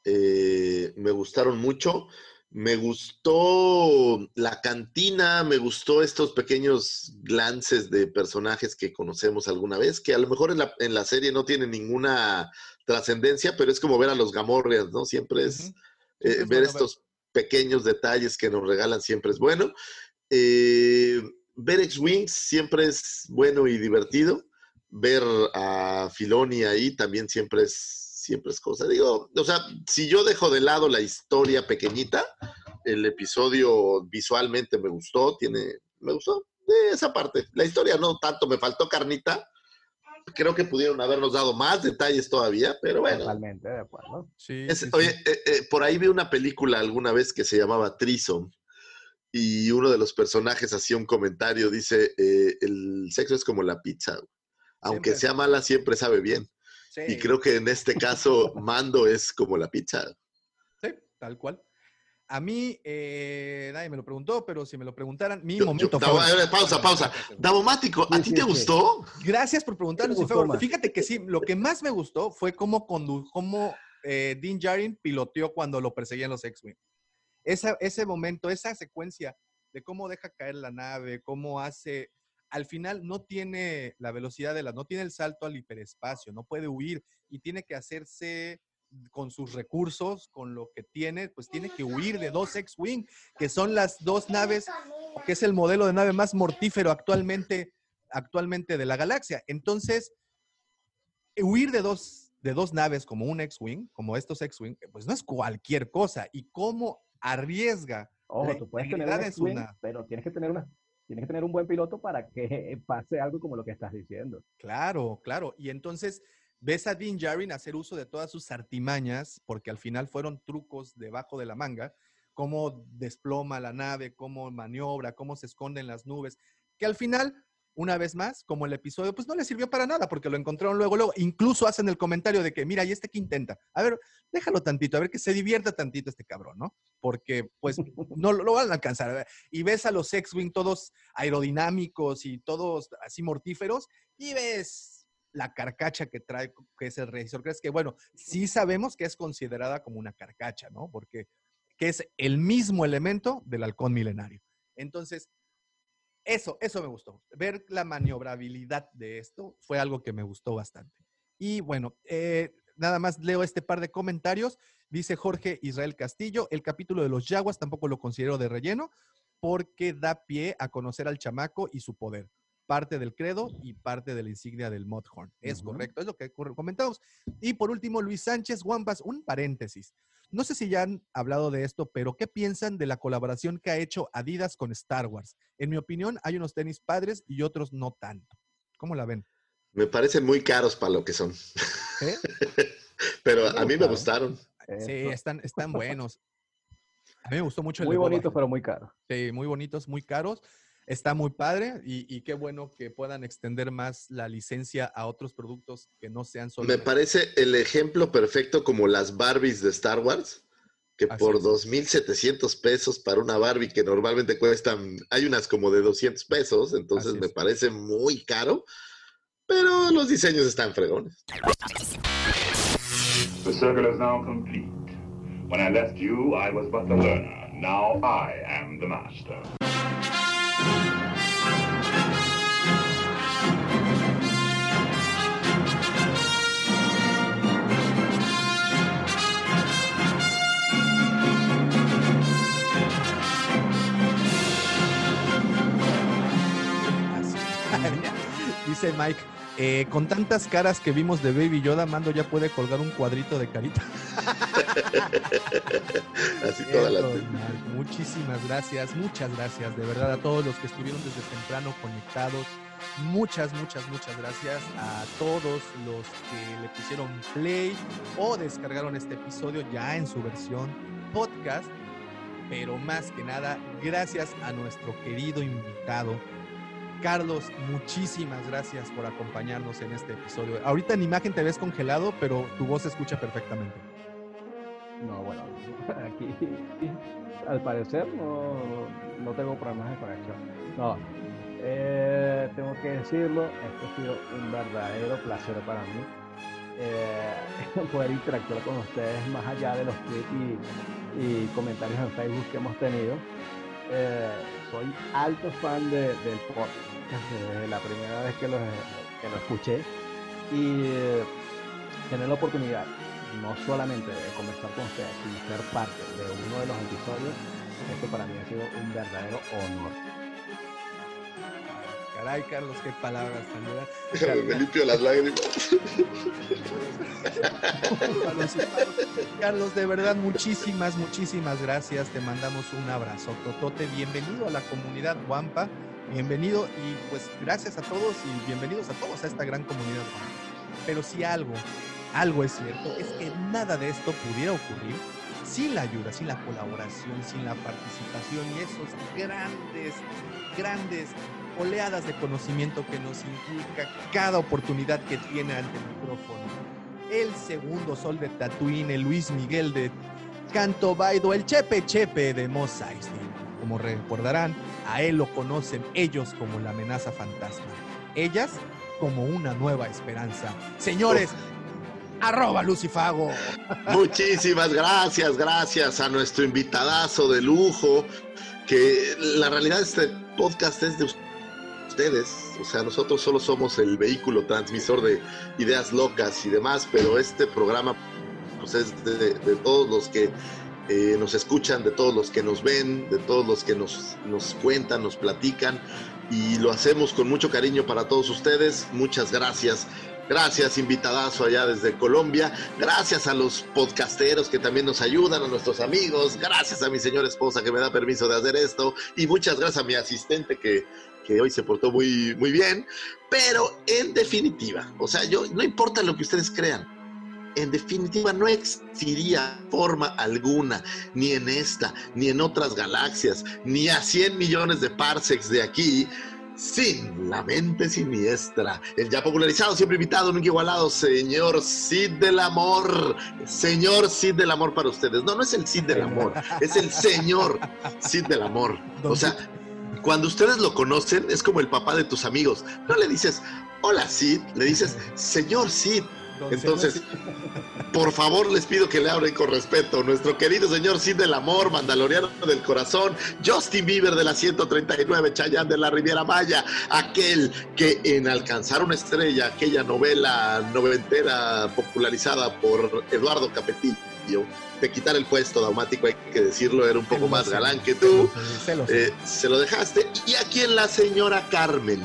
eh, me gustaron mucho. Me gustó la cantina, me gustó estos pequeños glances de personajes que conocemos alguna vez, que a lo mejor en la, en la serie no tienen ninguna trascendencia, pero es como ver a los Gamorreans, ¿no? Siempre es eh, Siempre es ver bueno ver. estos pequeños detalles que nos regalan siempre es bueno. Eh, ver X-Wings siempre es bueno y divertido. Ver a Filoni ahí también siempre es, siempre es cosa. Digo, o sea, si yo dejo de lado la historia pequeñita, el episodio visualmente me gustó, tiene, me gustó de esa parte. La historia no tanto, me faltó carnita. Creo que pudieron habernos dado más detalles todavía, pero bueno, Totalmente de acuerdo. Sí, es- sí, sí. oye, eh, eh, por ahí vi una película alguna vez que se llamaba Trison y uno de los personajes hacía un comentario, dice, eh, el sexo es como la pizza, aunque Siempre. sea mala, siempre sabe bien. Sí, Y creo que en este caso, Mando es como la pizza. sí, tal cual. A mí, eh, nadie me lo preguntó, pero si me lo preguntaran, mi Yo- momento yo- favorito- pausa, pausa. Davomático, ¿a Sí, ti sí, te sí. gustó? Gracias por preguntar, ¿Qué te Lucifer. gustó más? Fíjate que sí, lo que más me gustó fue cómo, condu- cómo eh, Dean Jarin piloteó cuando lo perseguían los X-Wing. Esa- ese momento, esa secuencia de cómo deja caer la nave, cómo hace, al final no tiene la velocidad de la, no tiene el salto al hiperespacio, no puede huir y tiene que hacerse con sus recursos, con lo que tiene, pues tiene que huir de dos X-Wing, que son las dos naves, que es el modelo de nave más mortífero actualmente, actualmente de la galaxia. Entonces, huir de dos, de dos naves como un X-Wing, como estos X-Wing, pues no es cualquier cosa. Y cómo arriesga Ojo, la tú puedes tener un X-Wing, pero tienes que tener una, tienes que tener un buen piloto para que pase algo como lo que estás diciendo. Claro, claro. Y entonces ves a Dean Jarin hacer uso de todas sus artimañas, porque al final fueron trucos debajo de la manga, cómo desploma la nave, cómo maniobra, cómo se esconde en las nubes, que al final, una vez más, como el episodio, pues no le sirvió para nada, porque lo encontraron luego, luego, incluso hacen el comentario de que, mira, ¿y este que intenta? A ver, déjalo tantito, a ver que se divierta tantito este cabrón, ¿no? Porque, pues, no lo, van a alcanzar. a ver, Y ves a los X-Wing todos aerodinámicos y todos así mortíferos, y ves la carcacha que trae, que es el Razor Crest, que bueno, sí sabemos que es considerada como una carcacha, ¿no? Porque que es el mismo elemento del halcón milenario. Entonces, eso, eso me gustó. Ver la maniobrabilidad de esto fue algo que me gustó bastante. Y bueno, eh, nada más leo este par de comentarios. Dice Jorge Israel Castillo, el capítulo de los Yaguas tampoco lo considero de relleno porque da pie a conocer al chamaco y su poder. Parte del credo y parte de la insignia del Modhorn. Es Ujú. correcto, es lo que comentamos. Y por último, Luis Sánchez Guampas, un paréntesis. No sé si ya han hablado de esto, pero ¿qué piensan de la colaboración que ha hecho Adidas con Star Wars? En mi opinión, hay unos tenis padres y otros no tanto. ¿Cómo la ven? Me parecen muy caros para lo que son. ¿Eh? Pero a mí me gustaron. Sí, están, están buenos. A mí me gustó mucho el Muy de Boba bonito, Fett. pero muy caro. Sí, muy bonitos, muy caros. Está muy padre y, y qué bueno que puedan extender más la licencia a otros productos que no sean solo. Me parece el ejemplo perfecto como las Barbies de Star Wars, que Así por es. 2.700 pesos para una Barbie que normalmente cuestan, hay unas como de 200 pesos, entonces me parece muy caro, pero los diseños están fregones. The circle is now complete. When I left you, I was but the learner. Now I am the master. Dice Mike, eh, con tantas caras que vimos de Baby Yoda, Mando ya puede colgar un cuadrito de carita. Así. Muchísimas gracias, muchas gracias, de verdad, a todos los que estuvieron desde temprano conectados. Muchas, muchas, muchas gracias a todos los que le pusieron play o descargaron este episodio ya en su versión podcast. Pero más que nada, gracias a nuestro querido invitado, Carlos, muchísimas gracias por acompañarnos en este episodio. Ahorita en imagen te ves congelado, pero tu voz se escucha perfectamente. No, bueno, aquí al parecer no, no tengo problemas de conexión. No, eh, tengo que decirlo, esto ha sido un verdadero placer para mí. eh, poder interactuar con ustedes más allá de los tweets y, comentarios en Facebook que hemos tenido. Eh, soy alto fan de- del podcast desde la primera vez que lo, que lo escuché y tener la oportunidad no solamente de conversar con ustedes, sino ser parte de uno de los episodios, esto para mí ha sido un verdadero honor. Caray, Carlos, qué palabras tan me limpio las lágrimas. Carlos, de verdad, muchísimas, muchísimas gracias. Te mandamos un abrazo, Totote. Bienvenido a la comunidad Wampa. Bienvenido y pues gracias a todos y bienvenidos a todos a esta gran comunidad Wampa. Pero si algo, algo es cierto, es que nada de esto pudiera ocurrir sin la ayuda, sin la colaboración, sin la participación y esos grandes, grandes oleadas de conocimiento que nos inculca cada oportunidad que tiene ante el micrófono. El segundo sol de Tatooine, el Luis Miguel de Canto Baido, el Chepe Chepe de Mos. Como recordarán, a él lo conocen ellos como la amenaza fantasma, ellas como una nueva esperanza. Señores, arroba Lucifago. Muchísimas gracias, gracias a nuestro invitadazo de lujo, que la realidad este podcast es de ustedes, o sea, nosotros solo somos el vehículo transmisor de ideas locas y demás, pero este programa pues, es de, de todos los que eh, nos escuchan, de todos los que nos ven, de todos los que nos, nos cuentan, nos platican y lo hacemos con mucho cariño para todos ustedes. Muchas gracias. Gracias, invitadazo allá desde Colombia. Gracias a los podcasteros que también nos ayudan, a nuestros amigos. Gracias a mi señora esposa que me da permiso de hacer esto. Y muchas gracias a mi asistente que, que hoy se portó muy, muy bien. Pero en definitiva, o sea, yo no importa lo que ustedes crean. En definitiva, no existiría forma alguna, ni en esta, ni en otras galaxias, ni a 100 millones de parsecs de aquí, sin la mente siniestra, el ya popularizado, siempre invitado, nunca igualado, señor Cid del Amor. Señor Cid del Amor para ustedes. No, no es el Cid del Amor, es el señor Cid del Amor. O sea, cuando ustedes lo conocen, es como el papá de tus amigos. No le dices, hola Cid, le dices, señor Cid. Entonces, por favor, les pido que le hablen con respeto. Nuestro querido señor Cid del Amor, Mandaloriano del Corazón, Justin Bieber de la 139, Chayanne de la Riviera Maya, aquel que en Alcanzar una estrella, aquella novela noventera popularizada por Eduardo Capetillo, de quitar el puesto daumático, hay que decirlo, era un poco más galán que tú. Eh, se lo dejaste. Y aquí en la señora Carmen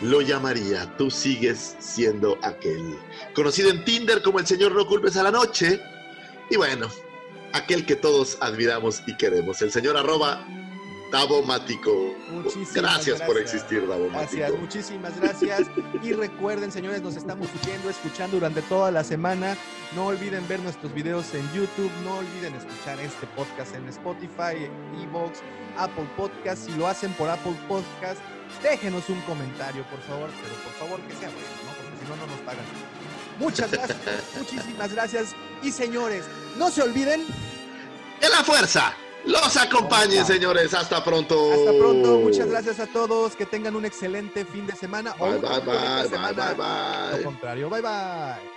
lo llamaría Tú sigues siendo aquel. Conocido en Tinder como el señor No culpes a la noche. Y bueno, aquel que todos admiramos y queremos. El señor arroba Davomático. Muchísimas Gracias por existir, Davomático. Gracias, muchísimas gracias. Y recuerden, señores, nos estamos siguiendo, escuchando durante toda la semana. No olviden ver nuestros videos en YouTube. No olviden escuchar este podcast en Spotify, Evox, Apple Podcast. Si lo hacen por Apple Podcast, déjenos un comentario, por favor. Pero por favor que sea bueno, ¿no? Porque si no, no nos pagan. Muchas gracias, muchísimas gracias. Y señores, no se olviden. Que la fuerza los acompañe, señores. Hasta pronto. Hasta pronto, muchas gracias a todos. Que tengan un excelente fin de semana. Bye, bye, bye, bye, semana. bye, bye. Lo contrario, bye bye.